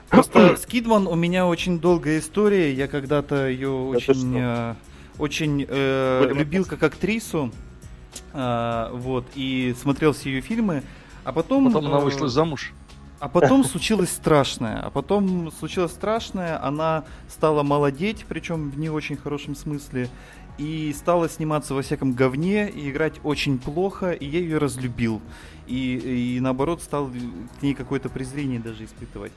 Просто с Кидман у меня очень долгая история. Я когда-то ее очень, э, очень э, любил как актрису. А, вот, и смотрел все ее фильмы. А потом... Потом она э, вышла замуж. а потом случилось страшное. А потом случилось страшное. Она стала молодеть, причем в не очень хорошем смысле. И стала сниматься во всяком говне и играть очень плохо. И я ее разлюбил. И, и наоборот стал к ней какое-то презрение даже испытывать.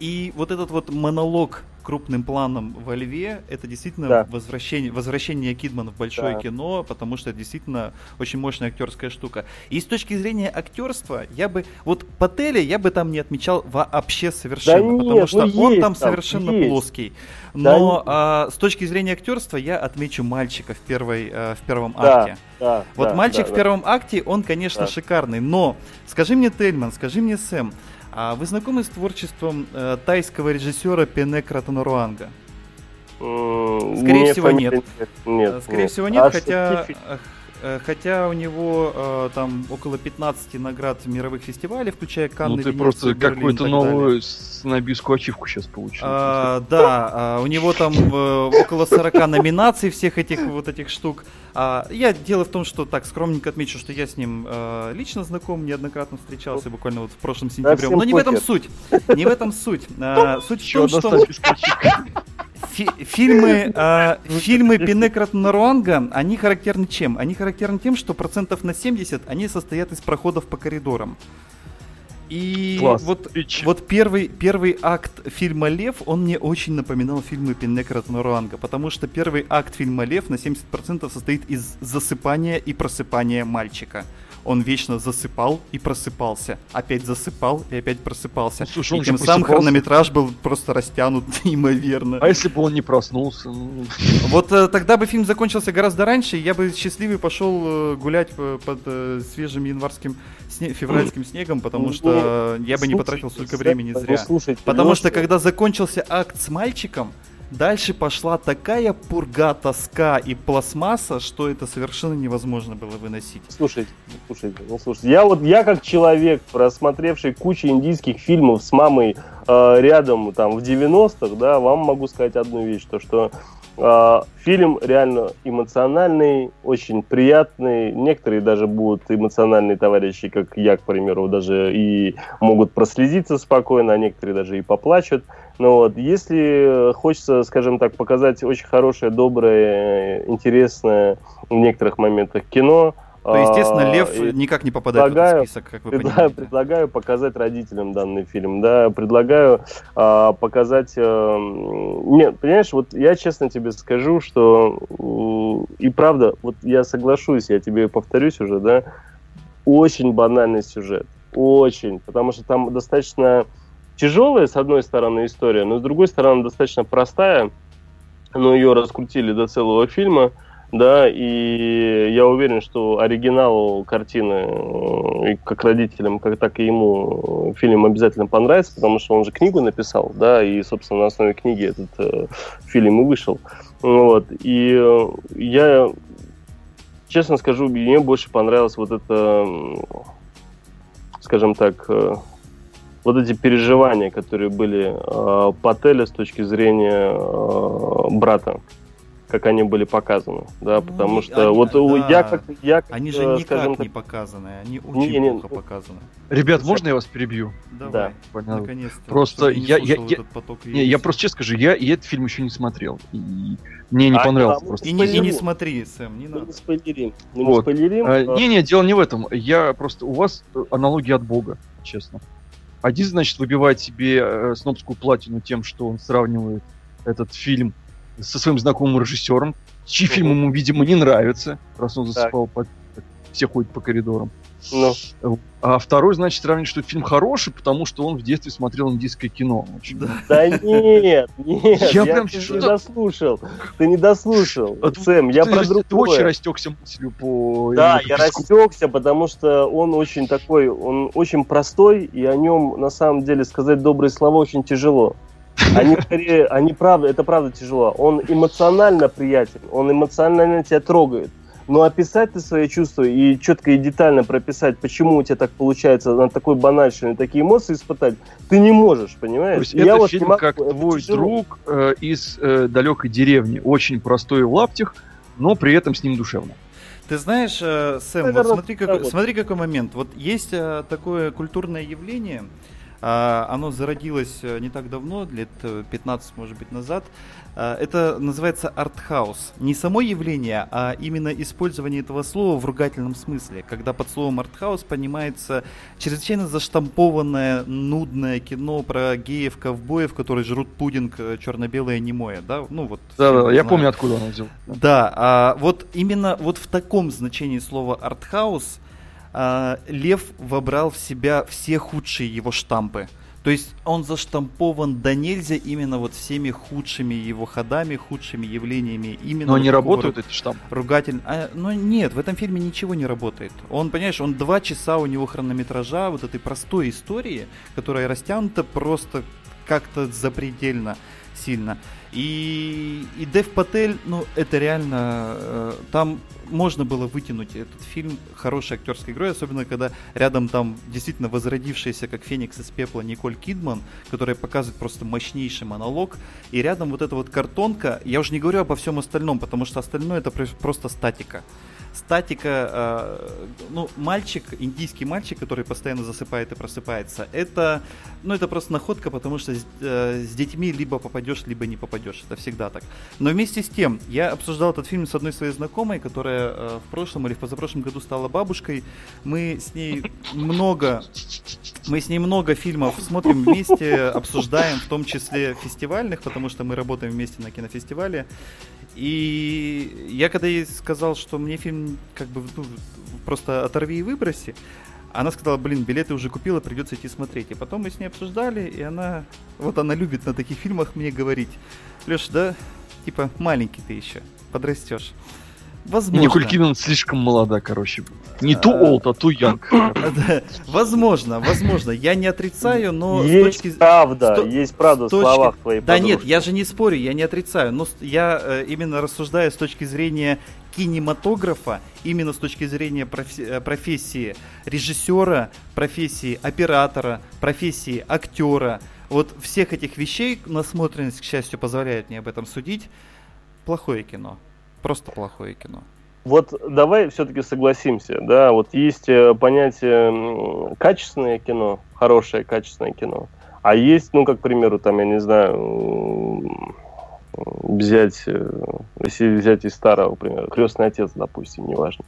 И вот этот вот монолог крупным планом во льве, это действительно Да. возвращение, возвращение Кидмана в большое Да. кино, потому что это действительно очень мощная актерская штука. И с точки зрения актерства, я бы, вот Пателя я бы там не отмечал вообще совершенно, Да потому нет, что ну он там там, совершенно есть. плоский. Да Но нет. а, с точки зрения актерства я отмечу мальчика в, первой, э, в первом Да, акте. да, Вот да, мальчик да, в первом акте, он, конечно, Да. шикарный, но скажи мне, Тельман, скажи мне, Сэм, а вы знакомы с творчеством э, тайского режиссера Пенекра Танаруанга? М, Скорее мне всего, нет. Нет, Э, Скорее нет. всего, нет, А хотя э, э, хотя у него э, там около 15 наград мировых фестивалей, включая Канны, Ну ты Венецию, просто Берлин какую-то новую снобистскую ачивку сейчас получил. А, да, а, у него там э, около 40 номинаций всех этих вот этих штук. А, я дело в том, что так скромненько отмечу, что я с ним э, лично знаком, неоднократно встречался буквально вот в прошлом сентябре. всем Но не в этом суть. Не в этом суть. А, суть в том, что. Фи- фильмы, а, фильмы Пинекрат Наруанга, они характерны чем? Они характерны тем, что процентов на 70 они состоят из проходов по коридорам. И Класс. вот, вот первый, первый акт фильма «Лев», он мне очень напоминал фильмы Пинекрат Наруанга, потому что первый акт фильма «Лев» на 70% состоит из засыпания и просыпания мальчика. Он вечно засыпал и просыпался, опять засыпал и опять просыпался. Ну, слушай, и тем самым хронометраж был просто растянут неимоверно. А если бы он не проснулся? ну, Вот э, тогда бы фильм закончился гораздо раньше, я бы счастливый пошел э, гулять п- под э, свежим январским, сне- февральским снегом, потому Ну, что я бы не потратил столько времени зря. Потому что когда закончился акт с мальчиком, дальше пошла такая пурга, тоска и пластмасса, что это совершенно невозможно было выносить. Слушайте, слушайте, ну слушайте, я вот я как человек, просмотревший кучу индийских фильмов с мамой э, рядом там в 90-х, да, вам могу сказать одну вещь, то что фильм реально эмоциональный, очень приятный. Некоторые даже будут эмоциональные товарищи, как я, к примеру, даже и могут прослезиться спокойно, а некоторые даже и поплачут. Но вот, если хочется, скажем так, показать очень хорошее, доброе, интересное в некоторых моментах кино, То, естественно, а, Лев и никак не попадает в этот список, как вы предлагаю, понимаете. предлагаю показать родителям данный фильм, да, предлагаю а, показать... а, м, нет, понимаешь, вот я честно тебе скажу, что и правда, вот я соглашусь, я тебе повторюсь уже, да, очень банальный сюжет, очень, потому что там достаточно тяжелая, с одной стороны, история, но с другой стороны, достаточно простая, но ее раскрутили до целого фильма, да, и я уверен, что оригинал картины, э, как родителям, как так и ему э, фильм обязательно понравится, потому что он же книгу написал, да, и, собственно, на основе книги этот э, фильм и вышел. Вот, и э, я, честно скажу, мне больше понравилось вот это, скажем так, э, вот эти переживания, которые были э, Пателя с точки зрения э, брата, как они были показаны, да, Ну, потому и что они- вот у- да. я как я как, Они же э, никак скажем не показаны, они очень Не, не, плохо ну, показаны. Ребят, можно я вас перебью? Давай, Понятно. наконец-то. Просто не я- я- я- этот поток Не, я просто честно скажу, я и этот фильм еще не смотрел. И мне не А, понравился а, просто. И не, и не смотри, Сэм, не мы надо. не спойлерим, мы Вот. не спойлерим. А, э, Не, не, дело не в этом. Я просто у вас э, аналогия от Бога, честно. Один, значит, выбивает себе э, снобскую платину тем, что он сравнивает этот фильм со своим знакомым режиссером, чьи фильмы ему, видимо, не нравятся, раз он Так. засыпал по- все ходят по коридорам. ну, А второй, значит, сравнивает, что фильм хороший, потому что он в детстве смотрел индийское кино. Очень. да нет, нет, Я я, прям ты что-то- не дослушал, ты не дослушал, А ты- Сэм, я ты, про рас- ты другое. очень растекся мыслью по... Да, я растекся, потому что он очень такой, он очень простой, и о нем на самом деле сказать добрые слова очень тяжело. Они скорее, они правда, это правда тяжело. Он эмоционально приятен, он эмоционально тебя трогает. Но описать ты свои чувства и четко и детально прописать, почему у тебя так получается на такой банальщине такие эмоции испытать, ты не можешь, понимаешь? То есть это я вот фильм могу, как это твой тяжело. друг э, из э, далекой деревни, очень простой в лаптях, но при этом с ним душевно. Ты знаешь, э, Сэм, вот Наверно, смотри, вот. смотри какой момент. Вот есть э, такое культурное явление, оно зародилось э, не так давно, лет э, 15, может быть, назад. А, Это называется артхаус. Не само явление, а именно использование этого слова в ругательном смысле. Когда под словом артхаус понимается чрезвычайно заштампованное, нудное кино про геев, ковбоев, которые жрут пудинг э, черно-белое немое. Да? Ну, вот, Да, да, я помню, откуда он взял. Да, а вот именно вот в таком значении слова артхаус а, Лев вобрал в себя все худшие его штампы. То есть он заштампован до нельзя именно вот всеми худшими его ходами, худшими явлениями. Именно Но вот такого работают, ру- эти штампы. ругатель. А, но нет, в этом фильме ничего не работает. Он, понимаешь, он два часа у него хронометража вот этой простой истории, которая растянута просто как-то запредельно сильно. И, и Дев Патель, ну, это реально... Э, там можно было вытянуть этот фильм хорошей актерской игрой, особенно когда рядом там действительно возродившаяся, как Феникс из пепла, Николь Кидман, которая показывает просто мощнейший монолог, и рядом вот эта вот картонка, я уже не говорю обо всем остальном, потому что остальное это просто статика статика, э, ну, мальчик, индийский мальчик, который постоянно засыпает и просыпается, это, ну, это просто находка, потому что с, э, с детьми либо попадешь, либо не попадешь, это всегда так. Но вместе с тем, я обсуждал этот фильм с одной своей знакомой, которая э, в прошлом или в позапрошлом году стала бабушкой, мы с ней много, мы с ней много фильмов смотрим вместе, обсуждаем, в том числе фестивальных, потому что мы работаем вместе на кинофестивале, и я когда ей сказал, что мне фильм как бы ну, просто оторви и выброси, она сказала, блин, билеты уже купила, придется идти смотреть. И потом мы с ней обсуждали, и она, вот она любит на таких фильмах мне говорить, Леш, да, типа маленький ты еще, подрастешь. Возможно. Николь Кидман слишком молода, короче. Не ту old, а ту young. Возможно, возможно. Я не отрицаю, но есть с точки... правда, с... есть правда в точки... словах твоей Да подружки. нет, я же не спорю, я не отрицаю. Но я э, именно рассуждаю с точки зрения кинематографа, именно с точки зрения профи- э, профессии режиссера, профессии оператора, профессии актера. Вот всех этих вещей насмотренность, к счастью, позволяет мне об этом судить. Плохое кино. Просто плохое кино. Вот давай все-таки согласимся, да, вот есть э, понятие качественное кино, хорошее качественное кино, а есть, ну, как, к примеру, там, я не знаю, взять, э, если взять из старого, примера, «Крестный отец», допустим, неважно.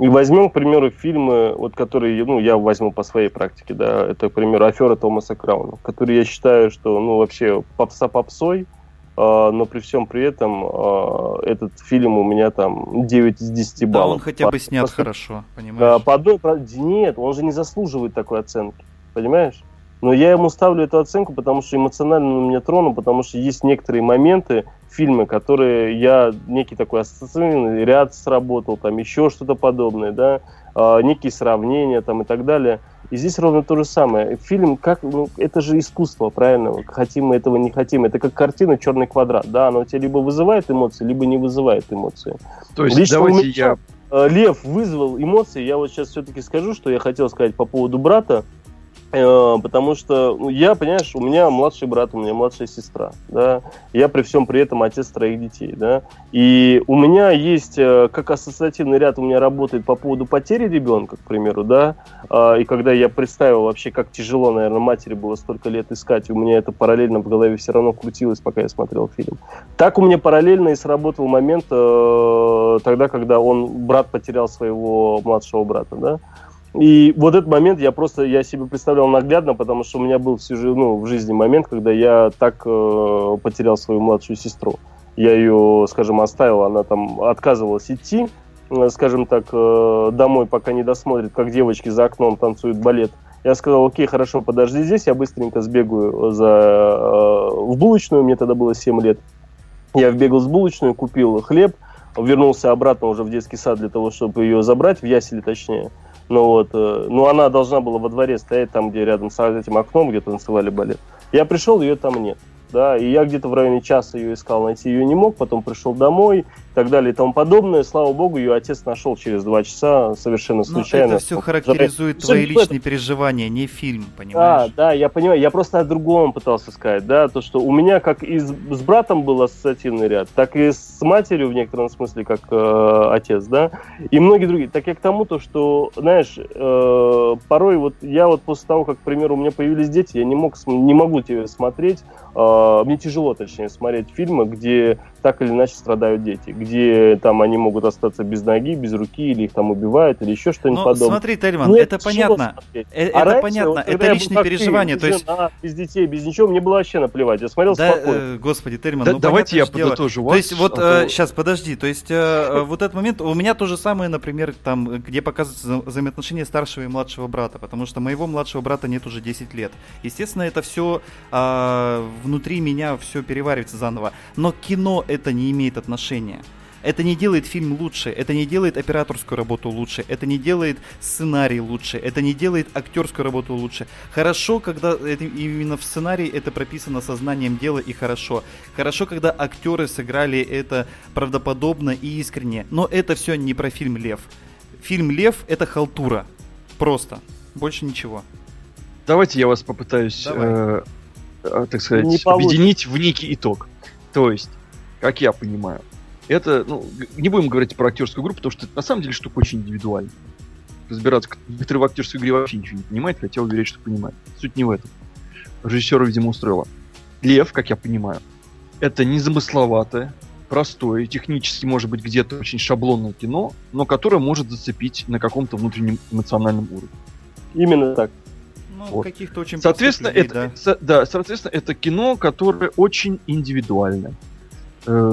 И возьмем, к примеру, фильмы, вот которые, ну, я возьму по своей практике, да, это, к примеру, «Афера Томаса Крауна», которые я считаю, что, ну, вообще попса попсой – а, но при всем при этом а, этот фильм у меня там 9 из 10 баллов. Да, он хотя бы снят по, хорошо, понимаешь? По одной, нет, он же не заслуживает такой оценки, понимаешь? Но я ему ставлю эту оценку, потому что эмоционально он меня тронул, потому что есть некоторые моменты, фильмы, которые я некий такой ассоциативный ряд сработал, там еще что-то подобное, да, э, некие сравнения там и так далее. И здесь ровно то же самое. Фильм, как, ну, это же искусство, правильно? Хотим мы этого, не хотим. Это как картина «Черный квадрат». Да, оно у тебя либо вызывает эмоции, либо не вызывает эмоции. То есть Лично давайте меня, я... Лев вызвал эмоции. Я вот сейчас все-таки скажу, что я хотел сказать по поводу брата. Э, потому что ну, я, понимаешь, у меня младший брат, у меня младшая сестра, да, я при всем при этом отец троих детей, да, и у меня есть, э, как ассоциативный ряд у меня работает по поводу потери ребенка, к примеру, да, а, и когда я представил вообще, как тяжело, наверное, матери было столько лет искать, у меня это параллельно в голове все равно крутилось, пока я смотрел фильм. Так у меня параллельно и сработал момент э, тогда, когда он, брат потерял своего младшего брата, да, и вот этот момент я просто, я себе представлял наглядно, потому что у меня был всю жизнь, ну, в жизни момент, когда я так э, потерял свою младшую сестру. Я ее, скажем, оставил, она там отказывалась идти, э, скажем так, э, домой, пока не досмотрит, как девочки за окном танцуют балет. Я сказал, окей, хорошо, подожди здесь, я быстренько сбегаю за, э, в булочную, мне тогда было 7 лет. Я вбегал в булочную, купил хлеб, вернулся обратно уже в детский сад для того, чтобы ее забрать, в ясели точнее. Ну вот, э, ну она должна была во дворе стоять там, где рядом с этим окном, где танцевали балет. Я пришел, ее там нет да, и я где-то в районе часа ее искал, найти ее не мог, потом пришел домой так далее и тому подобное. Слава богу, ее отец нашел через два часа совершенно случайно. Но это все характеризует твои личные переживания, не фильм, понимаешь? Да, да, я понимаю, я просто о другом пытался сказать, да, то, что у меня как и с, с братом был ассоциативный ряд, так и с матерью в некотором смысле, как э, отец, да, и многие другие. Так я к тому, то, что, знаешь, э, порой вот я вот после того, как, к примеру, у меня появились дети, я не мог, не могу тебе смотреть э, мне тяжело, точнее, смотреть фильмы, где так или иначе страдают дети, где там они могут остаться без ноги, без руки, или их там убивают, или еще что-нибудь ну, подобное. Смотри, Тельман, это понятно. Э, это а раньше, понятно, вот, это личные переживания. Ты, то есть... жена, без детей, без ничего, мне было вообще наплевать. Я смотрел да, спокойно. Э, господи, Тельман, да, ну давайте я подытожу. То есть вот а э, сейчас, подожди, то есть э, э, вот этот момент, у меня то же самое, например, там, где показываются взаимоотношения старшего и младшего брата, потому что моего младшего брата нет уже 10 лет. Естественно, это все э, внутри меня все переваривается заново. Но кино это не имеет отношения. Это не делает фильм лучше, это не делает операторскую работу лучше, это не делает сценарий лучше, это не делает актерскую работу лучше. Хорошо, когда это, именно в сценарии это прописано сознанием дела и хорошо. Хорошо, когда актеры сыграли это правдоподобно и искренне. Но это все не про фильм «Лев». Фильм «Лев» — это халтура. Просто. Больше ничего. Давайте я вас попытаюсь, Давай. э, э, так сказать, Не объединить в некий итог. То есть, как я понимаю, это, ну, не будем говорить про актерскую группу, потому что это на самом деле штука очень индивидуальная. Разбираться, кто- некоторые в актерской игре вообще ничего не понимает, хотя уверять, что понимает. Суть не в этом. Режиссера, видимо, устроила. Лев, как я понимаю, это незамысловатое, простое, технически, может быть, где-то очень шаблонное кино, но которое может зацепить на каком-то внутреннем эмоциональном уровне. Именно так. Ну, Вот. каких-то очень Соответственно, людей, это, со- да, соответственно, это кино, которое очень индивидуальное. Э,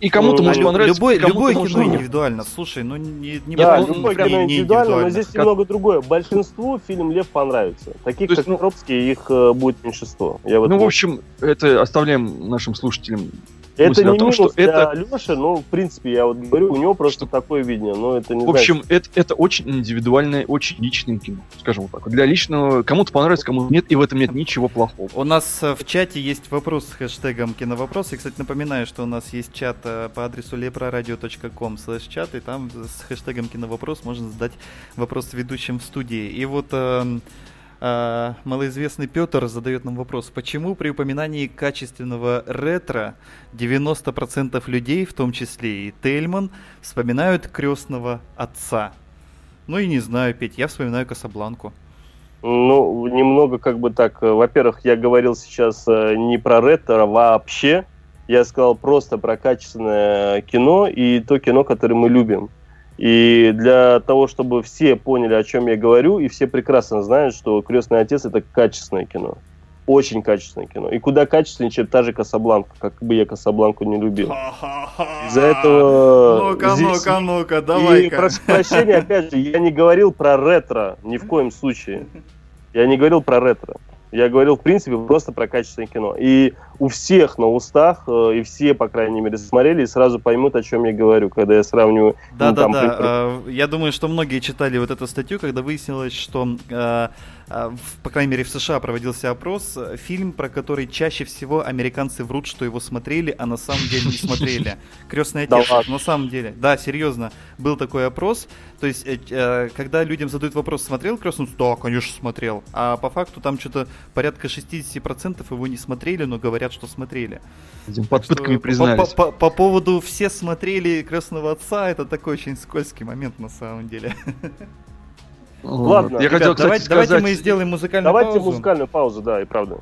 И кому-то Ну, может лю- понравиться, Любое, кому-то любое кино нет. индивидуально. Слушай, ну не, не Да, любое кино не индивидуально, но здесь индивидуальных. немного другое. Большинству фильм «Лев» понравится. Таких, То есть, как ну- Коробский, их э, будет меньшинство. Я Ну, в общем, это оставляем нашим слушателям. Это не о том, минус что для это- Леши, но, в принципе, я вот говорю, у него просто такое видение, но это не В общем, это, это очень индивидуальное, очень личное кино, скажем вот так. Для личного кому-то понравится, кому-то нет, и в этом нет ничего плохого. У нас э, в чате есть вопрос с хэштегом киновопрос. И, кстати, напоминаю, что у нас есть чат э, по адресу leproradio.com слэш чат, и там с хэштегом киновопрос можно задать вопрос ведущим в студии. И вот эм, э, малоизвестный Петр задает нам вопрос, почему при упоминании качественного ретро 90% людей, в том числе и Тельман, вспоминают крестного отца? Ну и не знаю, Петь, я вспоминаю Касабланку. Ну, немного как бы так. э, Во-первых, я говорил сейчас э, не про ретро вообще. Я сказал просто про качественное кино и то кино, которое мы любим. И для того, чтобы все поняли, о чем я говорю, и все прекрасно знают, что «Крестный отец» — это качественное кино. Очень качественное кино. И куда качественнее, чем та же «Касабланка», как бы я «Касабланку» не любил. Из-за этого... Ну-ка, здесь- ну-ка, ну-ка, и давай-ка. прошу прощения, опять же, я не говорил про ретро ни в коем случае. Я не говорил про ретро. Я говорил, в принципе, просто про качественное кино. И у всех на устах, э, и все, по крайней мере, смотрели и сразу поймут, о чем я говорю, когда я сравниваю. Да, ну, да, там, да. при- э, Я думаю, что многие читали вот эту статью, когда выяснилось, что, э, по крайней мере, в США проводился опрос. Фильм, про который чаще всего американцы врут, что его смотрели, а на самом деле не смотрели. Крестный Да отец. ладно. На самом деле, да, серьезно, был такой опрос. То есть, э, э, когда людям задают вопрос, смотрел крестный? Да, конечно, смотрел. А по факту там что-то порядка 60% его не смотрели, но говорят, что смотрели. Этим под пытками признались. По, по- по поводу все смотрели крестного отца, это такой очень скользкий момент на самом деле. Ладно, я Ребят, хотел, кстати, давайте, давайте сказать... мы сделаем музыкальную Давайте паузу. музыкальную паузу, да, и правда.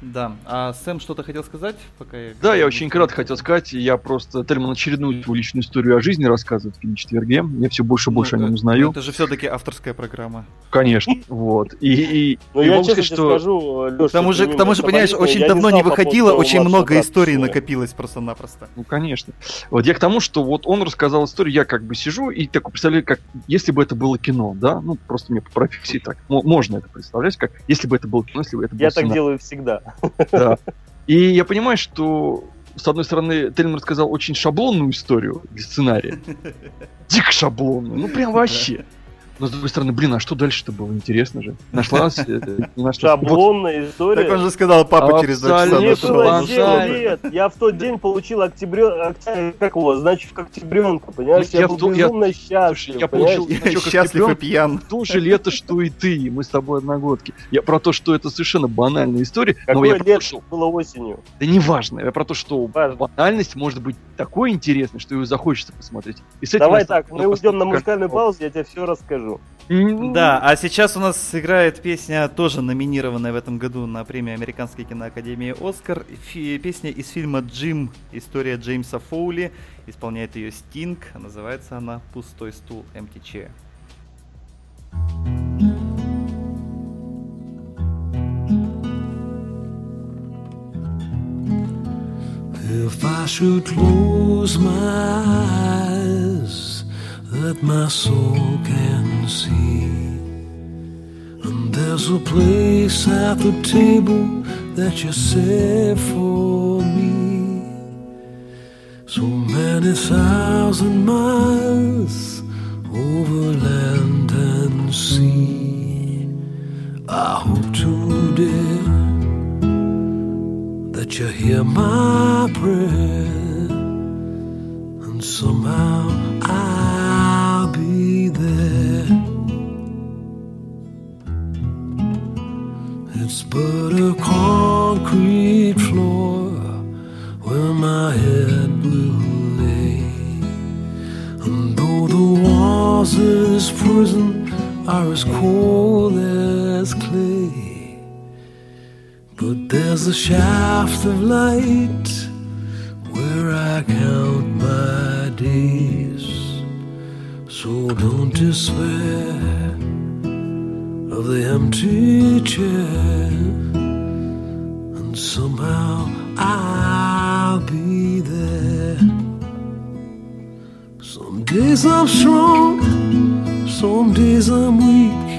Да. А Сэм что-то хотел сказать, пока я. Да, я очень кратко хотел сказать, я просто Тельман очередную свою личную историю о жизни рассказывает в «Четверге». Я все больше и больше Ну, о нем узнаю. ну, Это же все-таки авторская программа. Конечно, вот. И, и, Но и Ну, я честно сказать, что... скажу, Леша, К тому же, к тому же, понимаешь, очень давно не выходило, очень много историй накопилось просто-напросто. Ну, конечно. Вот я к тому, что вот он рассказал историю, я как бы сижу и так представляю, как если бы это было кино, да, ну, просто мне по профессии так, мо- можно это представлять, как если бы это было кино, если бы это было Я так делаю всегда. Да. И я понимаю, что с одной стороны, Тельман рассказал очень шаблонную историю для сценария. Дико шаблонную. Ну, прям вообще. Но с другой стороны, блин, а что дальше-то было? Интересно же. Нашлась? Шаблонная история. Так он же сказал, папа через два часа. Мне нашел. было Шаблон. 9 лет. Я в тот день получил октябрё... октя- как его, значит, как октябренка, понимаешь? Я был безумно счастлив, я получил Счастлив и пьян. то же лето, что и ты. Мы с тобой одногодки. Я про то, что это совершенно банальная история. Но Какое лето было осенью? Да неважно. Я про то, что банальность может быть такой интересной, что ее захочется посмотреть. Давай так, мы уйдем на музыкальную паузу, я тебе все расскажу. М, Да, а сейчас у нас играет песня, тоже номинированная в этом году на премию Американской киноакадемии «Оскар». Фи- песня из фильма «Джим. История Джеймса Фоули». Исполняет ее Стинг. Называется она «Пустой стул Chair». If I should close my eyes, that my soul can see. And there's a place at the table that you set for me. So many thousand miles over land and sea. I hope today that you hear my prayer, and somehow I'll there. It's but a concrete floor where my head will lay. And though the walls of this prison are as cold as clay, but there's a shaft of light where I count my days. So don't despair of the empty chair, and somehow I'll be there. Some days I'm strong, some days I'm weak.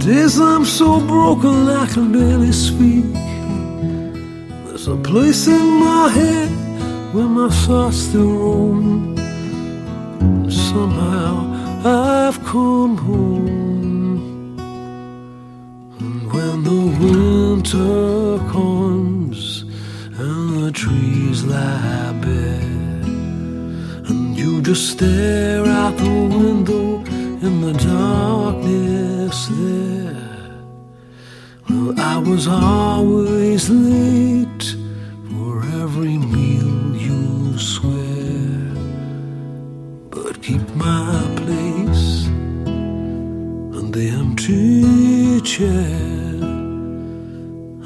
Days I'm so broken I can barely speak. There's a place in my head where my thoughts still roam. Somehow I've come home. And when the winter comes and the trees lie bare, and you just stare out the window in the darkness there. Well, I was always late my place and the empty chair,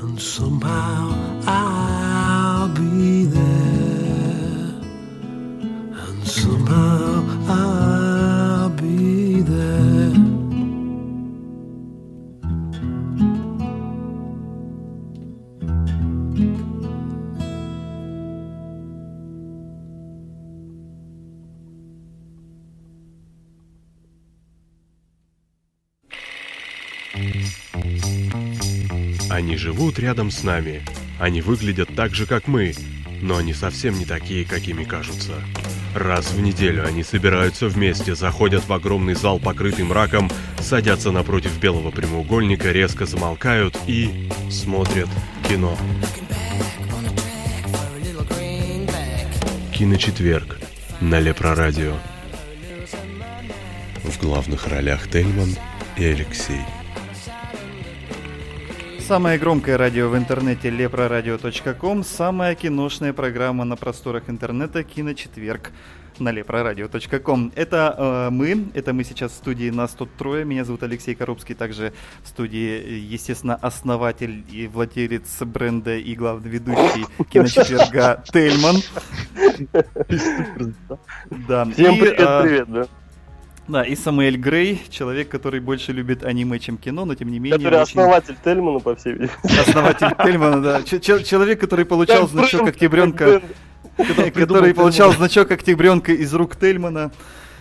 and somehow I'll be there, and somehow живут рядом с нами. Они выглядят так же, как мы, но они совсем не такие, какими кажутся. Раз в неделю они собираются вместе, заходят в огромный зал, покрытый мраком, садятся напротив белого прямоугольника, резко замолкают и смотрят кино. Киночетверг на Лепрорадио. В главных ролях Тельман и Алексей. Самое громкое радио в интернете лепрорадио.ком, самая киношная программа на просторах интернета Киночетверг на лепрорадио.ком. Это э, мы, это мы сейчас в студии, нас тут трое. Меня зовут Алексей Коробский, также в студии, естественно, основатель и владелец бренда и главный ведущий Киночетверга Тельман. Да. Всем э, привет, да. Да, и Самуэль Грей, человек, который больше любит аниме, чем кино, но тем не менее... Который очень- основатель Тельмана, по всей видимости. Основатель Тельмана, да. Ч- человек, который получал значок октябренка, как который получал значок октябренка из рук Тельмана.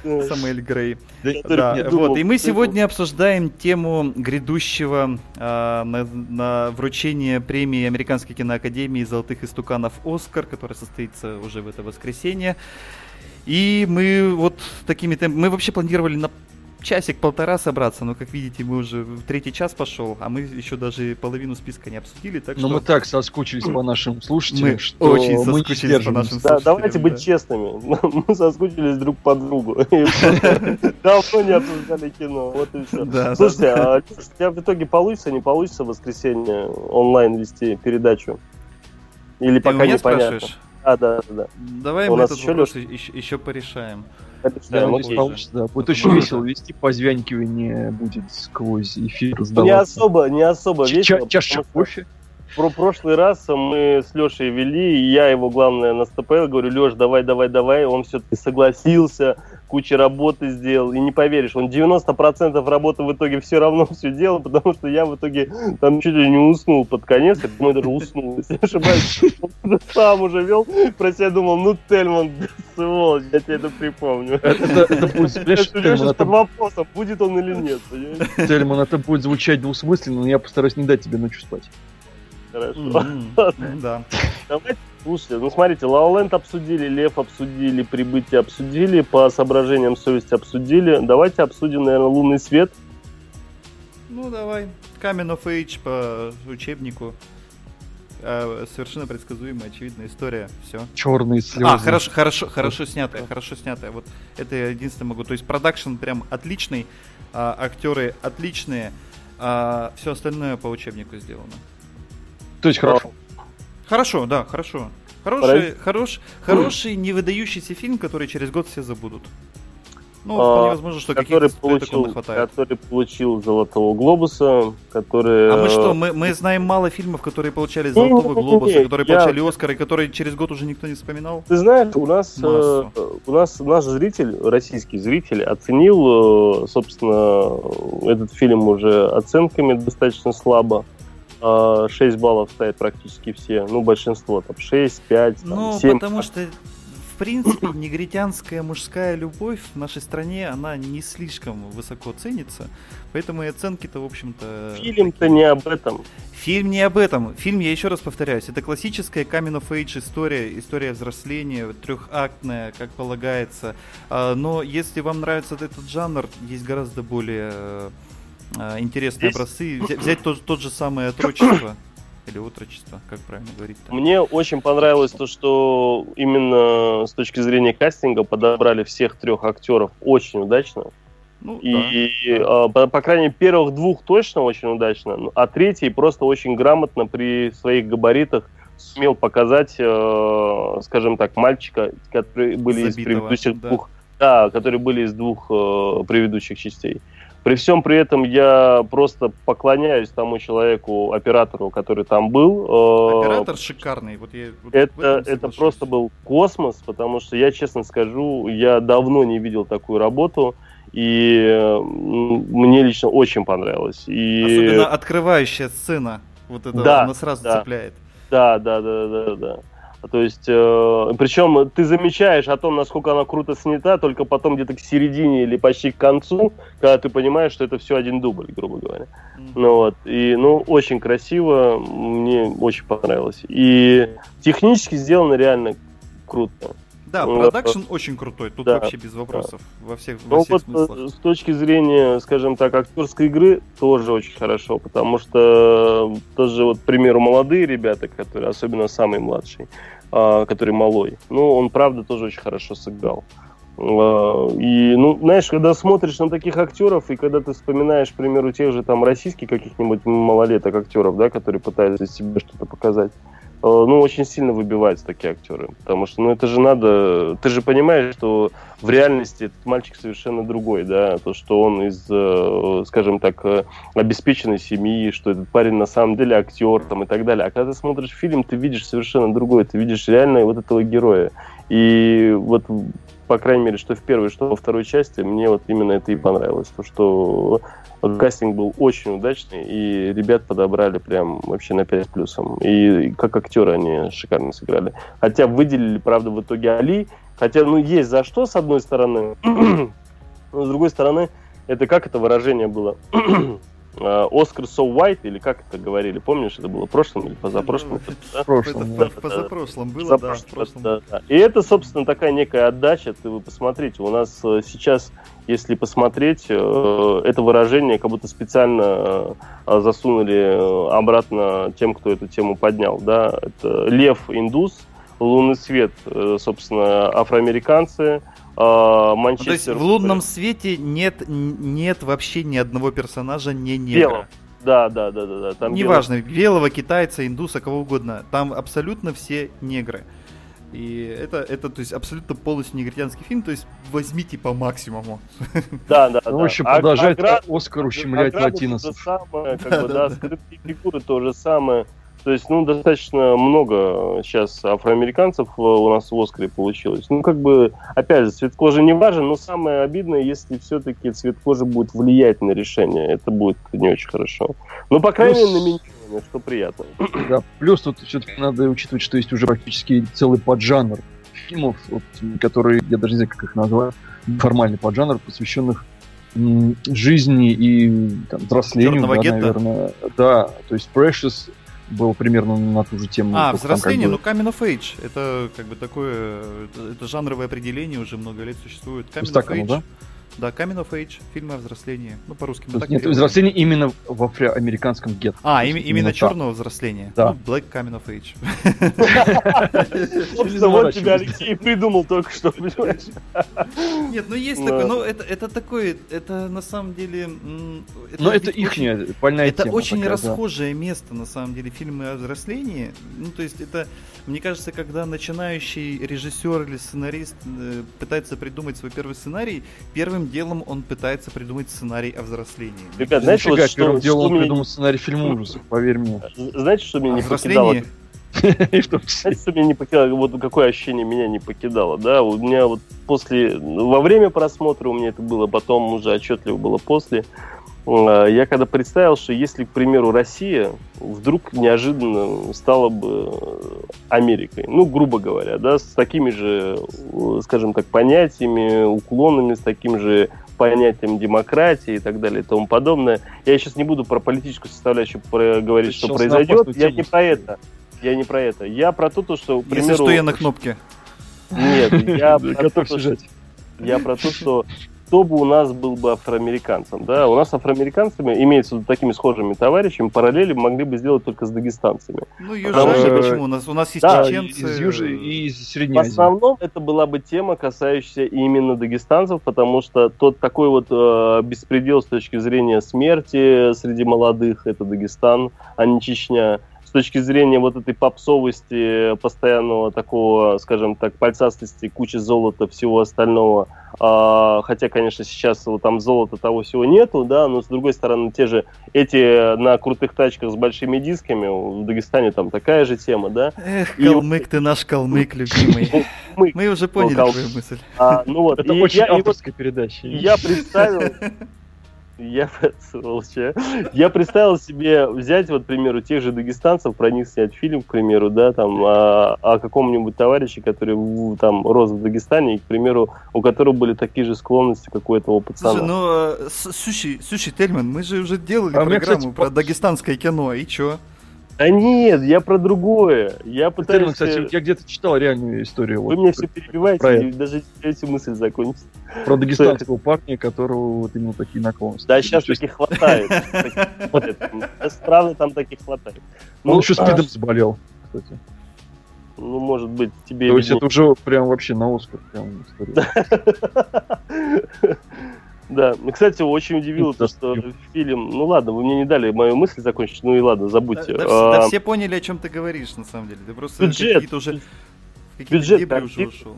Самуэль Грей. Да, вот, и мы сегодня обсуждаем тему грядущего а, на, на вручение премии Американской киноакадемии «Золотых истуканов Оскар», которая состоится уже в это воскресенье. И мы вот такими темпами... Мы вообще планировали на часик-полтора собраться, но, как видите, мы уже в третий час пошел, а мы еще даже половину списка не обсудили, так Но что... мы так соскучились по нашим слушателям, Мы что очень мы не соскучились по сдерживаемся. нашим Да, слушателям, давайте быть да. честными. Мы соскучились друг по другу. Давно не обсуждали кино. Вот и все. Слушайте, а у тебя в итоге получится, не получится в воскресенье онлайн вести передачу? Или пока меня непонятно? Да, да, да. Давай У мы этот еще вопрос еще, еще порешаем. Да, Да, получится, да. Будет очень весело вести, позвянькивание будет сквозь эфир Не раздаваться. особо, не особо Ча- весело. Чашечка потому что кофе. Про прошлый раз мы с Лешей вели, и я его, главное, наступил, говорю, Леш, давай, давай, давай. Он все-таки согласился, куча работы сделал. И не поверишь, он 90% работы в итоге все равно все делал, потому что я в итоге там чуть ли не уснул под конец, я думаю, даже уснул, если не ошибаюсь. Сам уже вел, про себя думал, ну, Тельман, сволочь, я тебе это припомню. Это, Леша под это, вопросом, будет он или нет. Тельман, это будет звучать двусмысленно, но я постараюсь не дать тебе ночью спать. Хорошо. Да. Давайте, Слушайте, ну смотрите, Лауленд обсудили, Лев обсудили, Прибытие обсудили, по соображениям совести обсудили. Давайте обсудим, наверное, Лунный свет. Ну, давай. Камен of Age по учебнику. А, совершенно предсказуемая, очевидная история. Все. Черные слезы. А, хорошо, хорошо, хорошо снятая, хорошо снятая. Вот это я единственное могу. То есть продакшн прям отличный, а, актеры отличные, а все остальное по учебнику сделано. То есть хорошо. Хорошо, да, хорошо. Хороший, хорош, хороший, не выдающийся фильм, который через год все забудут. Ну, А, вполне возможно, что который получил, хватает. который получил Золотого Глобуса, который... А мы э, что, мы, мы знаем мало фильмов, которые получали Не-не-не-не, Золотого Глобуса, которые я- получали Оскар, и которые через год уже никто не вспоминал? Ты знаешь, у нас, э, у нас наш зритель, российский зритель, оценил, э, собственно, этот фильм уже оценками достаточно слабо. А, 6 баллов ставят практически все. Ну, большинство там 6, 5, там, Ну, 7. потому что, в принципе, негритянская мужская любовь в нашей стране, она не слишком высоко ценится, поэтому и оценки-то, в общем-то... Фильм-то не об этом. Фильм не об этом. Фильм, я еще раз повторяюсь, это классическая Coming of Age история, история взросления, трехактная, как полагается. А, Но если вам нравится этот жанр, есть гораздо более э, интересные Здесь- образцы. Взя- Взять тот, тот же самое отрочество. Или отрочество, как правильно говорить-то. Мне очень понравилось то, что именно с точки зрения кастинга подобрали всех трех актеров очень удачно. Ну, да. И, э, по, по крайней мере, первых двух точно очень удачно, ну, а третий просто очень грамотно при своих габаритах сумел показать, э, скажем так, мальчика, которые были из Забитого, предыдущих да. двух, да, которые были из двух э, предыдущих частей. При всем при этом я просто поклоняюсь тому человеку, оператору, который там был. э, Оператор шикарный. Вот я вот это, это просто был космос, потому что я честно скажу, я давно не видел такую работу, и мне лично очень понравилось. И Особенно открывающая сцена. Вот это Да, она сразу да. цепляет. да, да, да, да, да. То есть, э, причем ты замечаешь о том, насколько она круто снята, только потом где-то к середине или почти к концу, когда ты понимаешь, что это все один дубль, грубо говоря. Мгм. Ну вот, и, ну, очень красиво, мне очень понравилось. И технически сделано реально круто. Да, Ну, продакшн очень крутой. Тут да, вообще без вопросов. Во всех, во Ну всех вот смыслах. э, с точки зрения, скажем так, актерской игры тоже очень хорошо, потому что э, тоже вот, к примеру, молодые ребята, которые, особенно самый младший, который малой, ну, он правда тоже очень хорошо сыграл. А, И, ну, знаешь, когда смотришь на таких актеров, и когда ты вспоминаешь, к примеру, тех же там российских каких-нибудь малолеток актеров, да, которые пытаются из себя что-то показать, ну, очень сильно выбиваются такие актеры. Потому что, ну, это же надо... Ты же понимаешь, что в реальности этот мальчик совершенно другой, да, то, что он из, э, скажем так, э, обеспеченной семьи, что этот парень на самом деле актер там и так далее. А когда ты смотришь фильм, ты видишь совершенно другое, ты видишь реально вот этого героя. И вот, по крайней мере, что в первой, что во второй части, мне вот именно это и понравилось, то, что кастинг был очень удачный, и ребят подобрали прям вообще на 5 с плюсом. И как актеры они шикарно сыграли. Хотя выделили, правда, в итоге Али, Хотя, ну, есть за что, с одной стороны. Но, с другой стороны, это как это выражение было? А, Оскар so white, или как это говорили, помнишь, это было в прошлом или позапрошлом? да? Позапрошлом было, да. И это, собственно, такая некая отдача. Ты вы посмотрите, у нас э, сейчас, если посмотреть, э, это выражение как будто специально э, засунули э, обратно тем, кто эту тему поднял. Да? Это лев индус, лунный свет, собственно, афроамериканцы, э, Ну, Манчестер. то есть в лунном свете нет, нет вообще ни одного персонажа не негра. Белого. Да, да, да, да, да. Там Неважно, белого, китайца, индуса, кого угодно. Там абсолютно все негры. И это, это, то есть, абсолютно полностью негритянский фильм, то есть возьмите по максимуму. Да, да, Ну, да. в общем, А- продолжать Оскар ущемлять Ограды латиносов. То же самое, как Да, бы, да, скрытые фигуры то же самое. То есть, ну, достаточно много сейчас афроамериканцев э, у нас в Оскаре получилось. Ну, как бы, опять же, цвет кожи не важен, но самое обидное, если все-таки цвет кожи будет влиять на решение. Это будет не очень хорошо. Ну, по крайней мере, Плюс- номинирование, что приятно. Да, плюс тут все-таки надо учитывать, что есть уже практически целый поджанр фильмов, вот, которые, я даже не знаю, как их назвать, формальный поджанр, посвященных м, жизни и там, взрослению, да, гетто? наверное. Да, то есть Precious был примерно на ту же тему. А, только там взросление, как бы- ну Coming of Age. Это как бы такое, это, это жанровое определение уже много лет существует. Есть of Age. да? Да, Coming of Age, фильмы о взрослении. Ну, по-русски мы так нет, переводим. взросление именно в афроамериканском гетто. А, им- именно так. черного взросления. Да. Ну, Black Coming of Age. Собственно, вот тебя Алексей придумал только что, понимаешь? Нет, ну есть Да. такой, ну это, это такой, это на самом деле... Но это очень- больная Это очень расхожее место, на самом деле, фильмы о взрослении. Ну, то есть это, мне кажется, когда начинающий режиссер или сценарист э, пытается придумать свой первый сценарий, первым делом он пытается придумать сценарий о взрослении. Ребят, знаете, Нифига, вот что, первым делом что он придумал сценарий фильма ужасов, поверь мне. знаете, что меня не покидало? Знаете, что меня не покидало? Вот какое ощущение меня не покидало, да? У меня вот после, во время просмотра у меня это было, потом уже отчетливо было после. Э, Я когда представил, что если, к примеру, Россия вдруг неожиданно стала бы э, Америкой, ну, грубо говоря, да, с такими же, скажем так, понятиями, уклонами, с таким же понятием демократии и так далее и тому подобное. Я сейчас не буду про политическую составляющую про- говорить, Ты что произойдет. Я не про это. Я не про это. Я про то, то, что, к Если примеру... что, я на кнопке. Нет, я про, то, что, я про то, что кто бы у нас был бы афроамериканцем, да, у нас афроамериканцами, имеется в виду такими схожими товарищами, параллели могли бы сделать только с дагестанцами. Ну, Потому южане, что- почему? У нас, у нас есть Да, чеченцы. Из Южной и из Средней В основном это была бы тема, касающаяся именно дагестанцев, потому что тот такой вот э, беспредел с точки зрения смерти среди молодых, это Дагестан, а не Чечня. С точки зрения вот этой попсовости, постоянного такого, скажем так, пальцастости, кучи золота, всего остального. А, хотя, конечно, сейчас вот там золота того всего нету, да, но с другой стороны, те же эти на крутых тачках с большими дисками, в Дагестане там такая же тема, да. Эх, И- калмык, ты наш калмык, любимый. Мы, уже поняли твою мысль. а, ну вот, Это очень авторская передача. Я представил... Я, сволочь, а. я представил себе взять, вот, к примеру, тех же дагестанцев, про них снять фильм, к примеру, да, там, о, о каком-нибудь товарище, который в- там рос в Дагестане, и, к примеру, у которого были такие же склонности, как у этого пацана. Слушай, ну, э, с- Суши, Суши Тельман, мы же уже делали А программу кстати, про дагестанское кино, и чё? Да нет, я про другое. Я пытаюсь... Термин, кстати, я где-то читал реальную историю. Вы вот, меня все перебиваете, про и даже не даете мысль закончить. Про дагестанского парня, которого вот именно такие наклонности. Да, сейчас есть таких хватает. Странно, там таких хватает. Он еще а, спидом заболел, кстати. Ну, может быть, тебе... То есть это уже прям вообще на Оскар. Прям история. Да, Ну, кстати, очень удивило то, что фильм... Ну ладно, вы мне не дали мою мысль закончить, ну и ладно, Да, забудьте. да все, А, да все поняли, о чем ты говоришь, на самом деле. Ты просто Бюджет. какие-то уже... Бюджет дебри уже картины. ушел.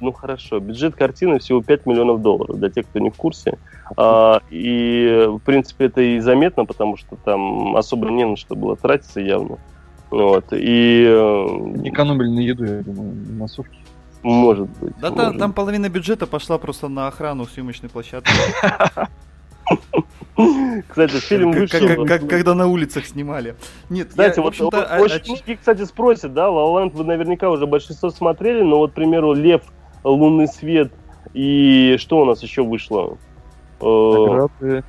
Ну хорошо, бюджет картины всего 5 миллионов долларов, для тех, кто не в курсе. А, и, в принципе, это и заметно, потому что там особо не на что было тратиться явно. Вот, и... э, Экономили на еду, я думаю, на массовке. Может быть. Да та- может там половина бюджета пошла просто на охрану съемочной площадки. Кстати, фильм вышел... как- как- Когда на улицах снимали. Нет, Знаете, я, вот очень многие, кстати, спросят, да, Land вы наверняка уже большинство смотрели, но вот, к примеру, Лев, Лунный свет и что у нас еще вышло? Э, Награды.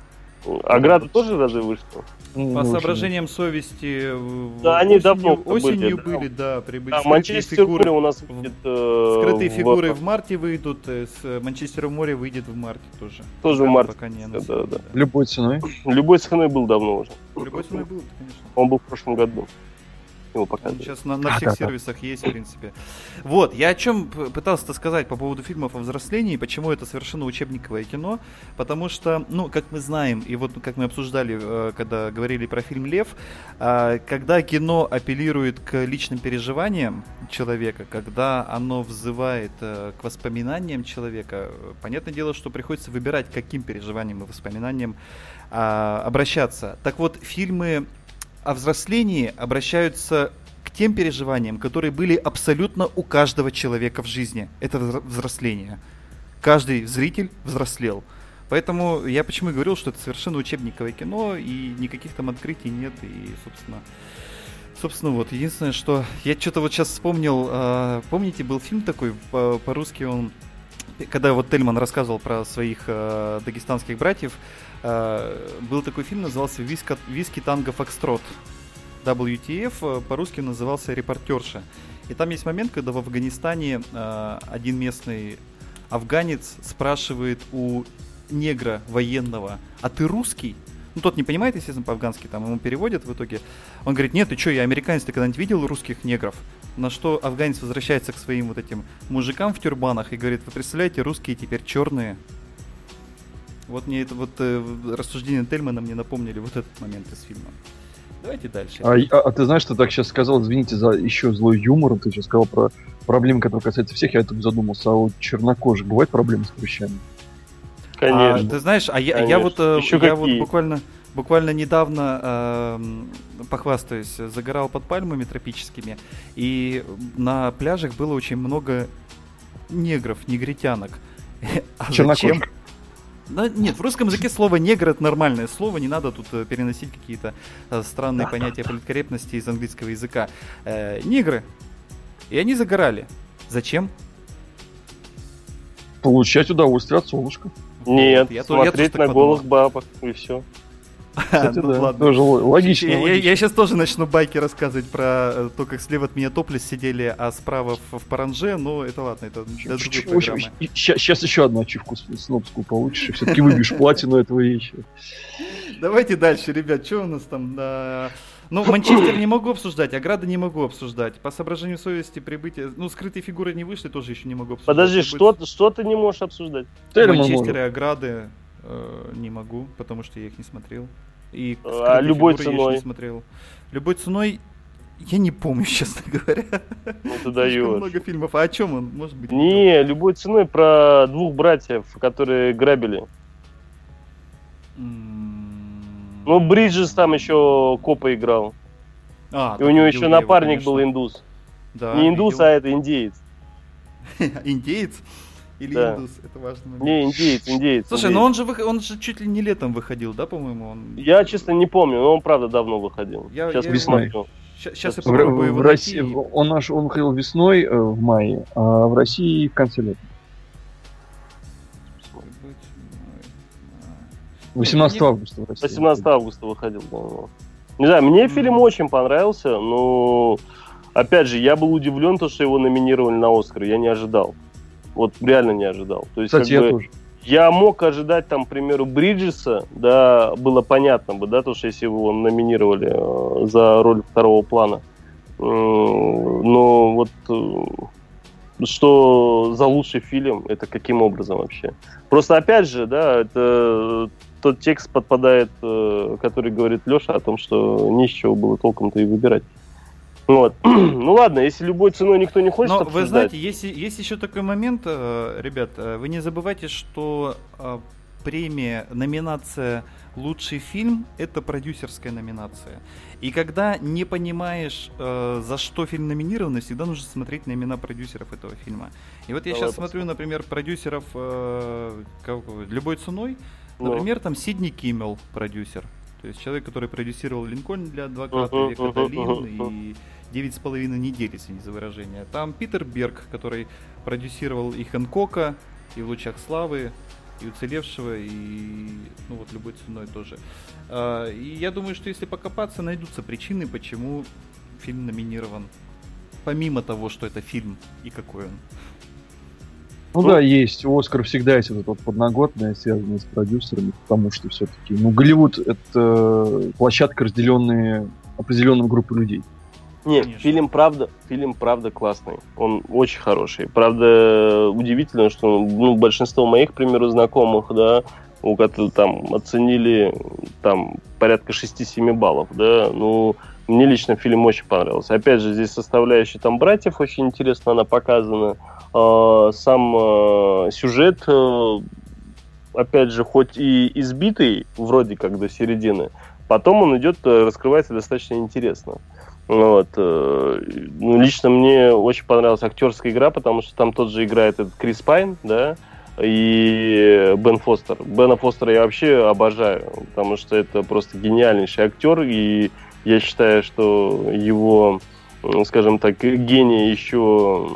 Аграда тоже разве вышло? В По общем, соображениям совести в- Да, они осенью, давно были, осенью да. были, да, прибыли Да, Манчестер фигуры. у нас будет... э, Скрытые в- фигуры в марте выйдут, э, с э, Манчестер в море выйдет в марте тоже. Тоже в Пока- марте, Пока не да, анонсировали, да. Любой ценой. Любой ценой был давно уже. Любой ценой был, конечно. Он был в прошлом году. Его Он показывали. сейчас на, на всех сервисах есть, в принципе. Вот, я о чем п- пытался сказать по поводу фильмов о взрослении, почему это совершенно учебниковое кино, потому что, ну, как мы знаем, и вот как мы обсуждали, э, когда говорили про фильм «Лев», а, когда кино апеллирует к личным переживаниям человека, когда оно взывает э, к воспоминаниям человека, понятное дело, что приходится выбирать, каким переживаниям и воспоминаниям а, обращаться. Так вот, фильмы о взрослении обращаются к тем переживаниям, которые были абсолютно у каждого человека в жизни. Это взро- взросление. Каждый зритель взрослел. Поэтому я почему и говорил, что это совершенно учебниковое кино, и никаких там открытий нет, и, собственно, собственно, вот, единственное, что я что-то вот сейчас вспомнил, а, помните, был фильм такой, по- по-русски он, когда вот Тельман рассказывал про своих а, дагестанских братьев, а, был такой фильм, назывался «Виска- «Виски, танго, фокстрот». WTF э, по-русски назывался «Репортерша». И там есть момент, когда в Афганистане э, один местный афганец спрашивает у негра военного, а ты русский? Ну, тот не понимает, естественно, по-афгански, там ему переводят в итоге. Он говорит, нет, ты что, я американец, ты когда-нибудь видел русских негров? На что афганец возвращается к своим вот этим мужикам в тюрбанах и говорит, вы представляете, русские теперь черные. Вот мне это вот э, рассуждения Тельмана мне напомнили вот этот момент из фильма. Давайте дальше. А, а, а ты знаешь, что так сейчас сказал, извините за еще злой юмор, ты сейчас сказал про проблемы, которые касаются всех, я тут задумался, а у чернокожих бывают проблемы с прыщами? Конечно. А, ты знаешь, а я, я вот, э, Еще я вот какие? буквально, буквально недавно эм, похвастаюсь, загорал под пальмами тропическими, и на пляжах было очень много негров, негритянок. А зачем? Да, нет, в русском языке слово негр это нормальное слово, не надо тут э, переносить какие-то э, странные понятия политкорректности из английского языка. Э, негры. И они загорали. Зачем? Получать удовольствие от солнышка. Нет, Вот, я я смотреть так на подумал. голых бабок, и все. Кстати, Ну да, ладно. тоже логично. Я, сейчас тоже начну байки рассказывать про э, то, как слева от меня топлес сидели, а справа в, в паранже, но это ладно, это для другой программы. сейчас еще одну ачивку с- снобскую получишь, и все-таки выбьешь платину этого вещи. Давайте дальше, ребят, что у нас там? Ну, Манчестер не могу обсуждать, Аграда не могу обсуждать. По соображению совести прибытие... Ну, скрытые фигуры не вышли, тоже еще не могу обсуждать. Подожди, что, что ты не можешь обсуждать? Манчестер и Аграды э, не могу, потому что я их не смотрел. И А любой фигуры я ценой? не смотрел. Любой ценой я не помню, честно говоря. Ну ты даешь. много фильмов. А о чем он? Может быть? Не, любой ценой про двух братьев, которые грабили. М, Ну, Бриджес там еще копа играл. А, И у него еще я его, напарник был индус. Да, Не индус, видел. а это индеец. Индеец? Или Да. индус? Это момент. Не, индеец, индеец. Слушай, индеец. ну он же, вых- он же чуть ли не летом выходил, да, по-моему? Он... Я, честно, не помню, но он, правда, давно выходил. Я- Сейчас я посмотрю. Сейчас я В, попробую его в России, найти. он, наш, он выходил весной э, в мае, а в России в конце лета. 18 августа в России. 18 августа выходил, по-моему. Не знаю, мне фильм очень понравился, но опять же, я был удивлен, то, что его номинировали на Оскар. Я не ожидал. Вот реально не ожидал. То есть, Кстати, как я бы, тоже. я мог ожидать, там, к примеру, Бриджеса, да, было понятно бы, да, то, что если его номинировали э, за роль второго плана. Но вот э, что за лучший фильм, это каким образом вообще? Просто опять же, да, это тот текст подпадает, э, который говорит Леша о том, что не с чего было толком-то и выбирать. Вот. ну ладно, если любой ценой никто не хочет Но вы обсуждать, знаете, есть, есть еще такой момент, э, ребят, э, вы не забывайте, что э, премия, номинация «Лучший фильм» — это продюсерская номинация. И когда не понимаешь, э, за что фильм номинирован, всегда нужно смотреть на имена продюсеров этого фильма. И вот я Давай сейчас смотрю, например, продюсеров э, кого- «Любой ценой», Ну. например, там Сидни Киммел, продюсер. То есть человек, который продюсировал «Линкольн» для «Адвоката», Мгм, «Века мгм, долин» мгм, и девять с половиной недель, извините за выражение. Там Питер Берг, который продюсировал и Хэнкока, и в «Лучах славы», и «Уцелевшего», и ну вот любой ценой тоже. А, И я думаю, что если покопаться, найдутся причины, почему фильм номинирован. Помимо того, что это фильм и какой он. Ну, Ну. да, есть. У Оскара всегда есть вот, вот подноготное, связанное с продюсерами, потому что все-таки, ну, Голливуд — это площадка, разделенная определенной группой людей. Нет, Конечно. фильм правда, фильм правда классный. Он очень хороший. Правда, удивительно, что ну, большинство моих, к примеру, знакомых, да, у которых там оценили там порядка 6-7 баллов, да, ну, мне лично фильм очень понравился. Опять же, здесь составляющая там братьев очень интересно она показана. А, Сам а, сюжет, э, опять же, хоть и избитый, вроде как до середины, потом он идет, э, раскрывается достаточно интересно. Вот. э, Ну, лично мне очень понравилась актерская игра, потому что там тот же играет этот Крис Пайн, да, и Бен Фостер. Бена Фостера я вообще обожаю, потому что это просто гениальнейший актер, и я считаю, что его, скажем так, гений еще,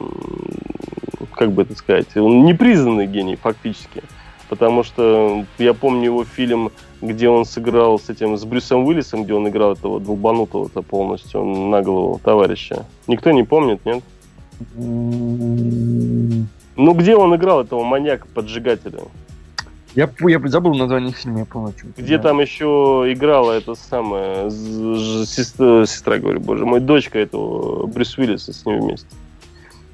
как бы это сказать, он непризнанный гений фактически. Потому что я помню его фильм где он сыграл с этим, с Брюсом Уиллисом, где он играл этого долбанутого-то полностью на голову товарища. Никто не помнит, нет? Ну, где он играл этого маньяка-поджигателя? Я, я забыл название фильма, я помню. Где да. там еще играла эта самая сестра, сестра, говорю, боже мой, дочка этого Брюс Уиллиса с ним вместе.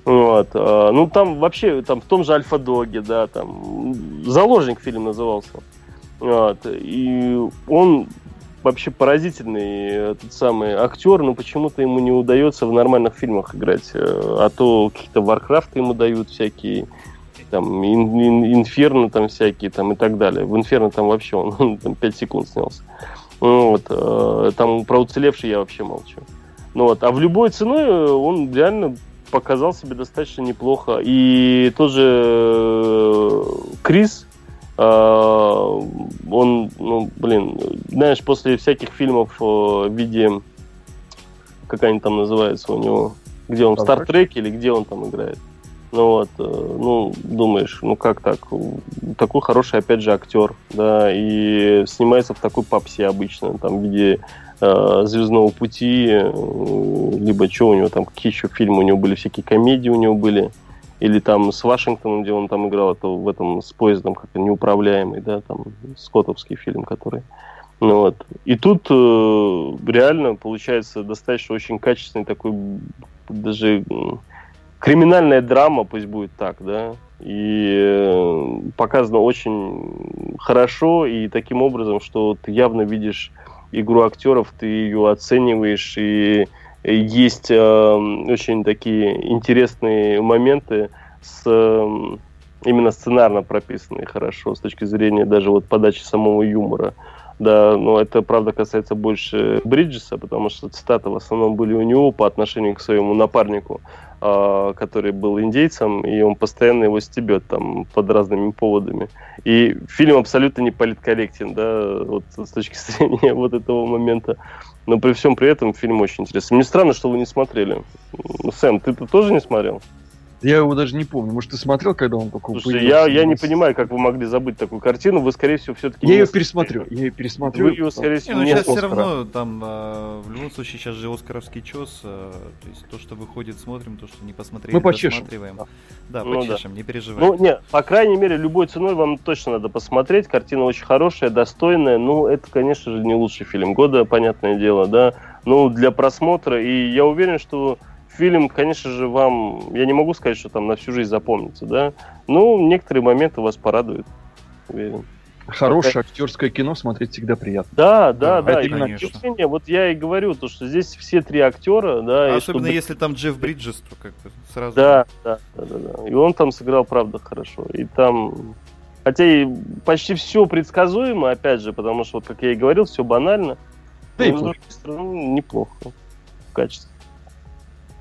Вот. а, Ну, там вообще, там в том же Альфа-Доге, да, там заложник фильм назывался. Вот. И он вообще поразительный этот самый актер, но почему-то ему не удается в нормальных фильмах играть. Э, А то какие-то Варкрафты ему дают всякие, там, ин- ин- Инферно там всякие, там, и так далее. В Инферно там вообще он, он там 5 секунд снялся. Ну Вот. э, Там про уцелевший я вообще молчу. Ну вот. А в любой ценой э, он реально показал себе достаточно неплохо. И тот же э, Крис, он, ну, блин, знаешь, после всяких фильмов э, в виде, как они там называются у него, где он, в Star Trek? Стартреке или где он там играет. Ну вот, э, ну, думаешь, ну как так? Такой хороший, опять же, актер, да, и снимается в такой попсе обычно, там, в виде э, Звездного пути, э, либо что у него там, какие еще фильмы у него были, всякие комедии у него были, или там с Вашингтоном, где он там играл, это в этом с поездом, как неуправляемый, да, там, скоттовский фильм, который. Ну вот. И тут э, реально получается достаточно очень качественный такой, даже криминальная драма, пусть будет так, да, и э, показано очень хорошо и таким образом, что ты явно видишь игру актеров, ты ее оцениваешь, и есть э, очень такие интересные моменты с э, именно сценарно прописанные хорошо с точки зрения даже вот подачи самого юмора. Да, но это, правда, касается больше Бриджеса, потому что цитаты в основном были у него по отношению к своему напарнику, а, который был индейцем, и он постоянно его стебет там под разными поводами. И фильм абсолютно не политкорректен, да, вот с точки зрения вот этого момента. Но при всем при этом фильм очень интересный. Мне странно, что вы не смотрели. Сэм, ты -то тоже не смотрел? Я его даже не помню. Может, ты смотрел, когда он только Слушай, появился? я, я не понимаю, как вы могли забыть такую картину. Вы, скорее всего, все-таки... Я ее пересмотрю. Я ее пересмотрю. Вы ее, скорее Не, всего, ну не сейчас все Оскара. равно там а, в любом случае сейчас же Оскаровский чес, а, то есть то, что выходит, смотрим, то, что не посмотрели, Мы почешем. досматриваем. Да, Ну да. почешем, не переживай. Ну, нет, по крайней мере, любой ценой вам точно надо посмотреть. Картина очень хорошая, достойная. Ну, это, конечно же, не лучший фильм года, понятное дело, да. Ну, для просмотра. И я уверен, что фильм, конечно же, вам... Я не могу сказать, что там на всю жизнь запомнится, да. Ну, некоторые моменты вас порадуют. Уверен. Хорошее актерское кино смотреть всегда приятно. Да, да, Да, да. это именно менее, вот я и говорю, то, что здесь все три актера, да, и Особенно чтобы- если там Джефф Бриджес, то как бы сразу... Да, да, да, да, да. И он там сыграл, правда, хорошо. И там... Хотя и почти все предсказуемо, опять же, потому что, вот, как я и говорил, все банально. Да и Но, с другой стороны, неплохо в качестве.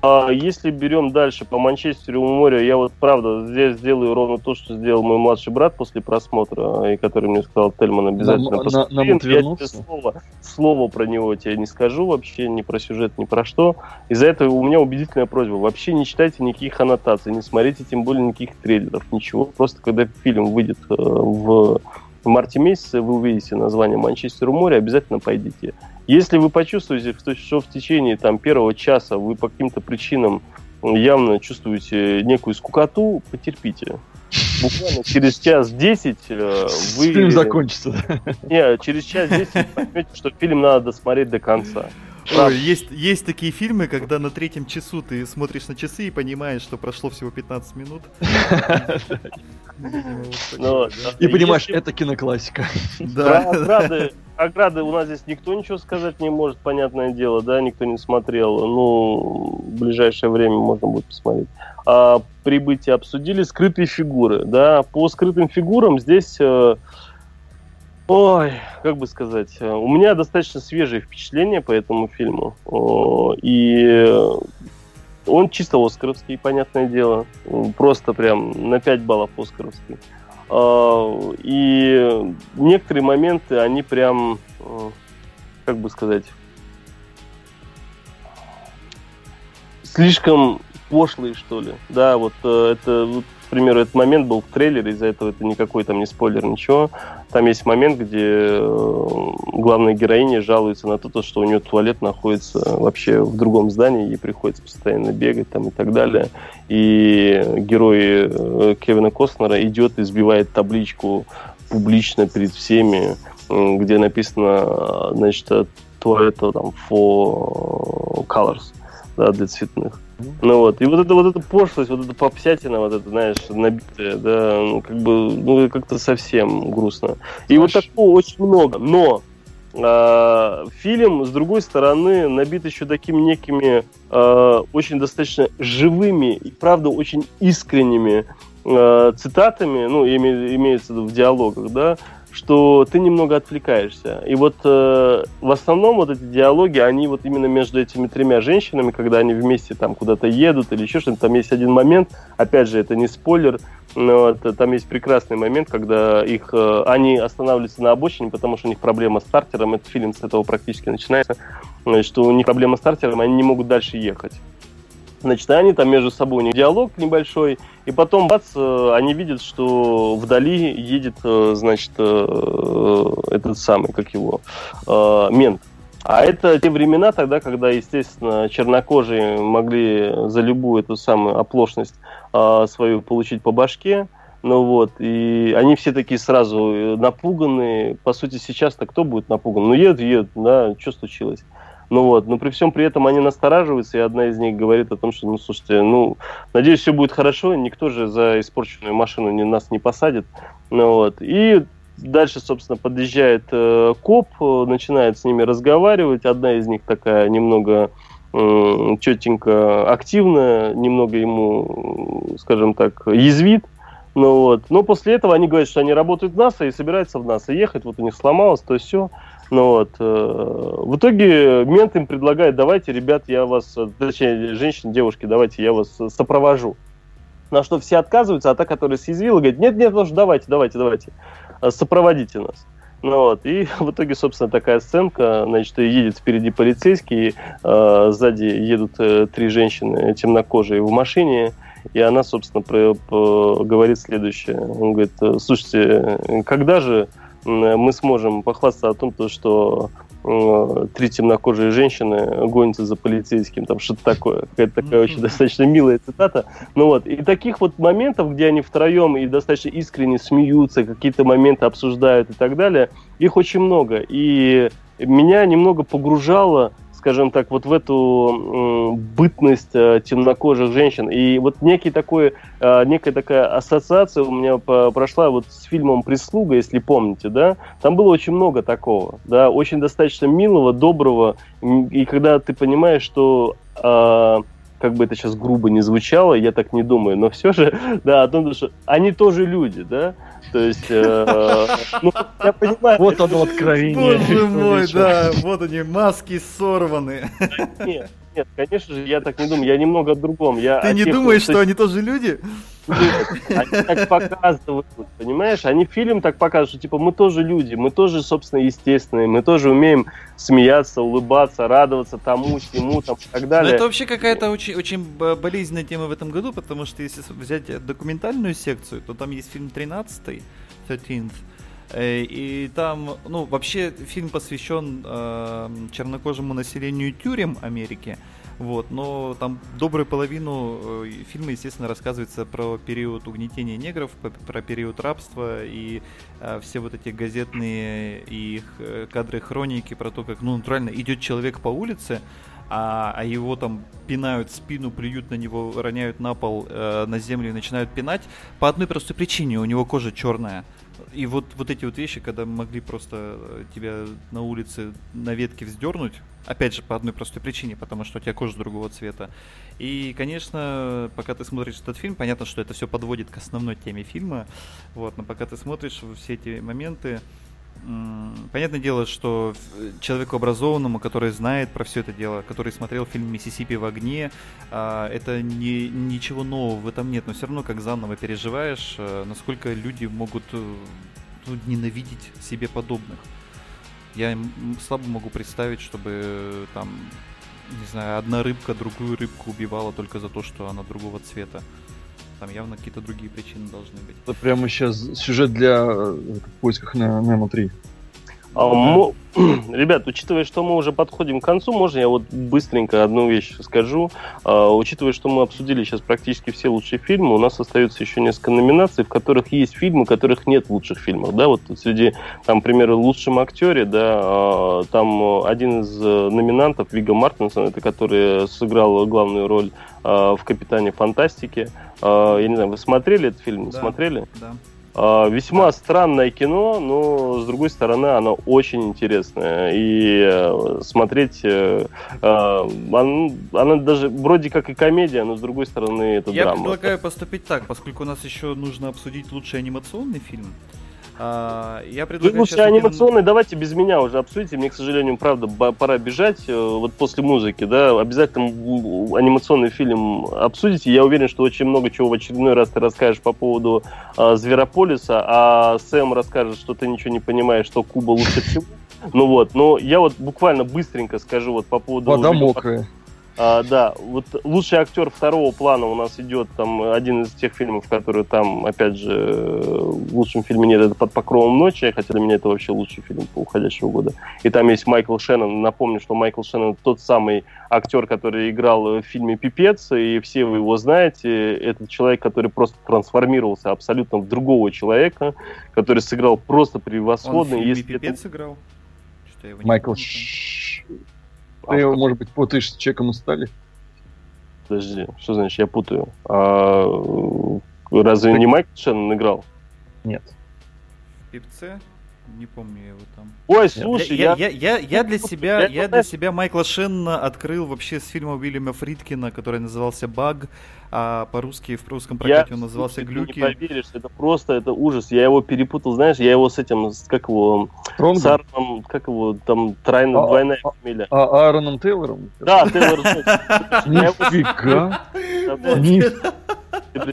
А если берем дальше по Манчестеру у моря, я вот правда здесь сделаю ровно то, что сделал мой младший брат после просмотра, и который мне сказал Тельман обязательно Нам- на- посмотри. нам Я тебе слово, слово про него тебе не скажу вообще, ни про сюжет, ни про что. Из-за этого у меня убедительная просьба. Вообще не читайте никаких аннотаций, не смотрите тем более никаких трейлеров, ничего. Просто когда фильм выйдет э, в в марте месяце, вы увидите название Манчестер у моря, обязательно пойдите. Если вы почувствуете, что- в течение там, первого часа вы по каким-то причинам явно чувствуете некую скукоту, потерпите. Буквально через час десять э, вы... Фильм закончится. Не, через час десять вы поймете, что фильм надо досмотреть до конца. Ой, есть, есть такие фильмы, когда на третьем часу ты смотришь на часы и понимаешь, что прошло всего 15 минут. Ну, И понимаешь, это киноклассика. Да. Про ограды, у нас здесь никто ничего сказать не может, понятное дело, да, никто не смотрел. Ну, в ближайшее время можно будет посмотреть. А, прибытие обсудили, скрытые фигуры, да. По скрытым фигурам здесь, э, ой, как бы сказать, э, у меня достаточно свежие впечатления по этому фильму. О, и он чисто оскаровский, понятное дело. Просто прям на 5 баллов оскаровский. А, И некоторые моменты, они прям, э, как бы сказать, слишком пошлые, что ли. Да, вот э, это вот к примеру, этот момент был в трейлере, из-за этого это никакой там не спойлер, ничего. Там есть момент, где э, главная героиня жалуется на то, что у нее туалет находится вообще в другом здании, ей приходится постоянно бегать там и так далее. И герой э, Кевина Костнера идет и сбивает табличку публично перед всеми, где написано, значит, туалет там for colors, да, для цветных. Ну вот, и вот это вот эта пошлость, вот эта попсятина, вот это, знаешь, набитая, да, ну как бы, ну как-то совсем грустно. И вот такого очень много, но э, фильм, с другой стороны, набит еще такими некими э, очень достаточно живыми и, правда, очень искренними э, цитатами, ну, име, имеется в диалогах, да, что ты немного отвлекаешься. И вот э, в основном вот эти диалоги, они вот именно между этими тремя женщинами, когда они вместе там куда-то едут или еще что-то, там есть один момент, опять же, это не спойлер, но это, там есть прекрасный момент, когда их, э, они останавливаются на обочине, потому что у них проблема с стартером, этот фильм с этого практически начинается, что у них проблема с стартером, они не могут дальше ехать. Значит, они там между собой, у них диалог небольшой, и потом, бац, э, они видят, что вдали едет, э, значит, э, этот самый, как его, мент. А это те времена тогда, когда, естественно, чернокожие могли за любую эту самую оплошность свою получить по башке. Ну вот, и они все такие сразу напуганные. По сути, сейчас-то кто будет напуган? Ну, едут, едут, да, что случилось? Ну вот, но при всем при этом они настораживаются, и одна из них говорит о том, что, ну, слушайте, ну, надеюсь, все будет хорошо, никто же за испорченную машину не, нас не посадит. Ну вот, и дальше, собственно, подъезжает э, коп, начинает с ними разговаривать, одна из них такая немного э, четенько активная, немного ему, скажем так, язвит, ну вот. Но после этого они говорят, что они работают в НАСА и собираются в НАСА ехать. Вот у них сломалось, то все. Ну вот. Э, в итоге мент им предлагает, давайте, ребят, я вас, точнее, женщины, девушки, давайте я вас сопровожу. На что все отказываются, а та, которая съязвила, говорит, нет, нет, ну давайте, давайте, давайте, э, сопроводите нас. Ну вот, и в итоге, собственно, такая сценка, значит, едет впереди полицейский, э, сзади едут э, три женщины темнокожие в машине, и она, собственно, про, про, говорит следующее. Он говорит, слушайте, когда же мы сможем похвастаться о том, что э, три темнокожие женщины гонятся за полицейским, там что-то такое. Какая-то такая очень достаточно милая цитата. Ну вот, и таких вот моментов, где они втроем и достаточно искренне смеются, какие-то моменты обсуждают и так далее, их очень много. И меня немного погружало скажем так, вот в эту бытность э, темнокожих женщин. И вот некий такой, э, некая такая ассоциация у меня прошла вот с фильмом «Прислуга», если помните, да, там было очень много такого, да, очень достаточно милого, доброго, и когда ты понимаешь, что э, как бы это сейчас грубо не звучало, я так не думаю, но все же, да, о том, что они тоже люди, да, то есть, э, ну, я понимаю... Вот оно откровение. Боже мой, да, вот они, маски сорваны. Нет, нет, конечно же, я так не думаю, я немного о другом. Я Ты не тех, думаешь, что они тоже люди? Нет, они так показывают, понимаешь? Они фильм так показывают, что типа мы тоже люди, мы тоже, собственно, естественные, мы тоже умеем смеяться, улыбаться, радоваться тому, всему, там, и так далее. Но это вообще какая-то очень, очень болезненная тема в этом году, потому что если взять документальную секцию, то там есть фильм 13 13 Э, и там, ну, вообще фильм посвящен э, чернокожему населению тюрем Америки. Вот, но там добрую половину э, фильма, естественно, рассказывается про период угнетения негров, про период рабства и э, все вот эти газетные и э, кадры хроники про то, как, ну, натурально идет человек по улице, а, а его там пинают спину, плюют на него, роняют на пол, э, на землю и начинают пинать по одной простой причине, у него кожа черная. И вот, вот эти вот вещи, когда могли просто э, тебя на улице на ветке вздернуть, опять же, по одной простой причине, потому что у тебя кожа другого цвета. И, конечно, пока ты смотришь этот фильм, понятно, что это все подводит к основной теме фильма, вот, но пока ты смотришь все эти моменты, Понятное дело, что человеку образованному, который знает про все это дело, который смотрел фильм «Миссисипи в огне», а, это не, ничего нового в этом нет, но все равно как заново переживаешь, э, насколько люди могут э, ну, ненавидеть себе подобных. Я слабо могу представить, чтобы э, там, не знаю, одна рыбка другую рыбку убивала только за то, что она другого цвета. Там явно какие-то другие причины должны быть. Это прямо сейчас сюжет для э, в поисках Немо 3. А, Ребят, учитывая, что мы уже подходим к концу, можно я вот быстренько одну вещь скажу. А, Учитывая, что мы обсудили сейчас практически все лучшие фильмы, у нас остается еще несколько номинаций, в которых есть фильмы, у которых нет лучших фильмов. Да, вот среди, там, к примеру, лучшем актере, да, а, там один из э, номинантов, Вига Мартинсон, это который сыграл главную роль а, в «Капитане Фантастики». А, Я не знаю, вы смотрели этот фильм? Да. смотрели? Да. А, Весьма странное кино, но с другой стороны оно очень интересное. И э, смотреть, э, э, оно, оно даже вроде как и комедия, но с другой стороны это Я драма. предлагаю поступить так, поскольку у нас еще нужно обсудить лучший анимационный фильм. А, я Вы предлагаю лучше щас один- анимационный давайте без меня уже обсудите. Мне, к сожалению, правда, пора бежать. э, Вот после музыки, да, обязательно анимационный фильм обсудите. Я уверен, что очень много чего в очередной раз ты расскажешь по поводу э, Зверополиса, а Сэм расскажет, что ты ничего не понимаешь, что Куба лучше всего. Ну вот, но я вот буквально быстренько скажу вот по поводу... Вода мокрая. А, да, вот лучший актер второго плана у нас идет там один из тех фильмов, которые там, опять же, э, в лучшем фильме нет, это под покровом ночи, хотя для меня это вообще лучший фильм по уходящего года. И там есть Майкл Шеннон. Напомню, что Майкл Шеннон тот самый актер, который играл в фильме Пипец, и все вы его знаете. Это человек, который просто трансформировался абсолютно в другого человека, который сыграл просто Он в превосходно. фильме Если это- «Пипец» играл? Что-то я его не Майкл помню. Ты его, может быть, путаешь с Чеком и Стали? Подожди, что значит, я путаю. А, э, разве не Майкл Шеннон играл? Нет. В «Пипце»? Не помню я его там. Ой, слушай, я, я... я, я, я для себя, Я я для себя Майкла Шеннона открыл вообще с фильма Уильяма Фридкина, который назывался «Баг», а по-русски, в русском прокате он назывался слушай, ты «Глюки». не поверишь, это просто, это ужас. Я его перепутал, знаешь, я его с этим, с- как его, Стронгом? с Аароном, как его, там, тройная, А, двойная а, фамилия. А Аароном Тейлором? Да, Тейлор. Я Нифига.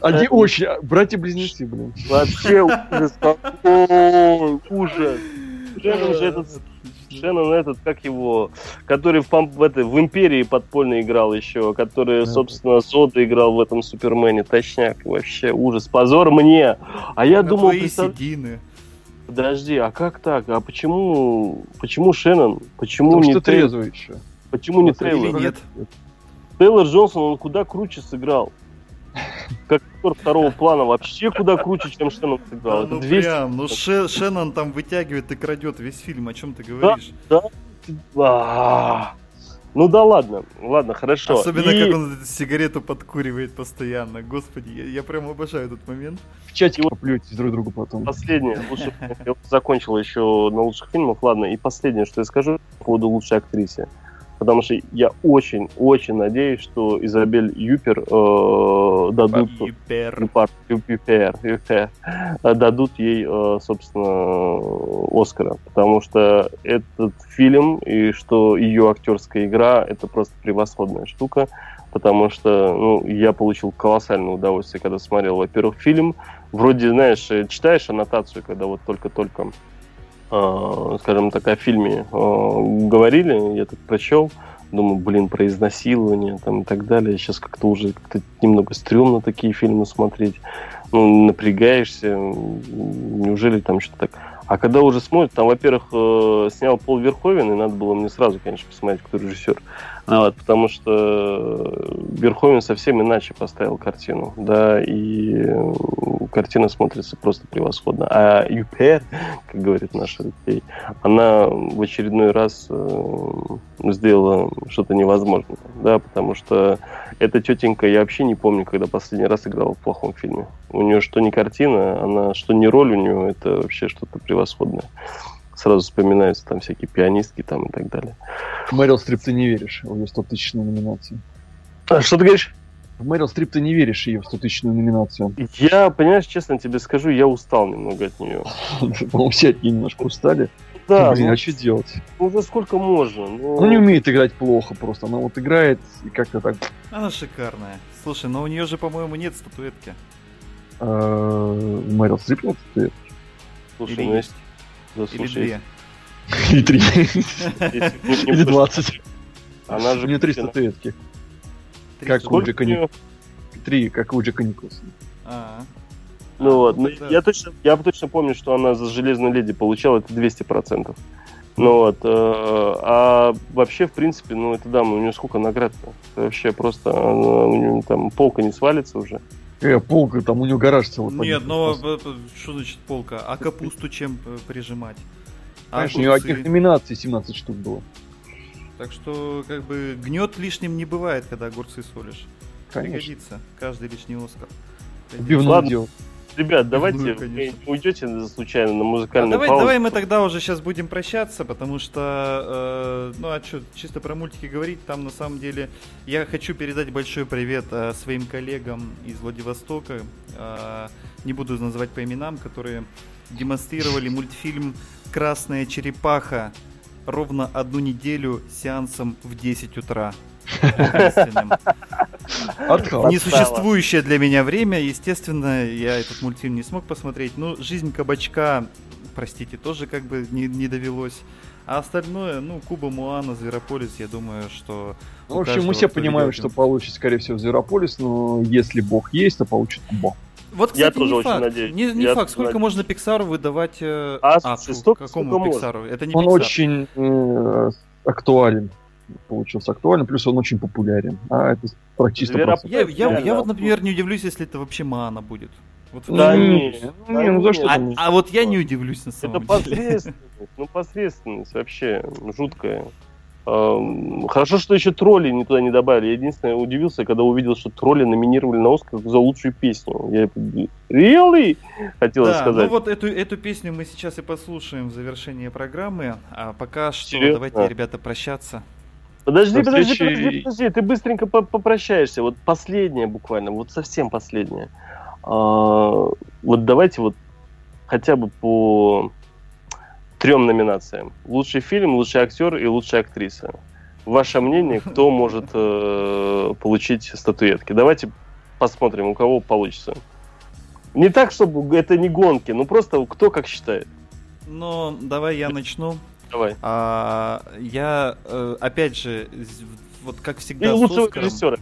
Они очень... Братья-близнецы, блин. Вообще ужас. Ой, ужас. Шеннон же этот, Шеннон этот, как его, который в, в, этой, в Империи подпольно играл еще, который, Да. собственно, Зода играл в этом Супермене, точняк, вообще ужас, позор мне. А я На думал, твои седины. подожди, а как так? А почему, почему Шеннон? Почему Потому не что трезвый еще. Почему не Или Трейлор? нет? Тейлор Джонсон, он куда круче сыграл. Как актер второго плана вообще куда круче, чем Шеннон сыграл. Да, ну 200 прям, ну Ше- Шеннон там вытягивает и крадет весь фильм, о чем ты говоришь? А, Ну да ладно, ладно, хорошо. Особенно, И как он эту сигарету подкуривает постоянно. Господи, я, я прям обожаю этот момент. В чатике поплюетесь друг другу потом. Последнее, лучше, я закончил еще на лучших фильмах, ладно, и последнее, что я скажу по поводу лучшей актрисы. Потому что я очень-очень надеюсь, что Изабель Юпер э, дадут Юпер. Юпар- Юпер, Юпер, э, дадут ей, э, собственно, Оскара. Потому что этот фильм и что ее актерская игра это просто превосходная штука. Потому что ну, я получил колоссальное удовольствие, когда смотрел, во-первых, фильм. Вроде, знаешь, э, читаешь аннотацию, когда вот только-только, скажем так, о фильме э, говорили, я так прочел, думаю, блин, про изнасилование там и так далее. Сейчас как-то уже как-то немного стрёмно такие фильмы смотреть. Ну, напрягаешься, неужели там что-то так... А когда уже смотрят, там, во-первых, э, снял Пол Верховен, и надо было мне сразу, конечно, посмотреть, кто режиссер. Вот, потому что э, Верховен совсем иначе поставил картину, да, и э, картина смотрится просто превосходно. А Юпер, как говорит наш Алексей, она в очередной раз э, сделала что-то невозможное, да, потому что эта тетенька, я вообще не помню, когда последний раз играла в плохом фильме. У нее что не картина, она что не роль у нее, это вообще что-то превосходное. Сразу вспоминаются там всякие пианистки там и так далее. В Мэрил Стрип ты не веришь, у нее 100 тысячную номинацию. А что ты говоришь? В Мэрил Стрип ты не веришь ее в 100 тысячную номинацию. Я, понимаешь, честно тебе скажу, я устал немного от нее. По-моему, все от нее немножко устали. Да, Блин, ну, а что делать? ну, уже сколько можно? Ну, Она не умеет играть плохо просто. Она вот играет и как-то так... Она шикарная. Слушай, но у нее же, по-моему, нет статуэтки. Мэрил Стрип нет? Ты- слушай, ну, есть. Да, Или слушай, две. Или три. Или 20. Она У же... нее три статуэтки. Как Джека у неё? Три, как у Джека Николсона. А, Ну вот, ну, я точно, я точно помню, что она за «Железную леди» получала это 200%. Ну вот, э, а вообще, в принципе, ну это дама, у нее сколько наград-то? Это Вообще просто, она- у нее там полка не свалится уже. Э, полка, там у него гараж целый. Нет, ну что значит полка? А капусту чем э, прижимать? А Знаешь, у него одних номинаций 17 штук было. Так что, как бы, гнет лишним не бывает, когда огурцы солишь. Конечно. Пригодится. Каждый лишний Оскар. Ладно. дело. Ребят, давайте Ну, вы уйдете случайно на А музыкальную давай, паузу. давай мы тогда уже сейчас будем прощаться, потому что, э, ну а что, чисто про мультики говорить, там на самом деле я хочу передать большой привет э, своим коллегам из Владивостока, э, не буду называть по именам, которые демонстрировали мультфильм «Красная черепаха» ровно одну неделю сеансом в 10 утра. Несуществующее для меня время, естественно, я этот мультфильм не смог посмотреть. Ну, жизнь кабачка, простите, тоже как бы не, не довелось. А остальное, ну, Куба Муана, Зверополис, я думаю, что... Ну, в общем, мы каждого, все кто понимаем, видел что получит, скорее всего, Зверополис, но если бог есть, то получит Кубо. Вот, кстати, Я тоже не очень факт. надеюсь. Не, не Я факт, сколько надеюсь. можно Пиксару выдавать... э, А, слушай, столько, какому сколько можно. Пиксару? Это не Он Pixar. очень э, актуален. Получился актуален, плюс он очень популярен. А это про чисто Звероп- просто. Я, я, я Да, вот, да. например, не удивлюсь, если это вообще Маана будет. Вот Да не, ну, не, ну за что а, а вот я не удивлюсь на Это самом деле. посредственность, ну посредственность вообще жуткая. Эм, Хорошо, что еще тролли не туда не добавили. Я единственное удивился, когда увидел, что тролли номинировали на Оскар за лучшую песню. Я really хотел Да, сказать. ну вот эту, эту песню мы сейчас и послушаем в завершении программы. А пока что Серьезно? давайте, ребята, прощаться. Подожди, До подожди, встречи. подожди, подожди, ты быстренько по- попрощаешься. Вот последнее буквально, вот совсем последнее. А, Вот давайте вот хотя бы по трем номинациям. Лучший фильм, лучший актер и лучшая актриса. Ваше мнение, кто может э, получить статуэтки? Давайте посмотрим, у кого получится. Не так, чтобы это не гонки, ну просто кто как считает. Но давай я начну. Давай. А, я, э, опять же, вот как И всегда с лучшего Оскаром, режиссера.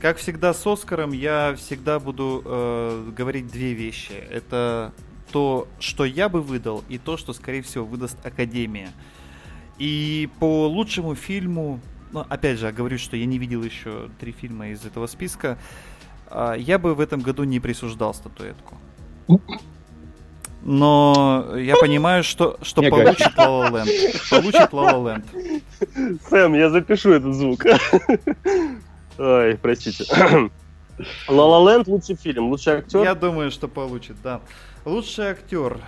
как всегда с Оскаром, я всегда буду э, говорить две вещи. Это то, что я бы выдал, и то, что, скорее всего, выдаст Академия. И по лучшему фильму, ну, опять же, говорю, что я не видел еще три фильма из этого списка, а, я бы в этом году не присуждал статуэтку. Но я понимаю, что, что Не получит La Land. Получит La Land. Сэм, я запишу этот звук. Ой, простите. La Land лучший фильм, лучший актер. Я думаю, что получит, да. Лучший актер.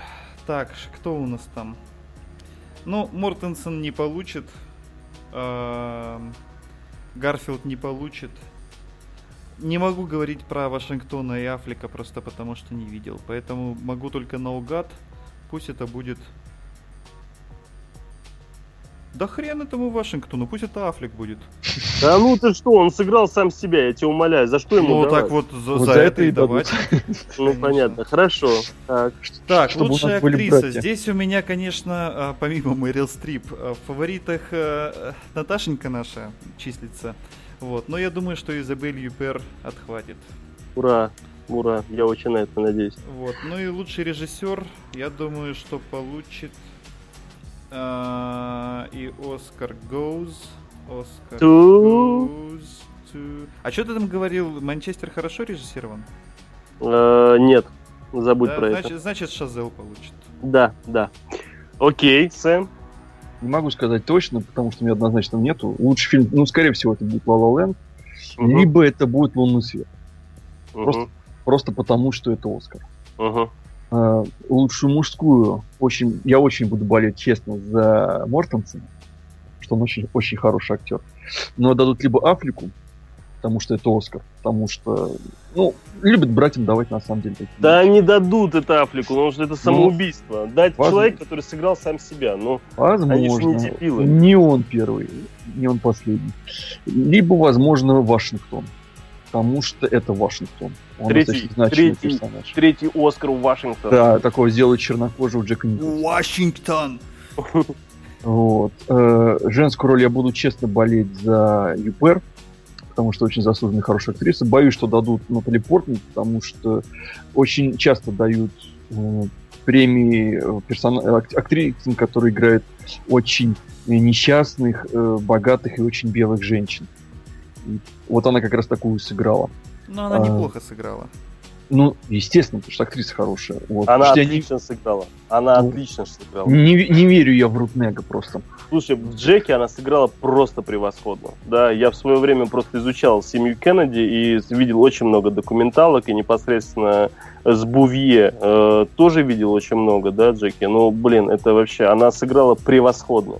Так, кто у нас там? Ну, Мортенсон не получит. Эм, Гарфилд не получит. Не могу говорить про Вашингтона и Афлика просто потому, что не видел. Поэтому могу только наугад. Пусть это будет... Да хрен этому Вашингтону, пусть это Афлик будет. Да ну ты что, он сыграл сам себя, я тебя умоляю. За что ему Ну давать? так вот за, Вот за за это и давать. Ну понятно, хорошо. Так. Так, Чтобы лучшая актриса. братья. Здесь у меня, конечно, а, помимо Мэрил Стрип, а, в фаворитах э, Наташенька наша числится. Вот. Но я думаю, что Изабель Юпер отхватит. Ура, ура, я очень на это надеюсь. Вот. Ну и лучший режиссер, я думаю, что получит а, и Оскар Goes. Оскар to- А что ты там говорил? Манчестер хорошо режиссирован? Э, нет, забудь Да, про значит, это. значит, Шазел получит. Да, да. Окей, Сэм. Не могу сказать точно, потому что у меня однозначно нету. Лучший фильм, ну, скорее всего, это будет Land, Мгм, либо это будет Лунный свет. мгм, просто- Просто потому, что это Оскар. мгм. А, лучшую мужскую, очень, я очень буду болеть, честно, за Мортенсона, что он очень, очень хороший актер. Но дадут либо Афлику, потому что это Оскар, потому что, ну, любят братьям давать на самом деле такие. Да они дадут это Афлику, потому что это самоубийство. Дать возможно. человек, который сыграл сам себя. Ну, Возможно. Они ж не дебилы. Не он первый, не он последний. Либо, возможно, Вашингтон. Потому что это Вашингтон. Он Третий- третий. персонаж. третий Оскар у Вашингтона. Да, такого сделать чернокожего Джека Николса. Вашингтон! Вот. Э, женскую роль я буду честно болеть за Юпер, потому что очень заслуженная хорошая актриса. Боюсь, что дадут Натали Портман, потому что очень часто дают э, премии э, персона... ак- актрисам, которые играют очень несчастных, э, богатых и очень белых женщин. И вот она как раз такую сыграла. Но она А. неплохо сыграла. Ну, естественно, потому что актриса хорошая. Вот. Она Потому что я не, отлично сыграла. Она Ну. отлично сыграла. не, не верю я в Рутнега просто. Слушай, в Джеке она сыграла просто превосходно. Да, я в свое время просто изучал семью Кеннеди и видел очень много документалок, и непосредственно с Бувье э, тоже видел очень много, да, Джеки. Ну, блин, это вообще, она сыграла превосходно.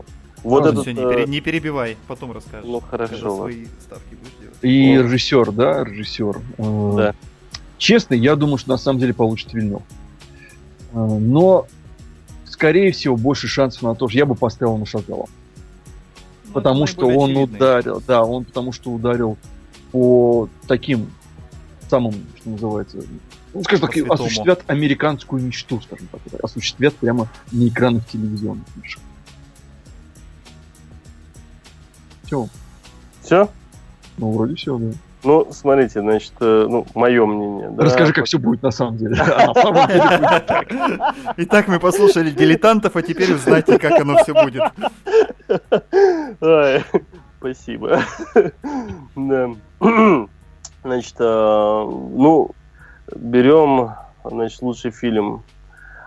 Вот этот, Все, не, э, пере- не перебивай, потом расскажешь. Ну, хорошо, свои ставки будешь делать. И О. режиссер, да, режиссер. Э, Да. Честно, я думаю, что на самом деле получит Вильнев. Э, Но, скорее всего, больше шансов на то, что я бы поставил на Шазала. Ну, потому что он очевидный. ударил, да, он потому что ударил по таким самым, что называется, ну, скажем так, По-святому. осуществят американскую мечту, скажем так, осуществят прямо на экранах телевизионных. Все, Все? ну вроде все, да. Ну, смотрите, значит, э, ну, мое мнение. да. Расскажи, как все будет на самом деле. Итак, мы послушали дилетантов, а теперь узнаете, как оно все будет. Спасибо. Да. Значит, а, ну, берем, значит, лучший фильм.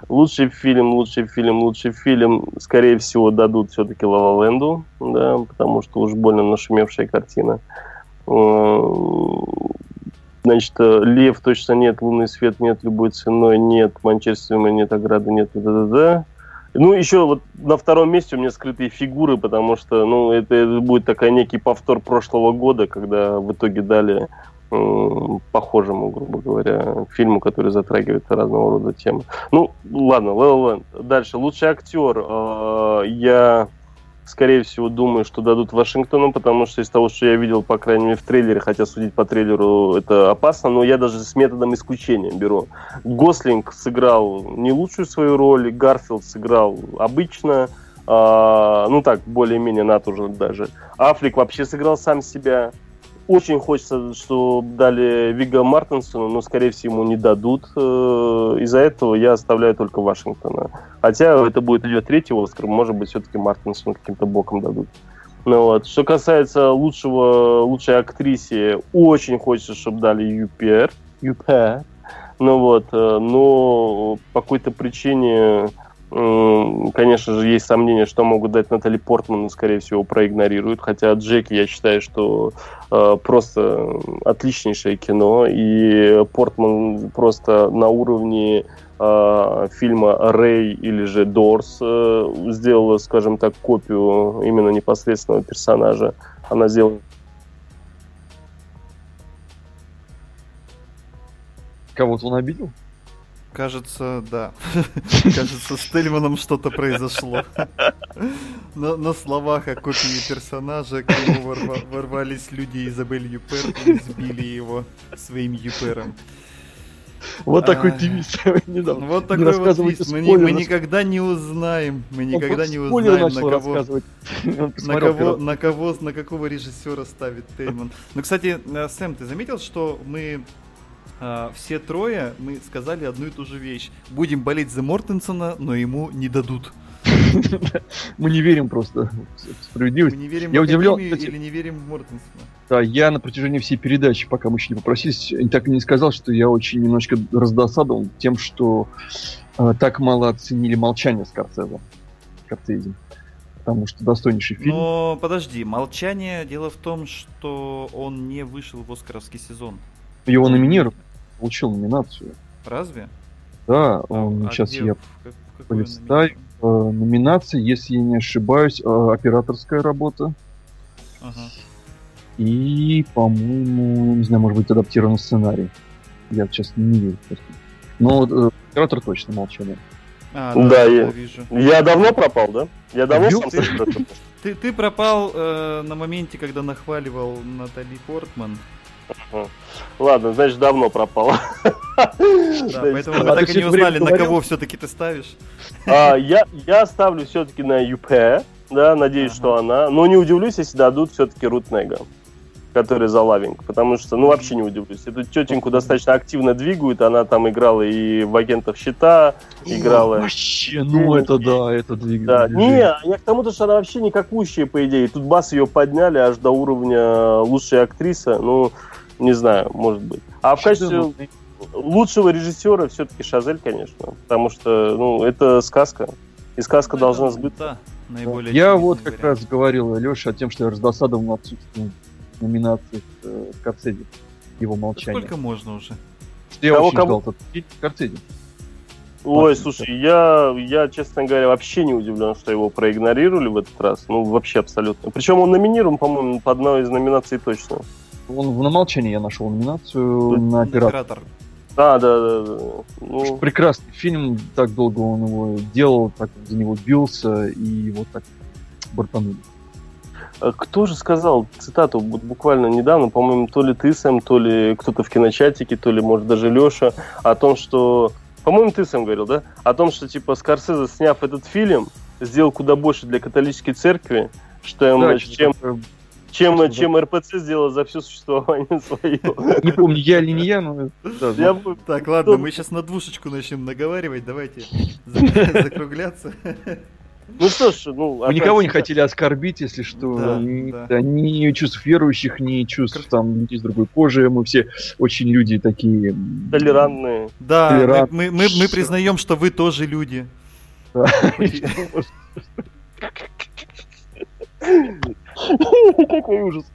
Лучший фильм, лучший фильм, лучший фильм, скорее всего, дадут все-таки Лава Ленду, да, потому что уж больно нашумевшая картина. Э, Значит, э, Лев точно нет, Лунный свет нет, любой ценой нет, Манчестер нет, Ограды нет, да-да-да. Ну, еще вот на втором месте у меня скрытые фигуры, потому что, ну, это, будет такой некий повтор прошлого года, когда в итоге дали м, похожему, грубо говоря, фильму, который затрагивает разного рода темы. Ну, ладно, Land. Дальше. Лучший актер. э, я, скорее всего, думаю, что дадут Вашингтону, потому что из того, что я видел, по крайней мере, в трейлере, хотя судить по трейлеру это опасно, но я даже с методом исключения беру. Гослинг сыграл не лучшую свою роль, Гарфилд сыграл обычно, а, ну так, более-менее натужно даже. Аффлек вообще сыграл сам себя. Очень хочется, что дали Вига Мартинсону, но, скорее всего, ему не дадут. Э, Из-за этого я оставляю только Вашингтона. Хотя это будет идет третий Оскар, может быть, все-таки Мартинсону каким-то боком дадут. Ну, вот. Что касается лучшего, лучшей актрисе, очень хочется, чтобы дали ЮПР. ЮПР. Ну вот, э, но по какой-то причине, конечно же, есть сомнения, что могут дать Натали Портман, скорее всего, проигнорируют. Хотя Джеки, я считаю, что э, просто отличнейшее кино, и Портман просто на уровне э, фильма Рэй или же Дорс э, сделала, скажем так, копию именно непосредственного персонажа. Она сделала Кого-то он обидел? Кажется, да. Кажется, с Тельманом что-то произошло. На, на словах о копии персонажа к нему ворва- ворвались люди Изабель Юпер и сбили его своим Юпером. Вот такой А. девиз. недавно. Вот такой вот твист. Мы, мы никогда не узнаем, мы никогда не узнаем, на кого, на кого, на кого, на какого режиссера ставит Тельман. Ну, кстати, э, Сэм, ты заметил, что мы э, все трое мы сказали одну и ту же вещь. Будем болеть за Мортенсона, но ему не дадут. Мы не верим просто в Мы справедливость. не верим Я в удивлен, или не верим в Мортенсона. Да, я на протяжении всей передачи, пока мы еще не попросились, так и не сказал, что я очень немножко раздосадован тем, что э, так мало оценили молчание Скорсезе. Скорсезе. Потому что достойнейший фильм. Но подожди, молчание. Дело в том, что он не вышел в Оскаровский сезон. Его номинировали, получил номинацию. Разве? Да, А- он, а сейчас где? я полистаю. номинации? э, номинации, если я не ошибаюсь, э, операторская работа. Ага. И, по-моему, не знаю, может быть, адаптированный сценарий. Я сейчас не верю. Но вот, э, оператор точно молчание. А, Да, да, я- вижу. Я давно пропал, да? Я давно Ё- сам пропал? Ты, ты пропал э, на моменте, когда нахваливал Натали Портман. Ладно, значит, давно пропал. Да, поэтому мы так и не узнали, на кого все-таки ты ставишь. а, я, ставлю все-таки на ЮП, да, надеюсь, что она. Но не удивлюсь, если дадут все-таки Рутнега. который за лавинг, потому что, ну, вообще не удивлюсь. Эту тетеньку достаточно активно двигают, она там играла и в агентах щита, играла. Вообще, ну это да, это двигатель. Да, не, я к тому, то, что она вообще никакущая, по идее. Тут бас ее подняли аж до уровня лучшей актрисы, ну, не знаю, может быть. А в качестве лучшего режиссера все-таки Шазель, конечно, потому что, ну, это сказка, и сказка Ну, должна сбыться. Да, наиболее Я вот как вариант. раз говорил Леша о том, что я раздосадован отсутствием номинации э, Скорсезе. Его молчание. Сколько можно уже? Что я Кого- очень кого? ждал этот фильм Скорсезе. Ой, Отлично. слушай, я, я, честно говоря, вообще не удивлен, что его проигнорировали в этот раз. Ну, вообще абсолютно. Причем он номинирован, по-моему, по одной из номинаций точно. Он в на молчании я нашел номинацию на оператор. Оператор. А, да, да, да. Ну, Прекрасный фильм, так долго он его делал, так за него бился, и вот так бортанули. а кто же сказал цитату вот буквально недавно, по-моему, то ли ты, Сэм, то ли кто-то в киночатике, то ли, может, даже Леша, о том, что... По-моему, ты, Сэм, говорил, да? О том, что, типа, Скорсезе, сняв этот фильм, сделал куда больше для католической церкви, что, Да, чем, что-то чем, чем РПЦ сделал за все существование свое. Не помню, я или не я, но... Я Так, ладно, мы сейчас на двушечку начнем наговаривать, давайте за- закругляться. Ну что ж, ну... Мы никого не хотели оскорбить, если что. Да, ни, да. ни чувств верующих, ни чувств там людей с другой кожи. Мы все очень люди такие... Толерантные. Да, Толерант. мы, мы- мы признаем, что вы тоже люди. Какой ужас.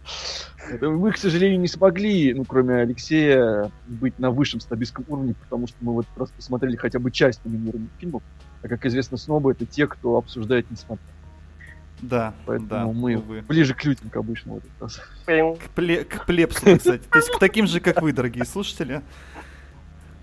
Мы, к сожалению, не смогли, ну, кроме Алексея, быть на высшем снобистском уровне, потому что мы вот раз посмотрели хотя бы часть номинированных фильмов. А как известно, снобы — это те, кто обсуждает несмотря. Да, Поэтому да, мы увы. ближе к людям, к обычному. К, пле- к плебсу, кстати. То есть к таким же, как вы, дорогие слушатели.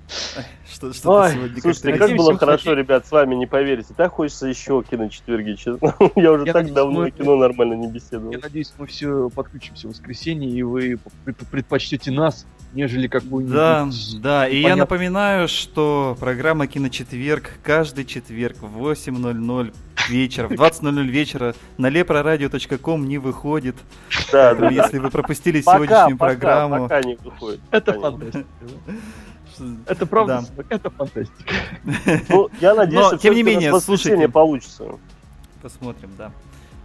Что, что Ой, сегодня слушайте, как было хорошо, хотите- ребят, с вами не поверите. Так хочется еще киночетверги, честно. Я уже Я так надеюсь, давно мы кино нормально не беседовал. Я надеюсь, мы все подключимся в воскресенье, и вы пред- предпочтете нас, нежели какую-нибудь... Да, да, и я Понятно. напоминаю, что программа «Киночетверг» каждый четверг в 8.00 вечера, в 20.00 вечера на leproradio.com не выходит. Да, да. если вы пропустили сегодняшнюю программу... Пока не выходит. Это фантастика. Это правда, Да. это фантастика. Ну, я надеюсь, Но, что тем не менее, слушайте. получится. Посмотрим, да.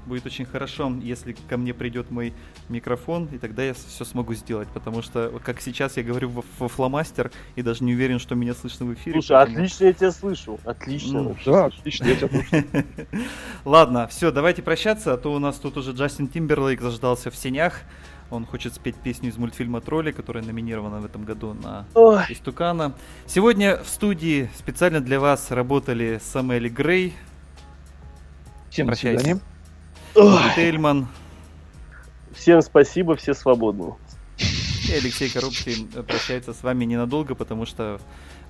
Будет очень хорошо, если ко мне придет мой микрофон, и тогда я все смогу сделать, потому что, как сейчас я говорю во, во фломастер, и даже не уверен, что меня слышно в эфире. Слушай, поэтому- отлично я тебя слышу. Отлично. Ну, Да, слышу. отлично, я тебя слушаю. Ладно, все, давайте прощаться, а то у нас тут уже Джастин Тимберлейк заждался в сенях. Он хочет спеть песню из мультфильма «Тролли», которая номинирована в этом году на Ой, Истукана. Сегодня в студии специально для вас работали Самуэль Грей, Всем Прощайся. свидания. Тельман Всем спасибо, все свободны. и Алексей Коробкин прощается с вами ненадолго, потому что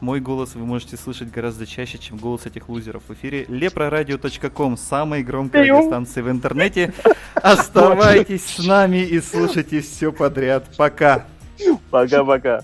мой голос вы можете слышать гораздо чаще, чем голос этих лузеров в эфире. leproradio.com, самой громкой радиостанции в интернете. Оставайтесь с нами и слушайте все подряд. Пока! Пока-пока.